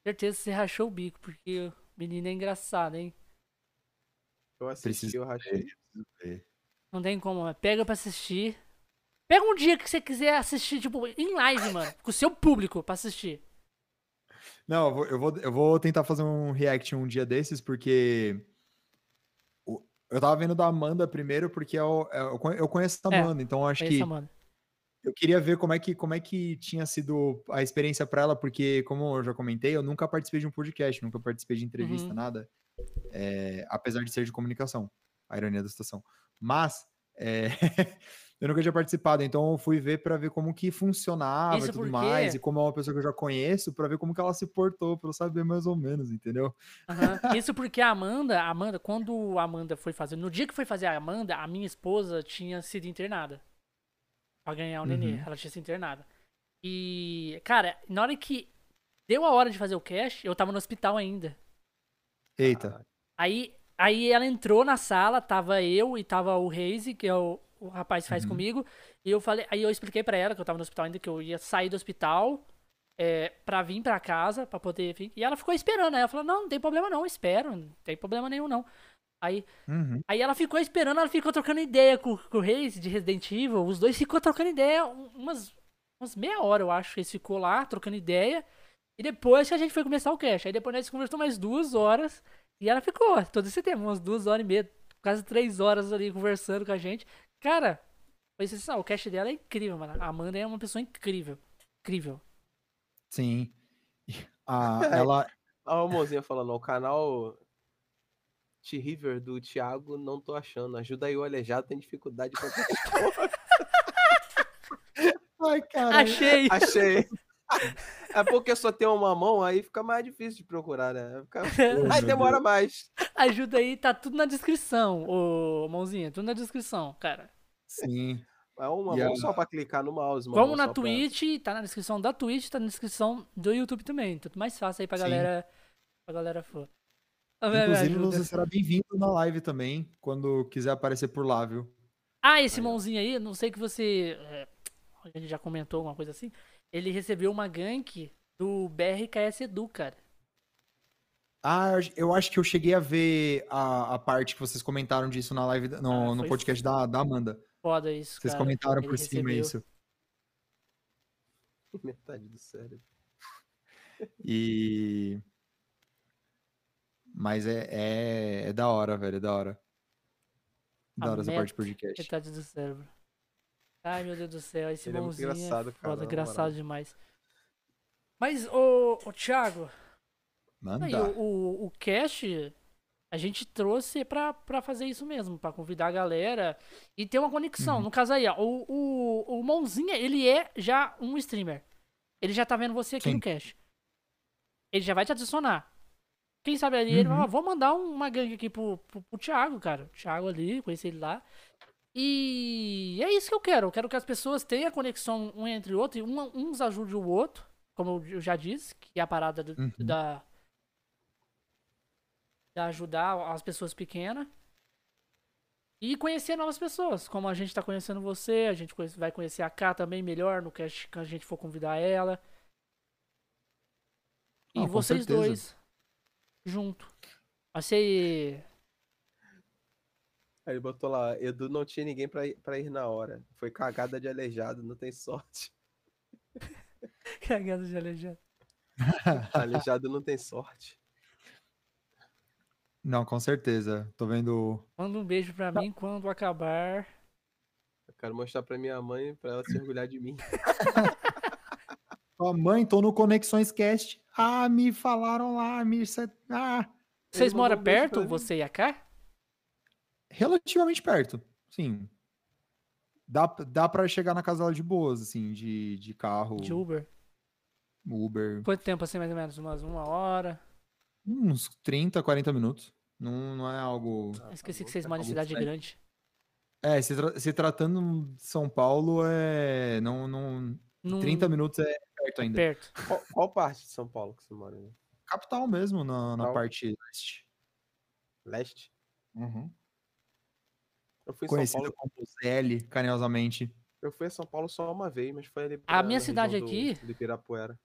Certeza que você rachou o bico, porque o menino é engraçado, hein? eu assisti, Preciso eu rachei. ver. Não tem como, pega pra assistir. Pega um dia que você quiser assistir, tipo, em live, mano. Com o seu público pra assistir. Não, eu vou, eu, vou, eu vou tentar fazer um react um dia desses, porque. Eu tava vendo da Amanda primeiro, porque eu, eu conhe- eu conheço a É, Amanda, então eu acho É que eu queria ver como é que, como é que tinha sido a experiência pra ela, porque, como eu já comentei, eu nunca participei de um podcast, nunca participei de entrevista, Uhum. nada. É, apesar de ser de comunicação, a ironia da situação. Mas é, <laughs> eu nunca tinha participado, então eu fui ver pra ver como que funcionava Isso e tudo mais, e como é uma pessoa que eu já conheço, pra ver como que ela se portou, pra eu saber mais ou menos, entendeu? Aham. <laughs> Isso porque a Amanda, a Amanda, quando a Amanda foi fazer, no dia que foi fazer a Amanda, a minha esposa tinha sido internada. Pra ganhar o nenê. Uhum. Ela tinha sido internada. E, cara, na hora que deu a hora de fazer o cash, eu tava no hospital ainda. Eita. Aí, aí ela entrou na sala, tava eu e tava o Reis, que é o, o rapaz que faz Uhum. comigo. E eu falei, aí eu expliquei pra ela que eu tava no hospital ainda, que eu ia sair do hospital é, pra vir pra casa, pra poder vir. E ela ficou esperando. Aí ela falou, não, não tem problema não, espero, não tem problema nenhum não. Aí, Uhum. aí ela ficou esperando, ela ficou trocando ideia com, com o Reis de Resident Evil. Os dois ficou trocando ideia um- umas, umas meia hora, eu acho. Eles ficou lá trocando ideia. E depois que a gente foi começar o cast. Aí depois nós conversou mais duas horas. E ela ficou todo esse tempo, umas duas horas e meia, quase três horas ali conversando com a gente. Cara, foi sensacional. O cast dela é incrível, mano. A Amanda é uma pessoa incrível. Incrível. Sim. Ah, <laughs> ela. Olha a mozinha falando, ó, o canal T-River do Thiago, não tô achando. Ajuda aí o aleijado, tem dificuldade com <laughs> essa Ai, cara. Achei! Achei. É porque só tem uma mão, aí fica mais difícil de procurar, né? Fica- <laughs> Aí demora mais. Ajuda aí, tá tudo na descrição, ô mãozinha. Tudo na descrição, cara. Sim. É uma E mão só pra clicar no mouse, Como na só pra- Twitch, tá na descrição da Twitch, tá na descrição do YouTube também. Tudo mais fácil aí pra Sim. galera. Pra galera for. Inclusive, você será bem-vindo na live também, quando quiser aparecer por lá, viu? Ah, esse Aí, mãozinho aí, não sei que você. é, a gente já comentou alguma coisa assim. Ele recebeu uma gank do BRKS Edu, cara. Ah, eu- acho que eu cheguei a ver a, a parte que vocês comentaram disso na live, no, Ah, no podcast da, da Amanda. Foda isso, Vocês cara. comentaram por cima recebeu. isso. <laughs> Metade do cérebro. E. Mas é, é, é da hora, velho, é da hora. Da A hora essa parte de meta- podcast. Metade do cérebro. Ai, meu Deus do céu, esse Ele é muito é engraçado, cara, foda, engraçado demais. Mas, ô, ô Thiago, Manda. aí, o, o, o cast, a gente trouxe pra, pra fazer isso mesmo, pra convidar a galera e ter uma conexão. Uhum. No caso aí, ó, o, o, o Mãozinha, ele é já um streamer. Ele já tá vendo você aqui Sim. no cast. Ele já vai te adicionar. Quem sabe ali, ele vai Uhum. falar, vou mandar um- uma gangue aqui pro, pro, pro Thiago, cara. O Thiago ali, conheci ele lá. E é isso que eu quero. Eu quero que as pessoas tenham conexão um entre o outro e uma- uns ajudem o outro. como eu já disse, que é a parada do- Uhum. da. Da ajudar as pessoas pequenas. E conhecer novas pessoas, como a gente tá conhecendo você, a gente conhece- vai conhecer a K também melhor no gente- que a gente for convidar ela. E Ah, vocês dois junto. Vai ser. Aí ele botou lá, Edu não tinha ninguém pra ir, pra ir na hora. Foi cagada de aleijado, não tem sorte. <laughs> Cagada de aleijado. <laughs> Aleijado não tem sorte. Não, com certeza. Tô vendo. Manda um beijo pra mim quando acabar. Eu quero mostrar pra minha mãe pra ela se orgulhar de mim. <laughs> Ó, mãe, tô no Conexões Cast. Ah, me falaram lá, me. Ah, Vocês moram um perto, você e a K? Relativamente perto. Sim. Dá, dá pra chegar na casa dela de boas, assim, de, de carro, De Uber? Uber. Quanto tempo assim, mais ou menos? Umas uma hora? Uns 30, 40 minutos. Não, não é algo. Eu esqueci que vocês bom, moram em cidade grande. É, se, tra- se tratando de São Paulo, é. Não, não, Num... 30 minutos é perto ainda. Perto. Qual, qual parte de São Paulo que você mora? Né? Capital mesmo, na, na parte leste. Leste? Uhum. Eu fui em São Paulo. como ZL, carinhosamente. Eu fui a São Paulo só uma vez, mas foi ali A minha cidade do- aqui- Do Ibirapuera.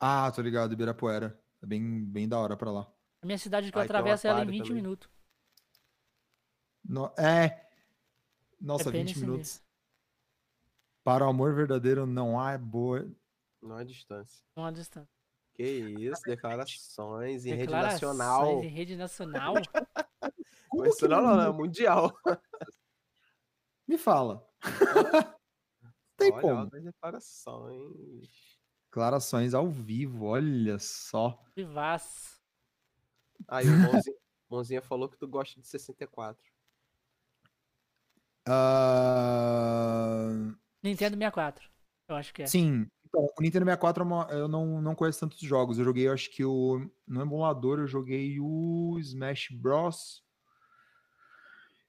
Ah, tô ligado, Ibirapuera. É bem, bem da hora pra lá. A minha cidade que eu Aí atravesso ela em aquário 20 também. minutos. No- é. Nossa, é bem 20 nesse minutos. nível. Para o amor verdadeiro não há boa. Não é distância. Não há distância. Que isso, declarações em rede Declarações nacional. Em rede nacional? <laughs> Como que não, não, é mundial. <laughs> Me fala. <laughs> Tem Olha, como. declarações. Declarações ao vivo, olha só. Vivaz. Aí o Mãozinha, Mãozinha falou que tu gosta de 64. Ah, Nintendo 64. Eu acho que é. Sim, então, o Nintendo 64 é eu não, não conheço tantos jogos. Eu joguei, eu acho que o. No emulador, eu joguei o Smash Bros.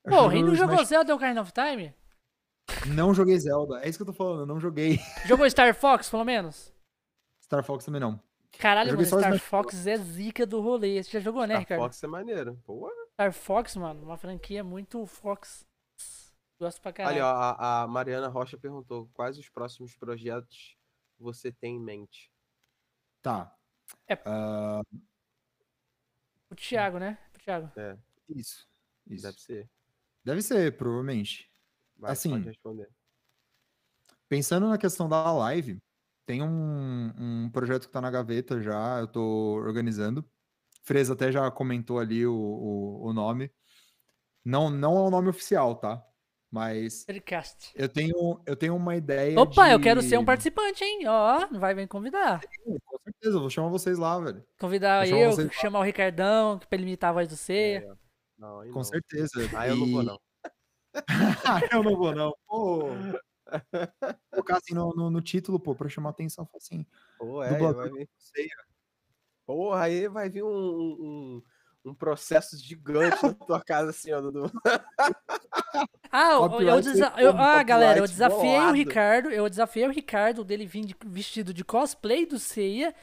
Pô, e não jogou Smash- Zelda Ocarina of Time? Não joguei Zelda. É isso que eu tô falando, eu não joguei. <laughs> Jogou Star Fox, pelo menos? Star Fox também não. Caralho, mano, Star Smash Fox é zica do rolê. Você já jogou, né, Star Ricardo? Fox é maneiro. Pô, Star Fox, mano, uma franquia muito Fox. Gosto pra caralho. Ali, ó, a, a Mariana Rocha perguntou quais os próximos projetos você tem em mente. Tá. É. Ah, O Thiago, né? O Thiago. isso. Isso. Deve ser. Deve ser, provavelmente. Vai, Assim, pode responder. Pensando na questão da live, tem um, um projeto que tá na gaveta já, eu tô organizando. Freza até já comentou ali o, o, o nome. Não, não é o nome oficial, tá? Mas Podcast. eu tenho, eu tenho uma ideia. Opa, eu de- quero ser um participante, hein? Ó, vai me convidar. Com certeza, eu vou chamar vocês lá, velho. Convidar Vou chamar eu, vocês lá. chamar o Ricardão, pra ele imitar a voz do Ceia. É, não, Com não. certeza. Ah, eu não vou, não. <laughs> Eu não vou, não. Pô. <laughs> Colocar assim no, no, no título, pô, pra chamar atenção, falar assim. Pô, é, vai vir. Ceia. Porra, aí vai vir um, um, um processo gigante na tua casa, assim, ó, Dudu. <laughs> Ah, eu, eu, desa- eu- ah, galera, eu desafiei o bolado. Ricardo, eu desafiei o Ricardo dele vir de- vestido de cosplay do Ceia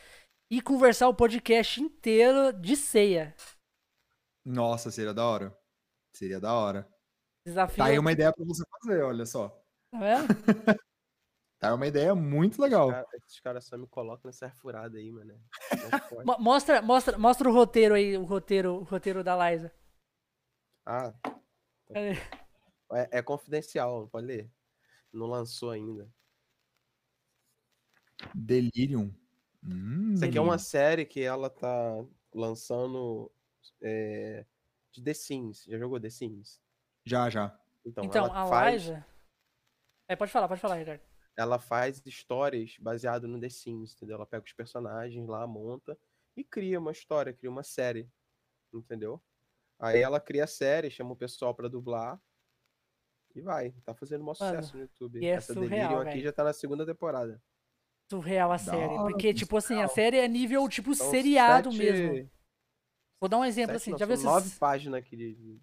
e conversar o podcast inteiro de Ceia. Nossa, seria da hora. Seria da hora. Desafio. Tá aí uma ideia pra você fazer, olha só. Tá vendo? <laughs> Tá aí uma ideia muito legal. Cara, esses caras só me colocam nessa furada aí, mano. <laughs> Mo- Mostra, mostra, mostra o roteiro aí, o roteiro, o roteiro da Liza. Ah, é, é confidencial, não pode ler. Não lançou ainda. Delirium. Hum, Isso aqui é uma série que ela tá lançando é, de The Sims. Já jogou The Sims? Já, já. Então, Então, ela, a faz, Liza. É, pode falar, pode falar, Ricardo. ela faz histórias baseadas no The Sims, entendeu? Ela pega os personagens lá, monta e cria uma história, cria uma série, entendeu? Aí ela cria a série, chama o pessoal pra dublar e vai. Tá fazendo um maior Mano, sucesso no YouTube. e é Essa surreal, Delirium aqui velho. já tá na segunda temporada. Surreal a série. Porque, tipo assim, a série é nível, tipo, São seriado sete- mesmo. Vou dar um exemplo sete assim. não, Já viu são nove esses... páginas aqui de, de,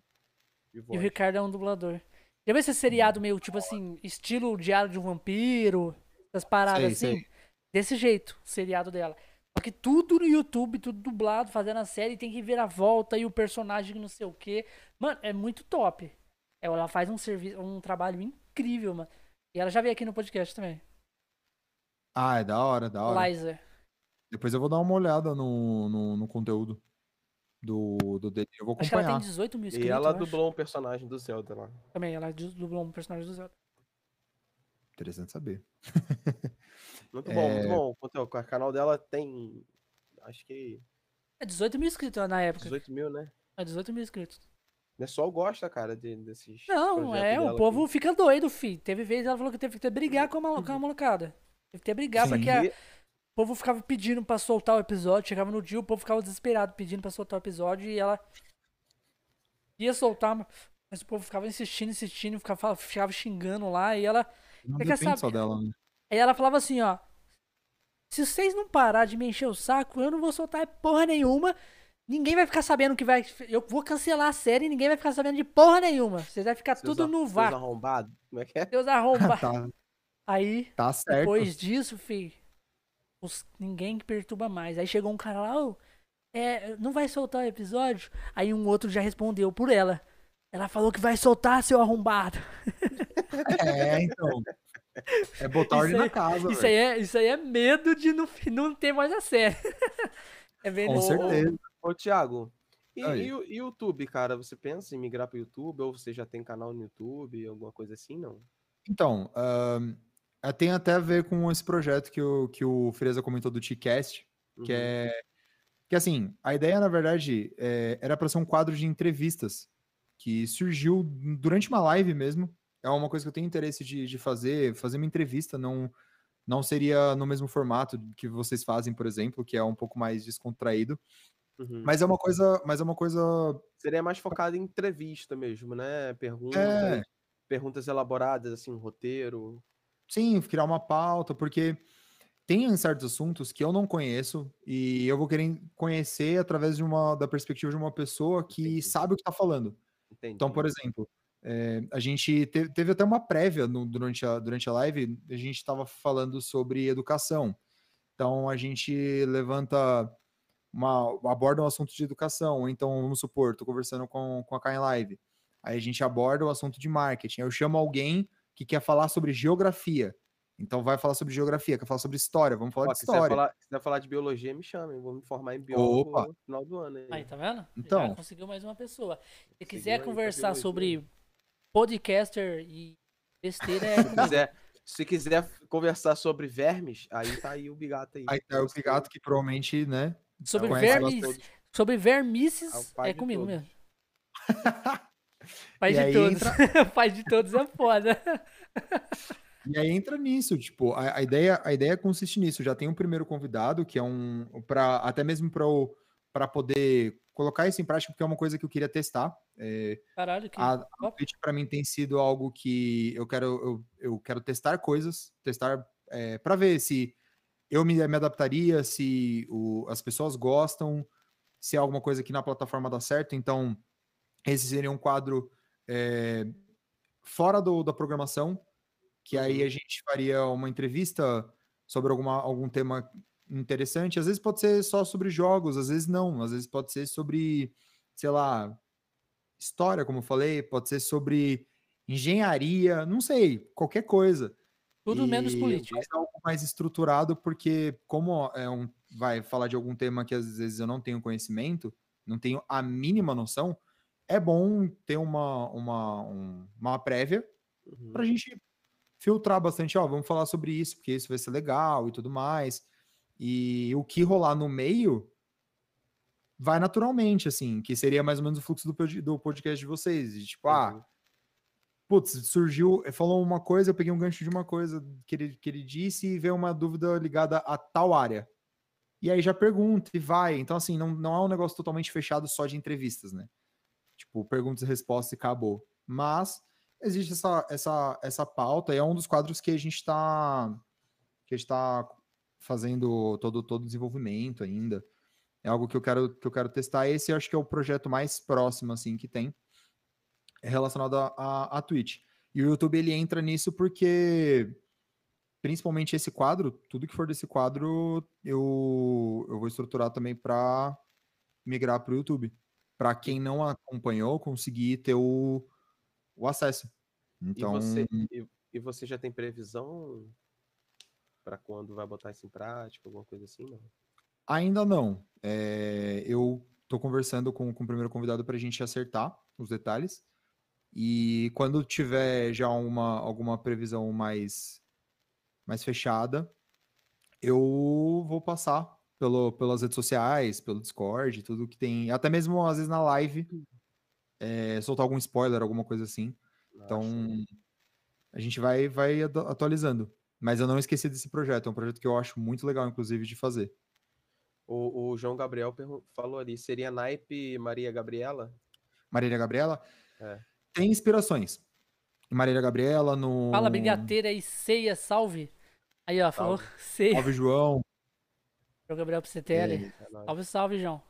de E o. Ricardo é um dublador. Já viu esse seriado meio, tipo assim, estilo Diário de um Vampiro? Essas paradas Sei, assim? sei. desse jeito, o seriado dela. Só que tudo no YouTube, tudo dublado, fazendo a série, tem que vir a volta e o personagem não sei o quê. Mano, é muito top. Ela faz um serviço, um trabalho incrível, mano. E ela já veio aqui no podcast também. Ah, é da hora, da hora. Liza. Depois eu vou dar uma olhada no, no, no conteúdo do, do dele. Eu vou Acho que ela acompanhar. tem 18 mil inscritos. E ela dublou um personagem do Zelda lá. Também, ela dublou um personagem do Zelda. Interessante saber. <laughs> Muito bom, É. muito bom. O canal dela tem. Acho que É 18 mil inscritos na época. 18 mil, né? É 18 mil inscritos. O pessoal gosta, cara, de- desses. Não, é, o povo aqui. fica doido, fi. Teve vez ela falou que teve que ter brigar com a, com a molecada. Teve que ter brigar, Sim. porque a- povo ficava pedindo pra soltar o episódio. Chegava no dia, o povo ficava desesperado pedindo pra soltar o episódio e ela ia soltar, mas o povo ficava insistindo, insistindo, ficava, ficava xingando lá e ela. Não Você quer depende só saber- dela, né? Aí ela falava assim, ó. Se vocês não parar de me encher o saco, eu não vou soltar porra nenhuma. Ninguém vai ficar sabendo que vai. Eu vou cancelar a série e ninguém vai ficar sabendo de porra nenhuma. Vocês vai ficar seus tudo ar- no vácuo. arrombados. Como é que é? Deus <laughs> arromba. tá, Aí, tá certo. depois disso, fi, os, ninguém perturba mais. Aí chegou um cara lá, ô, é, não vai soltar o episódio? Aí um outro já respondeu por ela. Ela falou que vai soltar, seu arrombado. <laughs> É, então. É botar Isso ordem aí- na casa. Isso aí, é, isso aí é medo de não, não ter mais a série. <laughs> é bem Com certeza. Ô, Thiago. E, e o e o YouTube, cara? Você pensa em migrar pro YouTube? Ou você já tem canal no YouTube? Alguma coisa assim, não? Então, eh, tem até a ver com esse projeto que o, que o Freza comentou do T-Cast, que Uhum. é. Que assim, a ideia, na verdade, é, era para ser um quadro de entrevistas que surgiu durante uma live mesmo. É uma coisa que eu tenho interesse de, de fazer, fazer uma entrevista, não, não seria no mesmo formato que vocês fazem, por exemplo, que é um pouco mais descontraído. Uhum. Mas é uma coisa, mas é uma coisa Seria mais focado em entrevista mesmo, né? Perguntas, É. perguntas elaboradas, assim, roteiro. Sim, criar uma pauta, porque tem certos assuntos que eu não conheço e eu vou querer conhecer através de uma da perspectiva de uma pessoa que Entendi. sabe o que está falando. Entendi. Então, por exemplo, eh, a gente teve, teve até uma prévia no- durante, a, durante a live, a gente estava falando sobre educação. Então, a gente levanta uma, aborda um assunto de educação. Então, vamos supor, estou conversando com, com a Kai Live. Aí a gente aborda o assunto de marketing. Eu chamo alguém que quer falar sobre geografia. Então, vai falar sobre geografia, quer falar sobre história, vamos falar Ó, de se história. falar, se quiser falar de biologia, me chame. Vou me formar em biólogo Opa. no final do ano. Aí. Aí, tá vendo? Então. Já conseguiu mais uma pessoa. Se Conseguiu quiser pra conversar biologia. sobre podcaster e besteira, é <laughs> Se quiser, se quiser conversar sobre vermes, aí tá aí o bigato aí. Aí tá o Pigato que provavelmente, né? Sobre vermes, sobre É vermices, pai é de comigo todos. mesmo. <laughs> Pai E de todos. Pai <laughs> de todos é foda. E aí entra nisso, tipo, a, a ideia, a ideia consiste nisso. Já tem um primeiro convidado, que é um para até mesmo para poder colocar isso em prática, porque é uma coisa que eu queria testar. É, Caralho, que. a, a. Twitch para mim tem sido algo que eu quero eu, eu quero testar coisas, testar para ver se eu me, me adaptaria, se o- as pessoas gostam, se é alguma coisa que na plataforma dá certo. Então, esse seria um quadro é, fora do, da programação, que aí a gente faria uma entrevista sobre alguma, algum tema interessante. Às vezes pode ser só sobre jogos, às vezes não. Às vezes pode ser sobre, sei lá, história, como eu falei, pode ser sobre engenharia, não sei, qualquer coisa. Tudo menos E político. Mas algo mais estruturado, porque como é um, vai falar de algum tema que às vezes eu não tenho conhecimento, não tenho a mínima noção, é bom ter uma, uma, um- uma prévia Uhum. para a gente filtrar bastante, ó, vamos falar sobre isso, porque isso vai ser legal e tudo mais. E o que rolar no meio vai naturalmente, assim, que seria mais ou menos o fluxo do, do podcast de vocês. De, tipo, ah, Uhum. putz, surgiu, falou uma coisa, eu peguei um gancho de uma coisa que ele, que ele disse e veio uma dúvida ligada a tal área. E aí já pergunta e vai. Então, assim, não, não é um negócio totalmente fechado só de entrevistas, né? Tipo, perguntas e respostas e acabou. Mas existe essa, essa, essa pauta e é um dos quadros que a gente está que a gente tá fazendo todo todo o desenvolvimento ainda. É algo que eu quero que eu quero testar. Esse eu acho que é o projeto mais próximo assim que tem é relacionado a, a, a Twitch. E o YouTube ele entra nisso porque principalmente esse quadro, tudo que for desse quadro, eu, eu vou estruturar também para migrar para o YouTube. Para quem não acompanhou, conseguir ter o, o acesso. Então, E, você, e, e você já tem previsão para quando vai botar isso em prática, alguma coisa assim, não? ainda não. É, eu tô conversando com, com o primeiro convidado para a gente acertar os detalhes. E quando tiver já uma, alguma previsão mais, mais fechada, eu vou passar pelo, pelas redes sociais, pelo Discord, tudo que tem. Até mesmo às vezes na live, é, soltar algum spoiler, alguma coisa assim. Então, Acho- a gente vai, vai atu- atualizando. Mas eu não esqueci desse projeto. É um projeto que eu acho muito legal, inclusive, de fazer. O, o João Gabriel falou ali, seria naipe Maria Gabriela? Marília Gabriela É. tem inspirações. Marília Gabriela no. Fala, brigadeira e ceia, salve. Aí, ó, falou <laughs> ceia. Salve, João. Pro Gabriel PCTL. É, É. Salve, salve, João.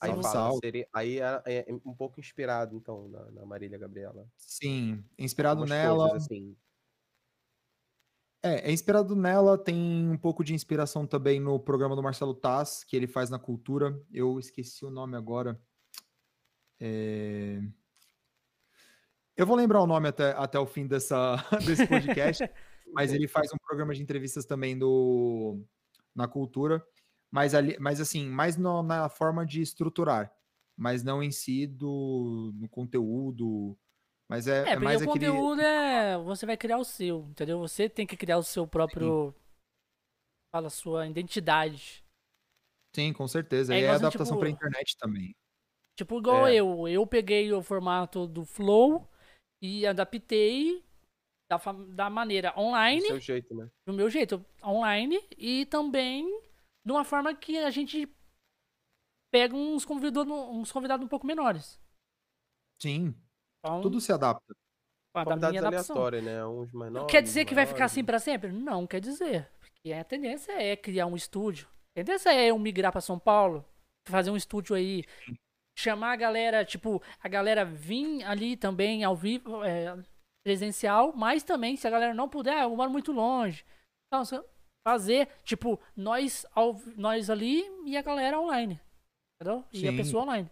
Aí, Salve, salve. seria- aí é, é um pouco inspirado, então, na, na Marília Gabriela. Sim, inspirado Algumas nela. coisas, assim. É, é inspirado nela, tem um pouco de inspiração também no programa do Marcelo Taz, que ele faz na cultura. Eu esqueci o nome agora. É, Eu vou lembrar o nome até, até o fim dessa, <laughs> desse podcast, <laughs> mas ele faz um programa de entrevistas também do... na cultura, mas, ali, mas assim, mais no- na forma de estruturar, mas não em si do, no conteúdo, mas é, É, é porque mais o aquele... conteúdo é. Você vai criar o seu, entendeu? Você tem que criar o seu próprio. Fala, sua identidade. Sim, com certeza. É e é igualzinho, adaptação para tipo- internet também. Tipo, igual É. eu. Eu peguei o formato do Flow e adaptei da, da maneira Do online, seu jeito, né? do meu jeito, online, e também de uma forma que a gente pega uns convidados, uns convidados um pouco menores. Sim, Então, tudo se adapta. da Convidados aleatórios, né? Uns menores. Quer dizer que vai ficar maiores, assim pra sempre? Não, quer dizer. Porque a tendência é criar um estúdio. A tendência é eu migrar pra São Paulo, fazer um estúdio aí, chamar a galera, tipo, a galera vir ali também ao vivo, é, presencial, mas também, se a galera não puder, eu moro muito longe. Então, fazer, tipo, nós, ao, nós ali e a galera online. Entendeu? E a Sim. pessoa online.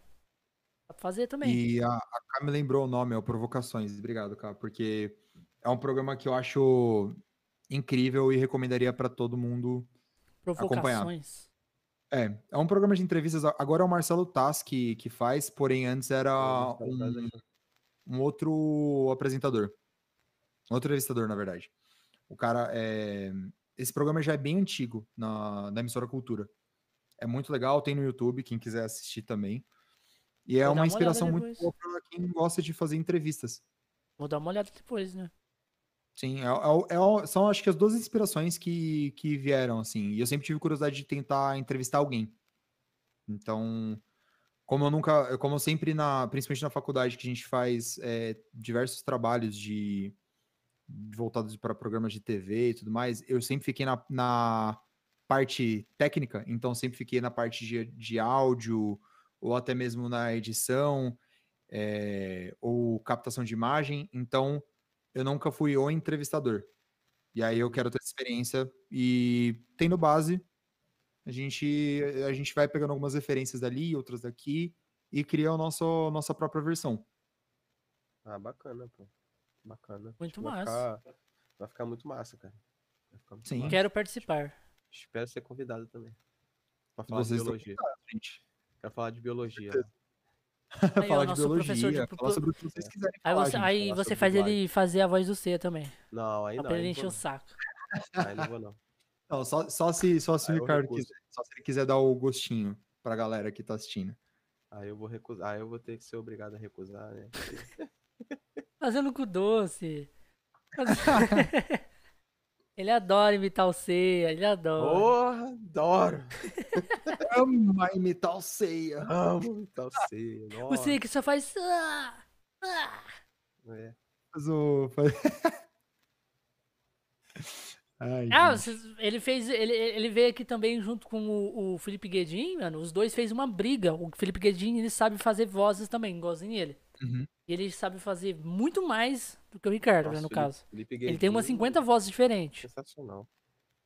Dá pra fazer também. E a, a Cá me lembrou o nome, é o Provocações. Obrigado, Cá, porque é um programa que eu acho incrível e recomendaria para todo mundo. Provocações. É, é um programa de entrevistas. Agora é o Marcelo Taz que, que faz, porém antes era um, é um outro apresentador. Outro entrevistador, na verdade. O cara é. Esse programa já é bem antigo na, na emissora Cultura. É muito legal, tem no YouTube, quem quiser assistir também. E é uma uma inspiração muito boa para quem gosta de fazer entrevistas. Vou dar uma olhada depois, né? Sim, é, é é são acho que as duas inspirações que, que vieram, assim. E eu sempre tive curiosidade de tentar entrevistar alguém. Então, como eu nunca, como eu sempre na, principalmente na faculdade que a gente faz é, diversos trabalhos de voltados para programas de TV e tudo mais, eu sempre fiquei na, na parte técnica, então sempre fiquei na parte de, de áudio ou até mesmo na edição é, ou captação de imagem. Então, eu nunca fui o entrevistador. E aí eu quero ter experiência e tendo base, a gente a gente vai pegando algumas referências dali, outras daqui e cria a nosso, nossa própria versão. Ah, bacana, pô. Bacana. Muito vai massa. Ficar, vai ficar muito massa, cara. Vai ficar muito Sim. massa. Quero participar. Espero ser convidado também. Pra falar Vocês de biologia. gente. Quero falar de biologia. Aí, <laughs> falar de professor de biologia, pro- falar sobre o que vocês quiserem Aí falar, você, gente. aí falar você faz ele fazer a voz do C também. Não, aí não. pra ele encher o saco. Aí não vou, não. Não, só, só se, só se Aí o Ricardo quiser, só se ele quiser dar o gostinho pra galera que tá assistindo. Aí eu vou recusar. Aí eu vou ter que ser obrigado a recusar, né? <laughs> Fazendo com doce. <laughs> ele adora imitar o C, ele adora. Porra, adoro! <laughs> Ama imitar o ceia. Amo, tal ser. o C que só faz. "Ah, ah". É. Faz o- faz- <laughs> Ai, Ah, ele fez. Ele, ele veio aqui também junto com o, o Felipe Guedin, mano. Os dois fez uma briga. O Felipe Guedin ele sabe fazer vozes também, igualzinho ele. Uhum. E ele sabe fazer muito mais do que o Ricardo, né, Nossa, no Felipe- caso. Felipe Ele tem umas Guedinho, 50 vozes diferentes. Sensacional.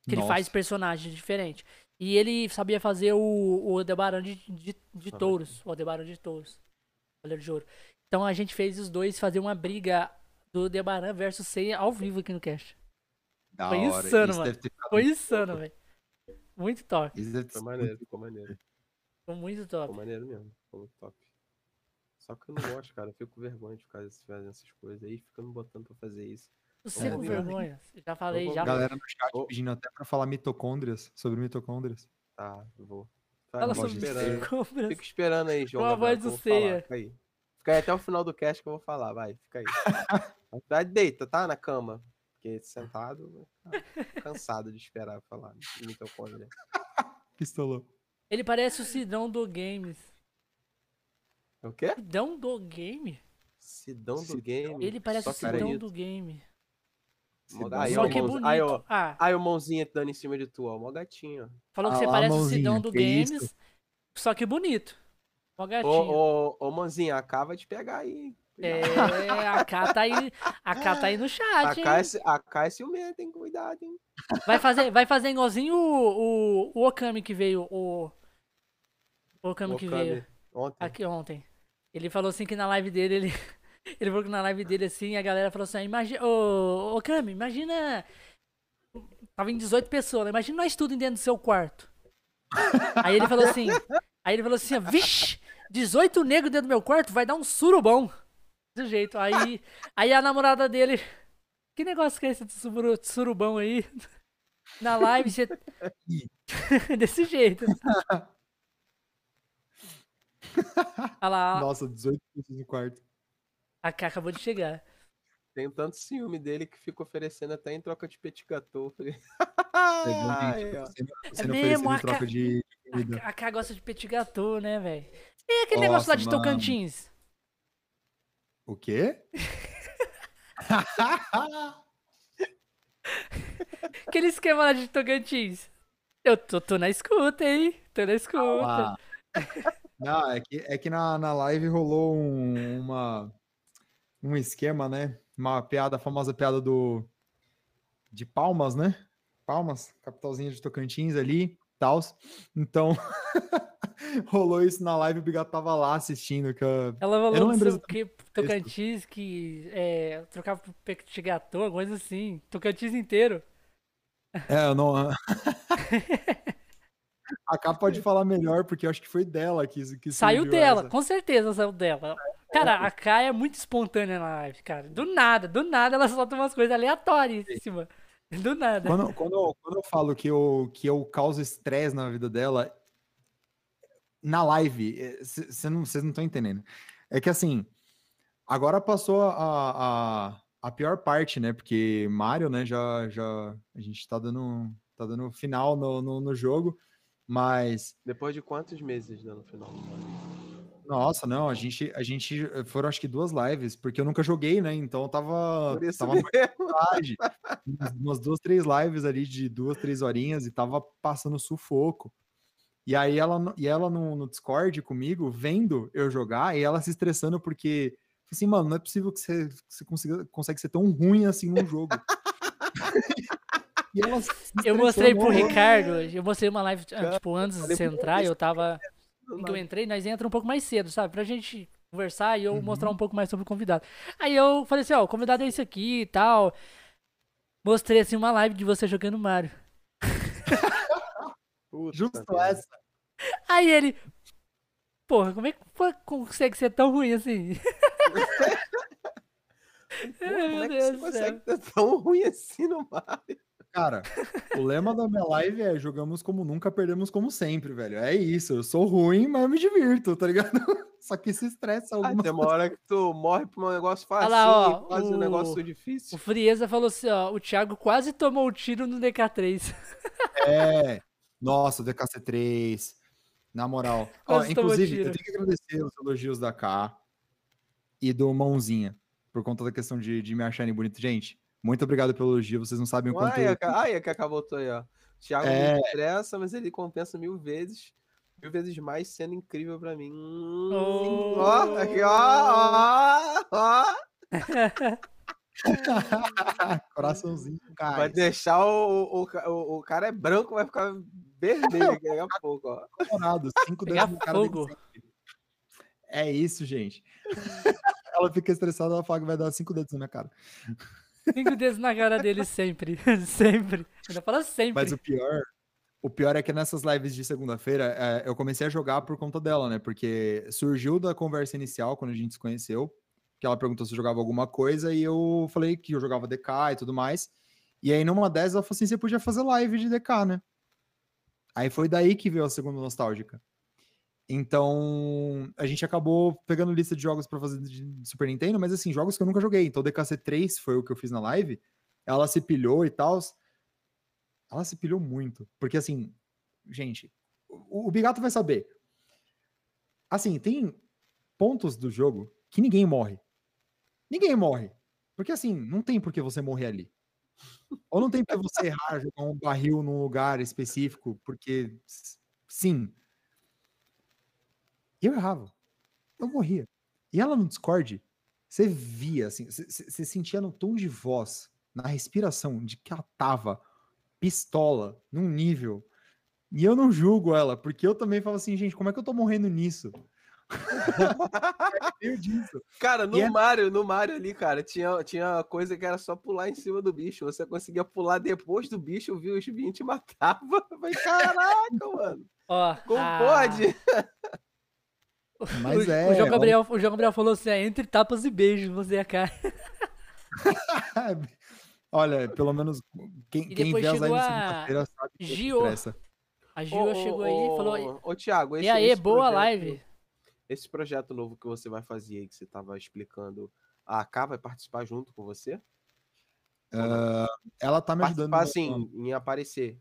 Que ele faz Nossa. personagens diferentes. E ele sabia fazer o, o Aldebaran de, de, de touros. O Aldebaran de touros. Cavaleiro de ouro. Então a gente fez os dois fazer uma briga do Aldebaran versus Seiya ao vivo aqui no cast. Da Foi hora. insano, Isso mano. Foi insano, velho. Muito top. Isso deve ter sido maneiro, ficou maneiro. Foi muito Ficou top. maneiro mesmo. Ficou muito top. Só que eu não gosto, cara. Eu fico com vergonha de ficar fazendo essas coisas aí. Fica me botando pra fazer isso. Você É, com vergonha. Já falei, vou- já. Galera no chat pedindo até pra falar mitocôndrias, sobre mitocôndrias. Tá, eu vou. Fala não sobre gosto de esperando. aí, João. Com a voz do. Ceia. Fica aí. Fica aí até o final do cast que eu vou falar. Vai, fica aí. <laughs> Vai, deita, tá? Na cama. Porque sentado, tá cansado de esperar falar. de Mitocôndria. <laughs> Pistolou. Ele parece o Sidão do Games. É o quê? Sidão do Game? Sidão do game. Ele parece Só o que Sidão bonito. do Game. Aí, Só que é o bonito. Aí, ó. Ah, Aí o mãozinha dando em cima de tu, ó. Mó gatinho, ó. falou que Ah você parece o Sidão do que isso? Games. Só que bonito. Mó gatinho. Ô, ô, ô, mãozinha, a K vai te pegar aí. É, a K tá aí, a K tá aí no A chat, K, é, hein? ci- a K é ciumenta, hein? Cuidado, hein? Vai fazer, vai fazer igualzinho o, o, o Okami que veio, o, o Okami que Okami, veio Ontem. aqui ontem. Ele falou assim que na live dele, ele, <laughs> ele falou que na live dele assim, a galera falou assim, imagina, ô, Okami, imagina, tava em 18 pessoas, né? imagina nós tudo dentro do seu quarto. Aí ele falou assim, aí ele falou assim, vixe, 18 negros dentro do meu quarto vai dar um surubão. Desse jeito. Aí, aí a namorada dele, que negócio que é esse de surubão aí? Na live, você... <laughs> <laughs> Desse jeito. Olha lá, Nossa, 18 pessoas no quarto. a K acabou de chegar. Tenho tanto ciúme dele que fico oferecendo até em troca de petit gâteau. <laughs> Falei, Pegou ai, gente, ó. você não, você É não mesmo, a de A. K- gosta de petit gâteau, né, velho? E aquele negócio lá Nossa, de mano. Tocantins? O quê? <laughs> Aquele esquema lá de Tocantins. Eu tô, tô na escuta, hein? Tô na escuta. Ah. <laughs> Não, é que, é que na, na live rolou um, uma, um esquema, né? Uma piada, a famosa piada do de Palmas, né? Palmas, capitalzinha de Tocantins ali, tals. Então, <laughs> rolou isso na live, o Bigato tava lá assistindo. Que eu- Ela Eu não falou não lembro sei o que, Tocantins, que é, trocava gâteau, alguma coisa assim. Tocantins inteiro. É, eu não. <laughs> A K pode falar melhor, porque eu acho que foi dela que, que Saiu dela, essa. com certeza saiu dela. Cara, a K é muito espontânea na live, cara. Do nada, do nada ela solta umas coisas aleatórias em cima. Do nada. Quando, quando, eu- quando eu falo que eu, que eu causo estresse na vida dela, na live, vocês não estão entendendo. É que assim, agora passou a, a, a pior parte, né? Porque Mario, né, já, já a gente tá dando, tá dando final no, no, no jogo, mas Depois de quantos meses né, no final? nossa, não, a gente, a gente foram acho que duas lives, porque eu nunca joguei, né? Então eu tava, Por isso tava tarde, umas- duas, três lives ali de duas, três horinhas e tava passando sufoco. E aí ela, no- e ela no, no Discord comigo, vendo eu jogar, e ela se estressando porque, assim, mano, não é possível que você, que você consiga, consegue ser tão ruim assim num jogo. <laughs> Eu <laughs> mostrei pro Ricardo, eu mostrei uma live, ah, Cara, tipo, antes de você entrar, eu tava. Não que eu entrei, nós entra um pouco mais cedo, sabe? Pra gente conversar e eu Uhum. mostrar um pouco mais sobre o convidado. Aí eu falei assim, ó, o convidado é esse aqui e tal. Mostrei assim uma live de você jogando Mario. <laughs> Puta Justo essa. Aí ele. Porra, como é que consegue ser tão ruim assim? <laughs> Porra, como meu é que Deus você consegue ser tão ruim assim no Mario? Cara, o lema da minha live é jogamos como nunca, perdemos como sempre, velho. É isso, eu sou ruim, mas eu me divirto, tá ligado? <laughs> Só que se estressa Ah, alguma tem uma hora que tu morre pra um negócio Olha fácil, lá, ó, quase um o- negócio O difícil. Frieza falou assim, ó, o Thiago quase tomou o tiro no DK3. <laughs> É. Nossa, o DKC3. Na moral. <laughs> Ó, inclusive, eu tenho que agradecer os elogios da K e do Mãozinha. Por conta da questão de, de me acharem bonito. Gente, muito obrigado pelo elogio. Vocês não sabem o quanto. Ai, a Ca- ai, a Cacá voltou aí, ó. Thiago É. me estressa, mas ele compensa mil vezes. mil vezes mais sendo incrível pra mim. Oh. Ó, aqui, ó, ó, ó. <laughs> Coraçãozinho, cara. Vai deixar o, o, o, o cara é branco, vai ficar vermelho aqui daqui a <laughs> pouco, ó. Colorado, cinco dedos no cara fogo. É isso, gente. <laughs> ela fica estressada, ela fala que vai dar cinco dedos na minha cara. Cinco dedos na cara dele sempre. <laughs> sempre. Ainda fala sempre. Mas o pior, o pior é que nessas lives de segunda-feira, é, eu comecei a jogar por conta dela, né? Porque surgiu da conversa inicial, quando a gente se conheceu, que ela perguntou se eu jogava alguma coisa, e eu falei que eu jogava DK e tudo mais. E aí, numa dessas, ela falou assim: você podia fazer live de DK, né? Aí foi daí que veio a segunda nostálgica. Então, a gente acabou pegando lista de jogos pra fazer de Super Nintendo, mas assim, jogos que eu nunca joguei. Então, DKC 3 foi o que eu fiz na live. Ela se pilhou e tal. Ela se pilhou muito. Porque assim, gente, o, o Bigato vai saber. Assim, tem pontos do jogo que ninguém morre. Ninguém morre. Porque assim, não tem por que você morrer ali. Ou não tem por que você errar, jogar um barril num lugar específico, porque sim. E eu errava. Eu morria. E ela no Discord, você via, assim, você- sentia no tom de voz, na respiração, de que ela tava pistola num nível. E eu não julgo ela, porque eu também falo assim, gente, como é que eu tô morrendo nisso? <laughs> Meio disso. Cara, no E é- Mario, no Mario ali, cara, tinha, tinha coisa que era só pular em cima do bicho. Você conseguia pular depois do bicho, viu os bichos e te matava. <laughs> Eu Falei, caraca, mano. Ó, Como a- pode? <laughs> Mas o, é, O João, ó. Gabriel, o João Gabriel falou assim: é, entre tapas e beijos, você e a cara. <laughs> Olha, pelo menos quem, quem vê as chegou lives a sabe que Gio. A Gil chegou aí e falou: Ô, Thiago, esse, E aí, esse boa projeto- live. Esse projeto novo que você vai fazer aí, que você tava explicando, a AK vai participar junto com você? Ah, ela tá me ajudando. Participar, no- assim, em aparecer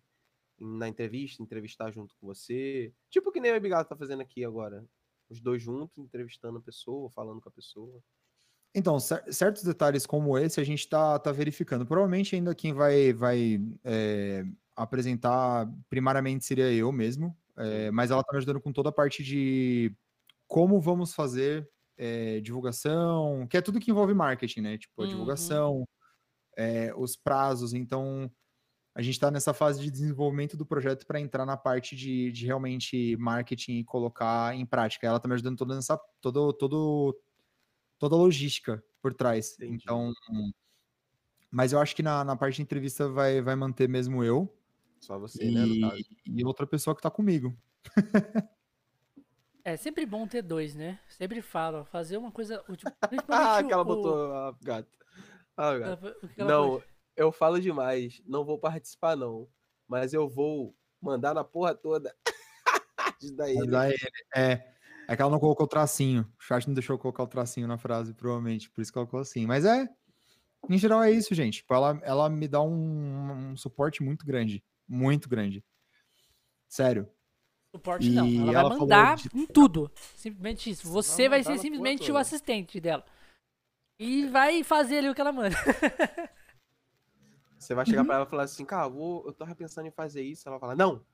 na entrevista, entrevistar junto com você. Tipo que nem o Ebigado tá fazendo aqui agora. Os dois juntos, entrevistando a pessoa, falando com a pessoa. Então, cer- certos detalhes como esse a gente tá, tá verificando. Provavelmente ainda quem vai, vai é, apresentar primariamente seria eu mesmo, é, mas ela tá me ajudando com toda a parte de como vamos fazer é, divulgação, que é tudo que envolve marketing, né? Tipo, a Uhum. divulgação, é, os prazos. Então, a gente está nessa fase de desenvolvimento do projeto para entrar na parte de, de realmente marketing e colocar em prática. Ela tá me ajudando toda nessa todo, todo, toda a logística por trás. Entendi. Então, mas eu acho que na, na parte de entrevista vai, vai manter mesmo eu Só você, né? No e, caso. e outra pessoa que tá comigo. <laughs> É sempre bom ter dois, né? Sempre falo, fazer uma coisa. tipo, <laughs> Ah, que ela o- botou a gata. Ah, ela Não. Eu falo demais. Não vou participar, não. Mas eu vou mandar na porra toda. <laughs> Ajudar ele. Mas aí, é, é que ela não colocou o tracinho. O chat não deixou eu colocar o tracinho na frase, provavelmente. Por isso que ela colocou assim. Mas é, em geral é isso, gente. Tipo, ela, ela me dá um, um suporte muito grande. Muito grande. Sério. Suporte não. E Ela, ela vai mandar de- em tudo. Simplesmente isso. Você vai mandar ser simplesmente o assistente dela. E vai fazer ali o que ela manda. <laughs> Você vai chegar pra ela e falar assim, cara, eu, vou- eu tava pensando em fazer isso. Ela vai falar, não,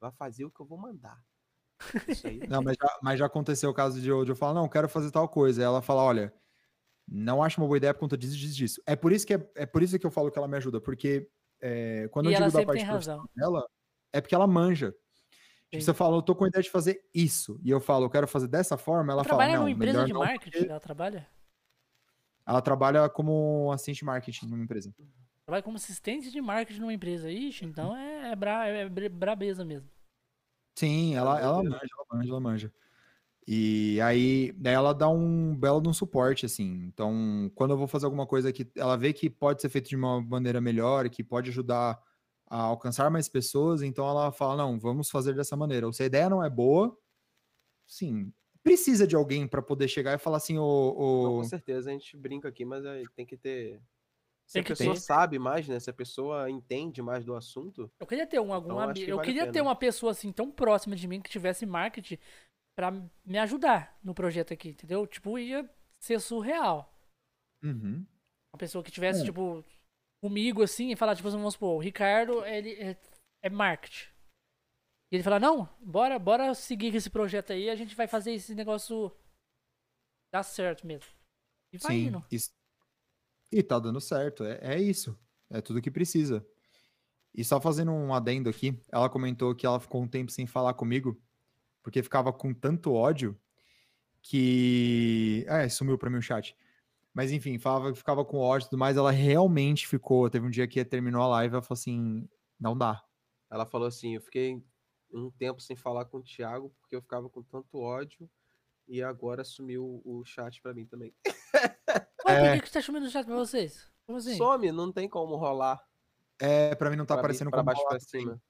vai fazer o que eu vou mandar. Isso aí. Não, mas já, mas já aconteceu o caso de eu, de eu falar, não, quero fazer tal coisa. Ela fala, olha, não acho uma boa ideia por conta disso, disso, disso. É por isso que, é, é por isso que eu falo que ela me ajuda, porque é, quando E eu digo da parte profissional dela, é porque ela manja. Tipo, você fala, eu tô com a ideia de fazer isso, e eu falo, eu quero fazer dessa forma, ela Ela fala, trabalha não, numa empresa melhor de não, marketing? porque Ela trabalha? Ela trabalha como assistente de marketing numa empresa. Trabalha como assistente de marketing numa empresa. Ixi, então é, é, bra, é bra- brabeza mesmo. Sim, ela, ela manja, ela manja, ela manja. E aí, daí ela dá um belo de um suporte, assim. Então, quando eu vou fazer alguma coisa que ela vê que pode ser feito de uma maneira melhor, que pode ajudar a alcançar mais pessoas, então ela fala, não, vamos fazer dessa maneira. Ou se a ideia não é boa, sim, precisa de alguém para poder chegar e falar assim, Não, o, com certeza a gente brinca aqui, mas aí tem que ter. Se Tem a pessoa ter. sabe mais, né? Se a pessoa entende mais do assunto, Eu queria ter um, algum Então, Eu vale queria ter uma pessoa assim tão próxima de mim que tivesse marketing pra me ajudar no projeto aqui, entendeu? Tipo, ia ser surreal. Uhum. Uma pessoa que tivesse, É. tipo, comigo assim e falar, tipo, assim, vamos supor, o Ricardo, ele é, é marketing. E ele fala, não, bora, bora seguir com esse projeto aí, a gente vai fazer esse negócio dar certo mesmo. E vai Sim, indo. isso- E tá dando certo, é, é isso. É tudo que precisa. E só fazendo um adendo aqui, ela comentou que ela ficou um tempo sem falar comigo, porque ficava com tanto ódio que. É, sumiu pra mim o chat. Mas enfim, falava que ficava com ódio e tudo mais. Ela realmente ficou. Teve um dia que terminou a live, ela falou assim: não dá. Ela falou assim: eu fiquei um tempo sem falar com o Thiago porque eu ficava com tanto ódio e agora sumiu o chat pra mim também. <laughs> Ué, É. por que, que tá chamando o chat pra vocês? Como assim? Some, não tem como rolar É, pra mim não tá pra, mim- aparecendo pra como baixo rolar pra cima.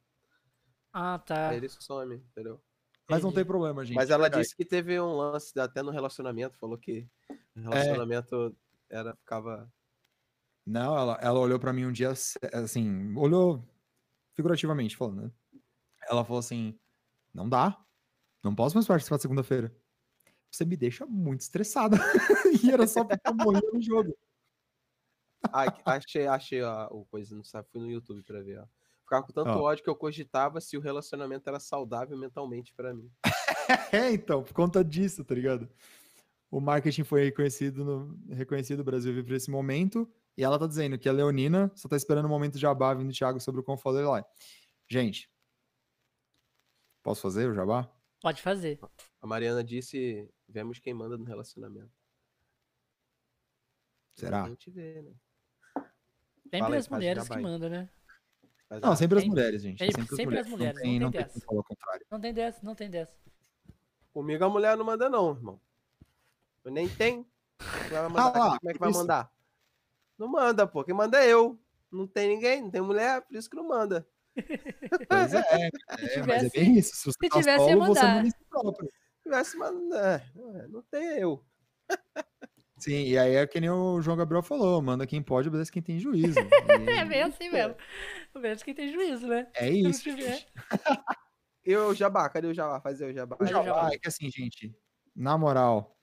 Ah, tá. Aí ele some, entendeu? Mas não tem problema, gente. Mas ela verdade. disse que teve um lance até no relacionamento, falou que o relacionamento era, ficava. Não, ela, ela olhou pra mim um dia, assim, olhou figurativamente falando, né? Ela falou assim: não dá, não posso mais participar segunda-feira. Você me deixa muito estressada. <laughs> e era só porque eu morria no jogo. Achei, achei a, o coisa, não sabe, fui no YouTube pra ver, ó. Ficava com tanto Ó. ódio que eu cogitava se o relacionamento era saudável mentalmente pra mim. <laughs> É, então, por conta disso, tá ligado? O marketing foi reconhecido no, reconhecido, o Brasil vive por esse momento, e ela tá dizendo que a Leonina só tá esperando o momento de jabá vindo do Thiago sobre o Confoller lá. Gente, posso fazer o jabá? Pode fazer. A Mariana disse: vemos quem manda no relacionamento. Será? A gente vê, né? Sempre Fala as mulheres que mandam, né? Mas, Não, sempre as mulheres, gente. sempre- Sempre, sempre as as mulheres, mulheres. Não tem, não não tem tem como dessa. contrário. Não tem dessa, não tem dessa. Comigo a mulher não manda, não, irmão. Eu nem tem. Mandar, Ah lá, como é que vai isso. mandar? Não manda, pô. Quem manda é eu. Não tem ninguém, não tem mulher, por isso que não manda. Pois <laughs> é, é, mas é tivesse- bem isso. Se você se tá tivesse, ia você manda em si próprio. Se tivesse mandar, é, não tem eu. Sim, e aí é que nem o João Gabriel falou, manda quem pode, obedece quem tem juízo. <laughs> É E bem assim mesmo. Menos quem tem juízo, né? é isso. tiver. <laughs> E o Jabá, cadê o Jabá? Fazer o Jabá. O Mas eu Jabá é que assim, gente, na moral,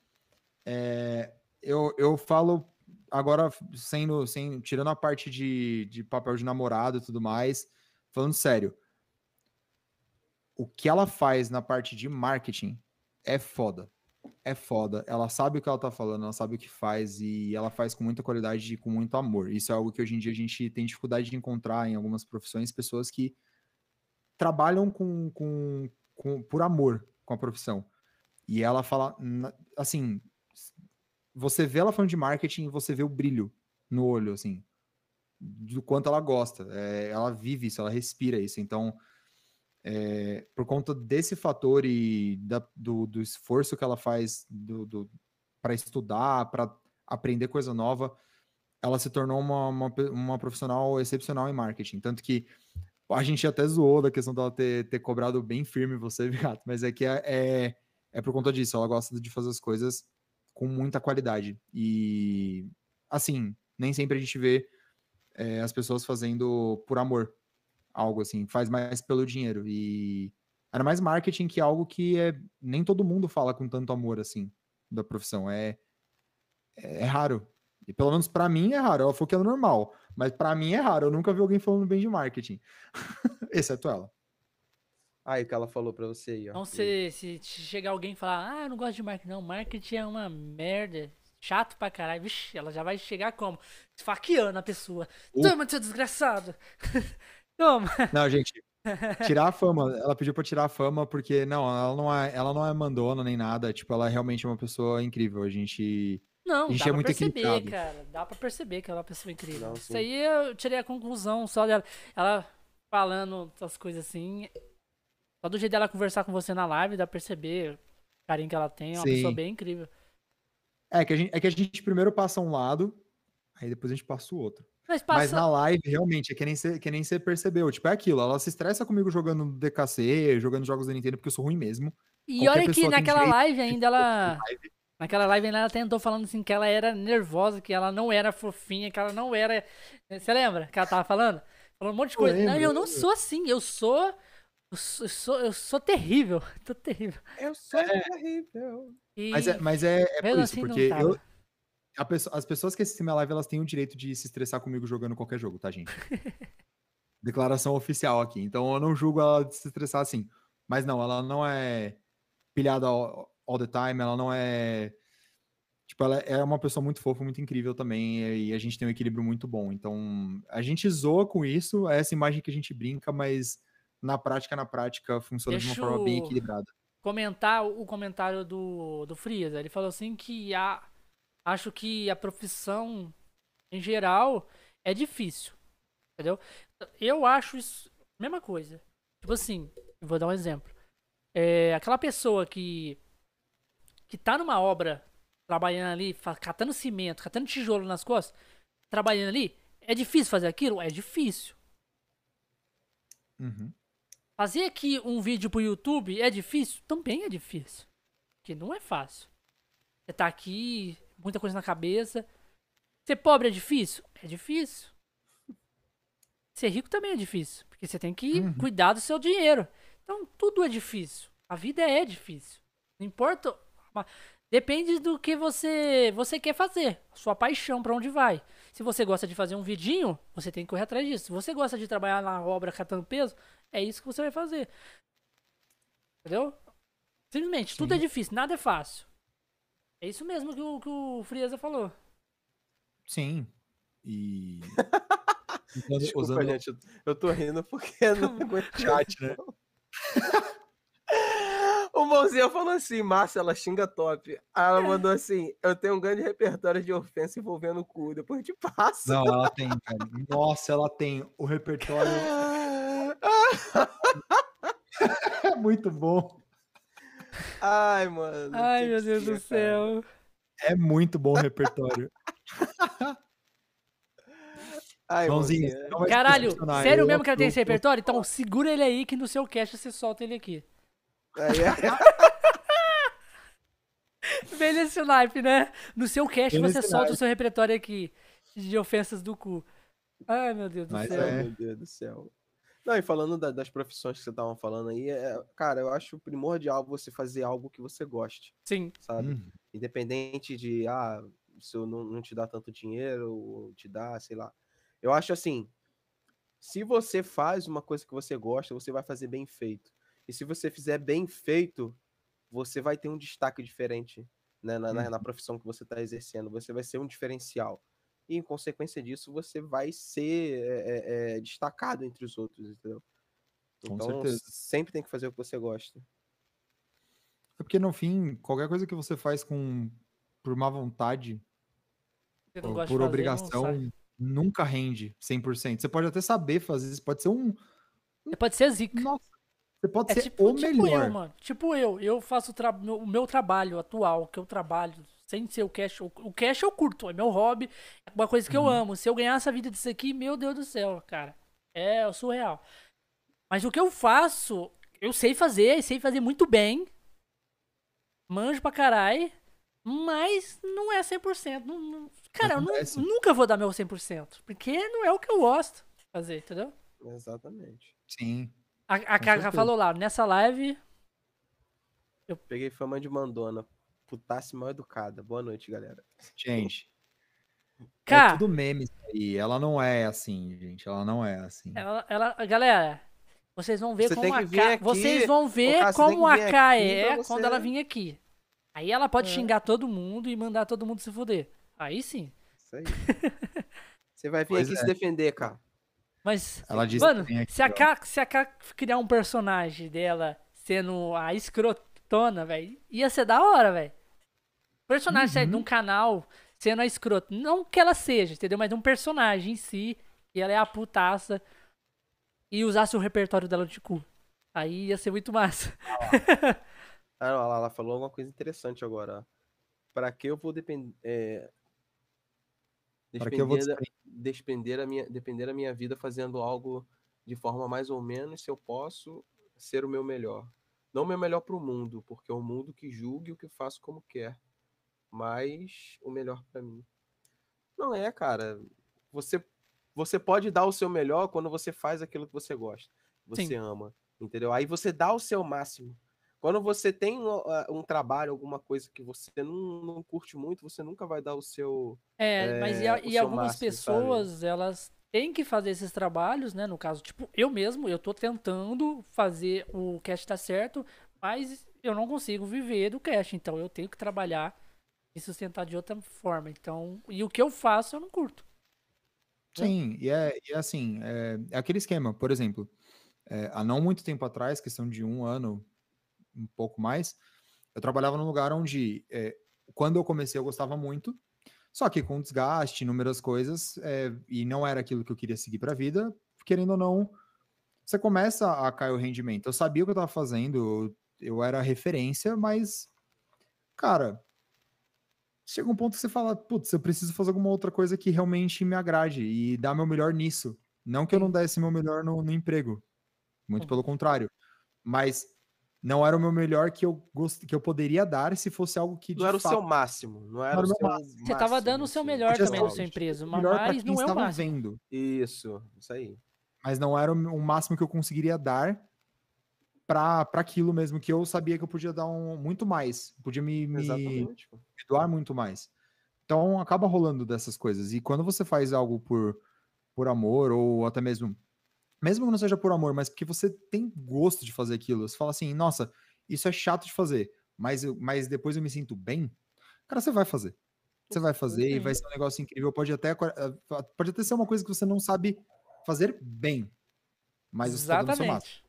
é, eu, eu falo agora sendo, sem, tirando a parte de, de papel de namorado e tudo mais, falando sério, o que ela faz na parte de marketing é foda. É foda. Ela sabe o que ela tá falando, ela sabe o que faz e ela faz com muita qualidade e com muito amor. Isso é algo que hoje em dia a gente tem dificuldade de encontrar em algumas profissões, pessoas que trabalham com, com, com por amor com a profissão. E ela fala, assim, você vê ela falando de marketing, você vê o brilho no olho, assim, do quanto ela gosta. É, ela vive isso, ela respira isso. Então, é, por conta desse fator e da- do, do esforço que ela faz do, do, para estudar, para aprender coisa nova, ela se tornou uma, uma, uma profissional excepcional em marketing. Tanto que a gente até zoou da questão dela ter, ter cobrado bem firme você, <laughs> Gato, mas é que é, é, é por conta disso. Ela gosta de fazer as coisas com muita qualidade. E, assim, nem sempre a gente vê é, as pessoas fazendo por amor algo assim, faz mais pelo dinheiro. E era mais marketing que algo que é, nem todo mundo fala com tanto amor assim da profissão. É, é, é raro. E pelo menos pra mim é raro. Ela falou que é normal, mas pra mim é raro. Eu nunca vi alguém falando bem de marketing, <laughs> exceto ela. Aí que ela falou pra você aí, ó. Então, se, se chegar alguém e falar, ah, eu não gosto de marketing, não, marketing é uma merda, chato pra caralho, vixe, ela já vai chegar como? Esfaqueando a pessoa. Uh. Toma, seu desgraçado. <laughs> Toma. Não, gente, <laughs> tirar a fama. Ela pediu pra tirar a fama porque não, ela não é, ela não é mandona nem nada. Tipo, ela é realmente uma pessoa incrível. A gente Não, A gente dá é pra muito perceber, equilibrado. cara. Dá pra perceber que ela é uma pessoa incrível. Não, Isso aí eu tirei a conclusão só dela. Ela falando essas coisas assim. Só do jeito dela conversar com você na live, dá pra perceber o carinho que ela tem. É uma pessoa Sim. bem incrível. É que a gente, é que a gente primeiro passa um lado, aí depois a gente passa o outro. Mas passa. Mas na live, realmente, é que nem você que nem você percebeu. Tipo, é aquilo. Ela se estressa comigo jogando DKC, jogando jogos da Nintendo, porque eu sou ruim mesmo. E qualquer olha que naquela direito live ainda ela. live. Naquela live ainda ela tentou falando assim que ela era nervosa, que ela não era fofinha, que ela não era. Você lembra que ela tava falando? Falando um monte de Eu coisa. não, lembro, eu eu não sou assim, eu sou. Eu sou, eu sou, eu sou terrível. <laughs> Tô terrível. Eu sou terrível. E Mas é, mas é, é por isso, assim porque eu, a pessoa- as pessoas que assistem minha live, elas têm o direito de se estressar comigo jogando qualquer jogo, tá, gente? <laughs> Declaração oficial aqui. Então eu não julgo ela de se estressar assim. Mas não, ela não é pilhada all, all the time, ela não é. Tipo, ela é uma pessoa muito fofa, muito incrível também, e a gente tem um equilíbrio muito bom. Então, a gente zoa com isso, é essa imagem que a gente brinca, mas na prática, na prática, funciona Deixa de uma forma bem equilibrada. comentar o comentário do, do Frieza. Ele falou assim que a, acho que a profissão em geral é difícil. Entendeu? Eu acho isso. Mesma coisa. Tipo assim, vou dar um exemplo. É, aquela pessoa que. que tá numa obra trabalhando ali, catando cimento, catando tijolo nas costas, trabalhando ali, é difícil fazer aquilo? É difícil. Uhum. Fazer aqui um vídeo pro YouTube é difícil? Também é difícil. Porque não é fácil. Você tá aqui, muita coisa na cabeça. Ser pobre é difícil? É difícil. Ser rico também é difícil. Porque você tem que Uhum. cuidar do seu dinheiro. Então, tudo é difícil. A vida é difícil. Não importa. Depende do que você você quer fazer. Sua paixão pra onde vai. Se você gosta de fazer um vidinho, você tem que correr atrás disso. Se você gosta de trabalhar na obra catando peso, é isso que você vai fazer. Entendeu? Simplesmente, tudo é Sim. difícil, nada é fácil. É isso mesmo que o, que o Frieza falou. Sim. E. <laughs> Desculpa, usando- gente, eu- tô rindo porque não aguento Chat, né? <laughs> O Mãozinha falou assim, Márcia, ela xinga top. Aí ela mandou assim, eu tenho um grande repertório de ofensa envolvendo o cu, depois te passo. Não, ela tem, cara. Nossa, ela tem o repertório. <laughs> É <laughs> muito bom. Ai, mano. Ai, meu Deus do cara. céu. É muito bom o repertório. <laughs> Ai, Mãozinha, vai se Caralho, sério eu mesmo que ela tem esse repertório? Então segura ele aí que no seu cast você solta ele aqui. Aí, é. <laughs> Vem nesse naipe, né? No seu cast Vem você solta o seu repertório aqui de ofensas do cu. Ai, meu Deus do Mas céu. Ai, é. meu Deus do céu. Não, e falando da- das profissões que você estavam falando aí, é, cara, eu acho primordial você fazer algo que você goste, Sim, sabe? Hum, Independente de, ah, se eu não, não te dá tanto dinheiro, ou te dá, sei lá. Eu acho assim, se você faz uma coisa que você gosta, você vai fazer bem feito. E se você fizer bem feito, você vai ter um destaque diferente né, na, na- na profissão que você está exercendo. Você vai ser um diferencial. E, em consequência disso, você vai ser é, é, destacado entre os outros, entendeu? Com Então, certeza. sempre tem que fazer o que você gosta. É porque no fim, qualquer coisa que você faz com por má vontade, ou por fazer, obrigação, nunca rende 100%. Você pode até saber fazer, você pode ser um. Você pode ser zica. Nossa, você pode É ser tipo, o tipo melhor. eu, mano. Tipo eu. Eu faço o, tra- meu- o meu trabalho atual, que eu trabalho, sem ser o cash. O, cash eu curto, é meu hobby, é uma coisa que eu Uhum. amo. Se eu ganhasse a vida disso aqui, meu Deus do céu, cara. É surreal. Mas o que eu faço, eu sei fazer, sei fazer muito bem. Manjo pra caralho. Mas não é 100%. Não, não, cara, eu Acontece. nunca vou dar meu 100%. Porque não é o que eu gosto de fazer, entendeu? Exatamente. Sim. A, Kaka falou lá, nessa live Peguei fama de mandona. Putasse mal educada. Boa noite, galera. Gente. Cara, É tudo meme isso aí. Ela não é assim, gente. Ela não é assim. ela, ela- galera, vocês vão ver Você como tem a K, aqui, vocês vão ver como a K é quando ela vir aqui. Aí ela pode É. xingar todo mundo e mandar todo mundo se fuder. Aí sim. Isso aí. Você vai vir Pois aqui é. se defender, cara. Mas Ela disse mano, aqui, se a ó. Se a K criar um personagem dela sendo a escrotona, velho, ia ser da hora, velho. Personagem Uhum. num canal sendo a escrota, não que ela seja, entendeu? Mas um personagem em si, e ela é a putaça e usasse o repertório dela de cu. Aí ia ser muito massa. Ah, <laughs> ela, ela falou alguma coisa interessante agora. ó. Pra que eu vou depender. É... Para que eu vou Despender, a minha, depender a minha vida fazendo algo de forma mais ou menos, se eu posso ser o meu melhor. Não o meu melhor pro mundo, porque é o mundo que julgue o que faço como quer. Mas o melhor pra mim. Não é, cara. Você, você pode dar o seu melhor quando você faz aquilo que você gosta. Você Sim. ama. Entendeu? Aí você dá o seu máximo. Quando você tem um, ah, um trabalho, alguma coisa que você não, não curte muito, você nunca vai dar o seu. É, mas e, É, a- o e algumas máximo, sabe? pessoas, elas tem que fazer esses trabalhos, né? No caso, tipo, eu mesmo, eu tô tentando fazer o cast dar certo, mas eu não consigo viver do cast, então eu tenho que trabalhar e sustentar de outra forma. Então, e o que eu faço eu não curto. Sim, e é, e é assim, é, é aquele esquema, por exemplo, é, há não muito tempo atrás, questão de um ano, um pouco mais, eu trabalhava num lugar onde, é, quando eu comecei, eu gostava muito, só que com desgaste, inúmeras coisas, é, e não era aquilo que eu queria seguir para a vida, querendo ou não, você começa a cair o rendimento. Eu sabia o que eu estava fazendo, eu, eu era referência, mas, cara, chega um ponto que você fala, putz, eu preciso fazer alguma outra coisa que realmente me agrade e dar meu melhor nisso. Não que eu não desse meu melhor no, no emprego, muito pelo contrário. Mas não era o meu melhor que eu, gost... que eu poderia dar se fosse algo que de Não era o fato seu máximo. Não era Não o era o meu seu máximo. Você tava dando o seu melhor Podia também na sua empresa, mas, melhor para mas quem não é o estava máximo. vendo. Isso, isso aí. Mas não era o o máximo que eu conseguiria dar para aquilo mesmo, que eu sabia que eu podia dar um, muito mais. Podia me, me, me Exatamente. doar muito mais. Então acaba rolando dessas coisas. E quando você faz algo por, por amor, ou até mesmo, mesmo que não seja por amor, mas porque você tem gosto de fazer aquilo, você fala assim, nossa, isso é chato de fazer, mas, eu, mas depois eu me sinto bem, cara, você vai fazer. Você vai fazer e vai ser um negócio incrível. Pode até, eh, pode até ser uma coisa que você não sabe fazer bem, mas você tá dando seu máximo.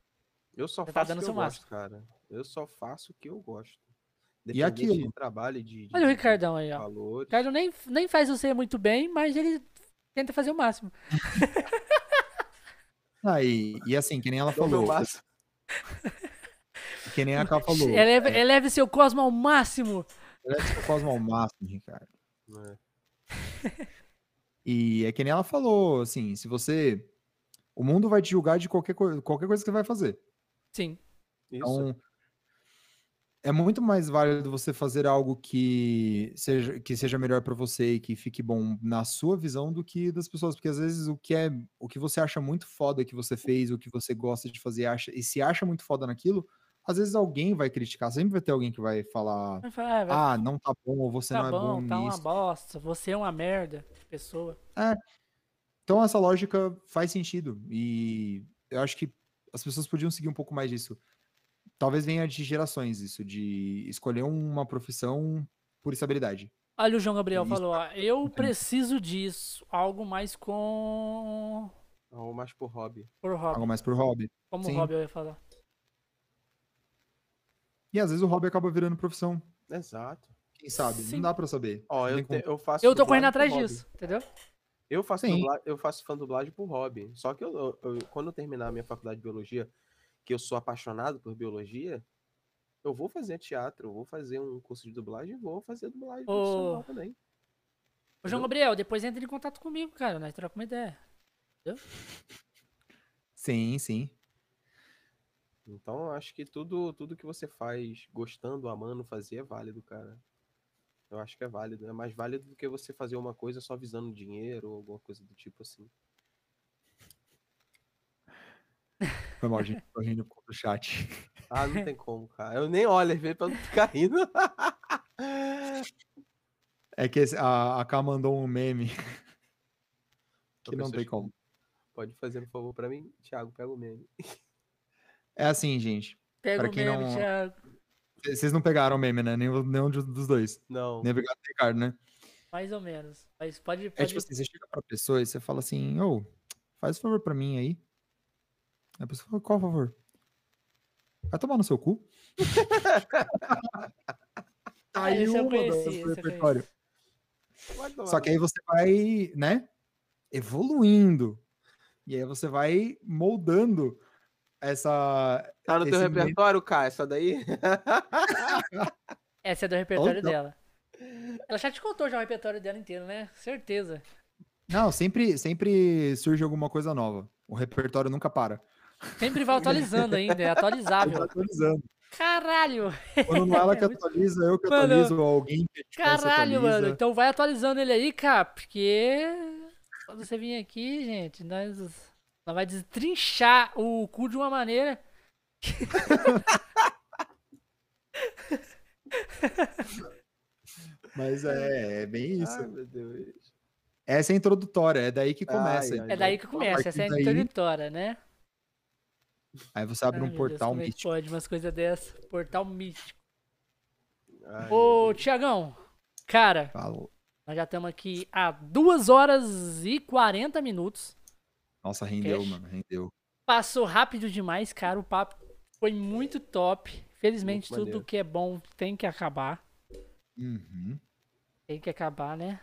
Eu só tá faço dando o que seu eu gosto, cara. Eu só faço o que eu gosto. E aquilo? de trabalho, de, de Olha o Ricardão aí, ó. O valores. Ricardo nem, nem faz você muito bem, mas ele tenta fazer o máximo. <laughs> Ah, e, e assim, que nem ela falou, máximo. <laughs> que nem a Ká falou, Eleve, eleve seu cosmo ao máximo. eleve seu cosmo ao máximo, Ricardo. É. E é que nem ela falou, assim, se você. O mundo vai te julgar de qualquer, coi- qualquer coisa que você vai fazer. Sim. Isso. Então, é muito mais válido você fazer algo que seja, que seja melhor pra você e que fique bom na sua visão do que das pessoas. Porque às vezes o que é o que você acha muito foda que você fez, o que você gosta de fazer acha, e se acha muito foda naquilo, às vezes alguém vai criticar. Sempre vai ter alguém que vai falar: ah, vai ah, não tá bom, ou você tá não é bom, bom tá uma nisso. bosta. Você é uma merda de pessoa. Então essa lógica faz sentido e eu acho que as pessoas podiam seguir um pouco mais disso. Talvez venha de gerações isso, de escolher uma profissão por estabilidade. Olha o João Gabriel Isso. falou, ó, eu preciso disso, algo mais com Ou mais por hobby. por hobby. Algo mais por hobby. Como sim. hobby eu ia falar. E às vezes o hobby acaba virando profissão. Exato. Quem sabe? Sim. Não dá pra saber. Ó, eu, te- eu faço. Eu tô correndo atrás disso, entendeu? Eu faço, dubla... eu faço fã dublagem por hobby. Só que eu, eu- eu- quando eu terminar a minha faculdade de biologia, que eu sou apaixonado por biologia, eu vou fazer teatro, eu vou fazer um curso de dublagem e vou fazer dublagem Ô. profissional também. Ô, João Entendeu? Gabriel, depois entra em contato comigo, cara, nós trocamos uma ideia. Sim, sim. Então, eu acho que tudo, tudo que você faz gostando, amando fazer é válido, cara. Eu acho que é válido. É mais válido do que você fazer uma coisa só visando dinheiro ou alguma coisa do tipo assim. Foi mal, gente. Tô rindo do chat. Ah, não tem como, cara. Eu nem olho vezes pra não ficar rindo. <laughs> É que esse- a, a K mandou um meme que não tem como. Pode fazer um favor pra mim? Thiago, pega o meme. É assim, gente. Pega Pra o quem meme, não- Thiago. Vocês não pegaram o meme, né? Nenhum, nenhum dos dois. Não. Nem obrigado, Ricardo, né? Mais ou menos. Mas pode. É pode... tipo assim, você chega pra pessoa e você fala assim, ô, faz favor pra mim aí. A pessoa fala, qual favor? Vai tomar no seu cu? tá <laughs> aí eu uma conheci, do repertório. Só que aí você vai, né, evoluindo. E aí você vai moldando essa... Tá no teu repertório, Kai, essa daí? <laughs> Essa é do repertório Ou não. dela. Ela já te contou já o repertório dela inteiro, né? Certeza. Não, sempre, sempre surge alguma coisa nova. O repertório nunca para. Sempre vai atualizando ainda, é <laughs> atualizável. atualizando. Caralho! Quando não é ela que <laughs> É atualiza, eu que Mano, atualizo, ou alguém que Caralho, atualiza. mano. Então vai atualizando ele aí, cara, porque quando você vir aqui, gente, nós, nós vai destrinchar o cu de uma maneira. <laughs> Mas é, é bem isso. Ai, meu Deus. Essa é a introdutória, é daí que começa. Ai, ai, É daí que começa, essa é a daí- introdutória, né? Aí você abre Ai, um portal Deus, como é que místico. pode umas coisas dessas? Portal místico. Ai, Ô, Tiagão, cara, Fala. nós já estamos aqui há 2 horas e 40 minutos. Nossa, rendeu, Cash. mano, rendeu. Passou rápido demais, cara. O papo foi muito top. Felizmente, Muito tudo maneiro. que é bom tem que acabar. Uhum. Tem que acabar, né?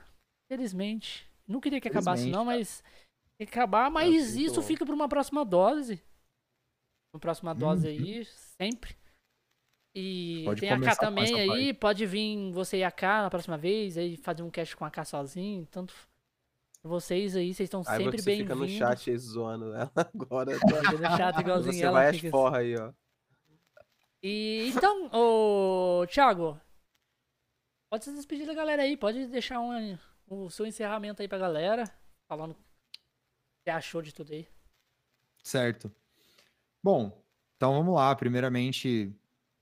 Felizmente. Não queria que acabasse, não, mas tem que acabar. Mas isso bom. fica pra uma próxima dose. Uma próxima dose Uhum. aí, sempre. E Pode tem a K também aí. Pode vir você e a K na próxima vez, aí fazer um cast com a K sozinho. Tanto vocês aí, vocês estão Aí sempre você fica no bem-vindos. chat aí zoando ela <laughs> agora. Fica no chat igualzinho Você ela. vai às fica- porra aí, ó. E então, ô Thiago, pode se despedir da galera aí, pode deixar um, o seu encerramento aí pra galera, falando o que você achou de tudo aí. Certo. Bom, então vamos lá. Primeiramente,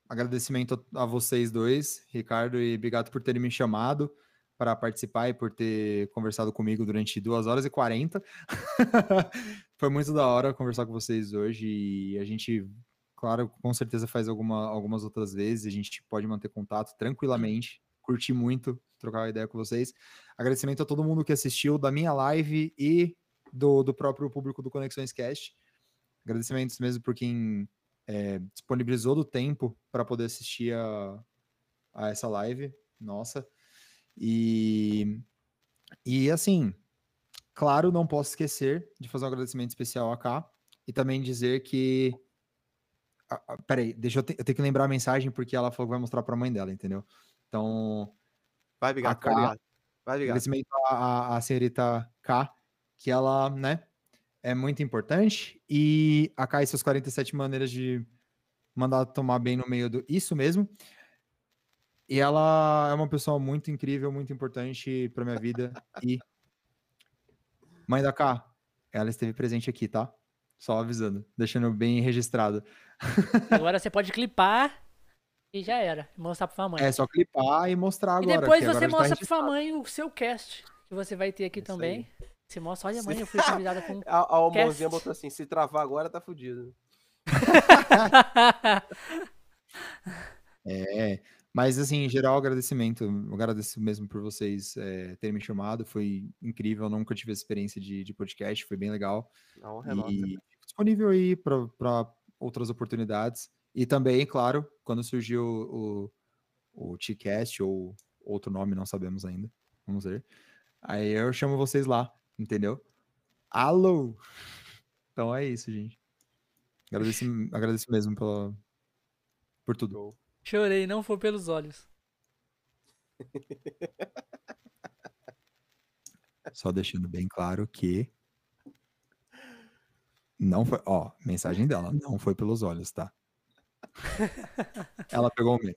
agradecimento a vocês dois, Ricardo e Bigato, por terem me chamado para participar e por ter conversado comigo durante 2 horas e 40. <laughs> Foi muito da hora conversar com vocês hoje e a gente, claro, com certeza faz alguma, algumas outras vezes. A gente pode manter contato tranquilamente. Curti muito trocar ideia com vocês. Agradecimento a todo mundo que assistiu da minha live e do, do próprio público do Conexões Cast. Agradecimentos mesmo por quem é, disponibilizou do tempo para poder assistir a, a essa live. Nossa. E, e assim, claro, não posso esquecer de fazer um agradecimento especial a K e também dizer que. Ah, ah, peraí, deixa eu, te, eu tenho que lembrar a mensagem porque ela falou que vai mostrar para a mãe dela, entendeu? Então, Vai, A K- vai, agradecimento à, à, à senhorita K, que ela, né, é muito importante. E a K e suas 47 maneiras de mandar tomar bem no meio do. Isso mesmo. E ela é uma pessoa muito incrível, muito importante para minha vida. E. Mãe da K, ela esteve presente aqui, tá? Só avisando, deixando bem registrado. Agora você pode clipar e já era, mostrar pra sua mãe. É só clipar e mostrar e agora. depois que você tá mostra pra sua mãe o seu cast, que você vai ter aqui Isso também. Você mostra, olha mãe, eu fui <laughs> convidada com... A, a Cast. mãozinha botou assim: se travar agora, tá fudido. <laughs> É, mas assim, em geral, agradecimento. Eu agradeço mesmo por vocês é, terem me chamado. Foi incrível. Eu nunca tive experiência de, de podcast, foi bem legal. A honra é nossa. E fico disponível aí para outras oportunidades. E também, claro, quando surgiu o, o T-Cast ou outro nome, não sabemos ainda. Vamos ver. Aí eu chamo vocês lá, entendeu? Alô! Então é isso, gente. Agradeço, agradeço mesmo pela, por tudo. Chorei, não foi pelos olhos. Só deixando bem claro que não foi, ó, mensagem dela, não foi pelos olhos, tá? Ela pegou o meu.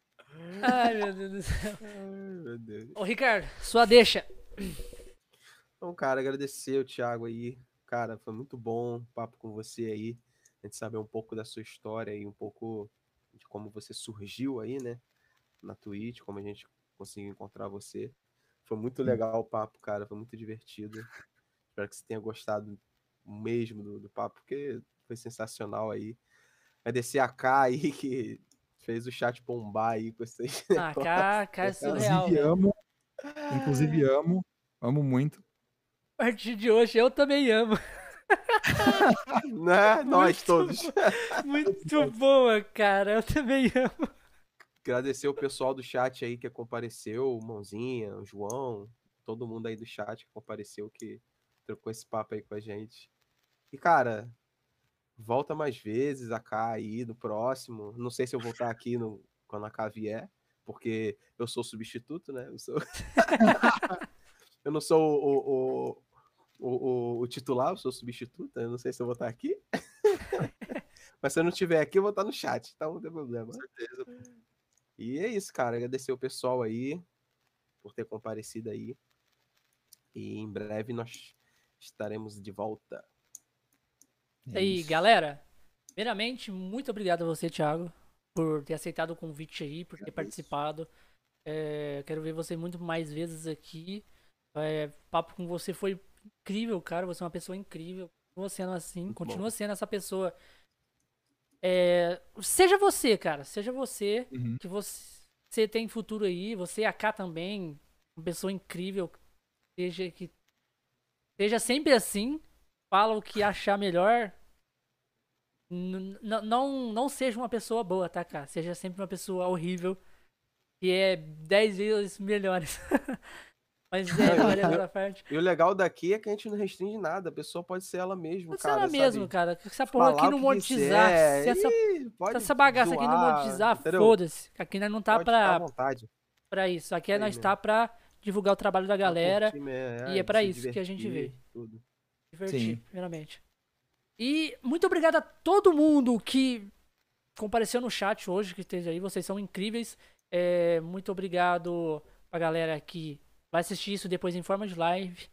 Ai, meu Deus do céu. <laughs> Ai, meu Deus. Ô, Ricardo, sua deixa. Então, cara, agradecer o Thiago aí. Cara, foi muito bom o papo com você aí. A gente saber um pouco da sua história e um pouco de como você surgiu aí, né? Na Twitch, como a gente conseguiu encontrar você. Foi muito legal o papo, cara. Foi muito divertido. Espero que você tenha gostado mesmo do, do papo, porque foi sensacional aí. Agradecer a K aí, <laughs> que fez o chat bombar aí com esses Ah, <laughs> cara, cara, é surreal. Inclusive velho. amo, inclusive amo, amo muito. A partir de hoje eu também amo. Né? <laughs> Nós todos. <laughs> Muito boa, cara. Eu também amo. Agradecer o pessoal do chat aí que compareceu, o Mãozinha, o João, todo mundo aí do chat que compareceu, que trocou esse papo aí com a gente. E, cara, volta mais vezes a K aí no próximo. Não sei se eu vou estar aqui no, quando a K vier, porque eu sou substituto, né? Eu, sou... <laughs> eu não sou o, o, o, o, o titular, eu sou substituto. Eu não sei se eu vou estar aqui. <laughs> Mas se eu não estiver aqui, eu vou estar no chat, então não tem problema. certeza. E é isso, cara. Agradecer o pessoal aí por ter comparecido aí. E em breve nós estaremos de volta. E aí, galera, primeiramente, muito obrigado a você, Thiago, por ter aceitado o convite aí, por ter Agradeço. participado. É, quero ver você muito mais vezes aqui. É, papo com você foi incrível, cara. Você é uma pessoa incrível. Continua sendo assim, Muito continua bom. sendo essa pessoa. É, seja você, cara. Seja você. Uhum. Que você, você tem futuro aí. Você, a K também. Uma pessoa incrível. Seja que. Seja sempre assim. Fala o que achar melhor. N- não, não seja uma pessoa boa, tá, cara? Seja sempre uma pessoa horrível. Que é 10 vezes melhores. <laughs> Mas <laughs> é, Não, olha eu- essa parte. E o legal daqui é que a gente não restringe nada. A pessoa pode ser ela mesma, Pode ser cara. ela mesmo, sabe? cara. Se essa porra Falar aqui não monetizar, se essa, Ih, se pode essa bagaça aqui não monetizar, foda-se. Aqui nós não tá Pode pra, vontade. pra isso. Aqui é nós mesmo. tá pra divulgar o trabalho da galera, né? e é pra isso que a gente divertir, veio. tudo. divertir, Sim. primeiramente. E muito obrigado a todo mundo que compareceu no chat hoje, que esteja aí. Vocês são incríveis. É, muito obrigado pra galera que vai assistir isso depois em forma de live.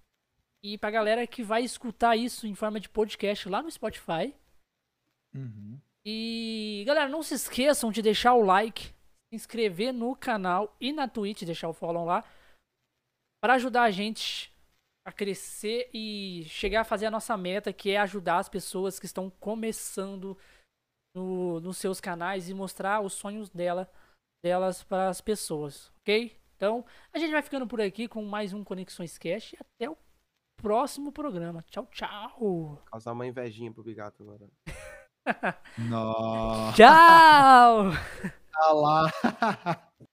E pra galera que vai escutar isso em forma de podcast lá no Spotify. Uhum. E galera, não se esqueçam de deixar o like, se inscrever no canal e na Twitch, deixar o follow lá, para ajudar a gente a crescer e chegar a fazer a nossa meta, que é ajudar as pessoas que estão começando no- nos seus canais e mostrar os sonhos dela, delas para as pessoas, ok? Então, a gente vai ficando por aqui com mais um Conexões Cash e até o próximo programa. Tchau, tchau! Causar uma invejinha pro Bigato agora. <laughs> Nossa. Tchau! Tá lá. <laughs>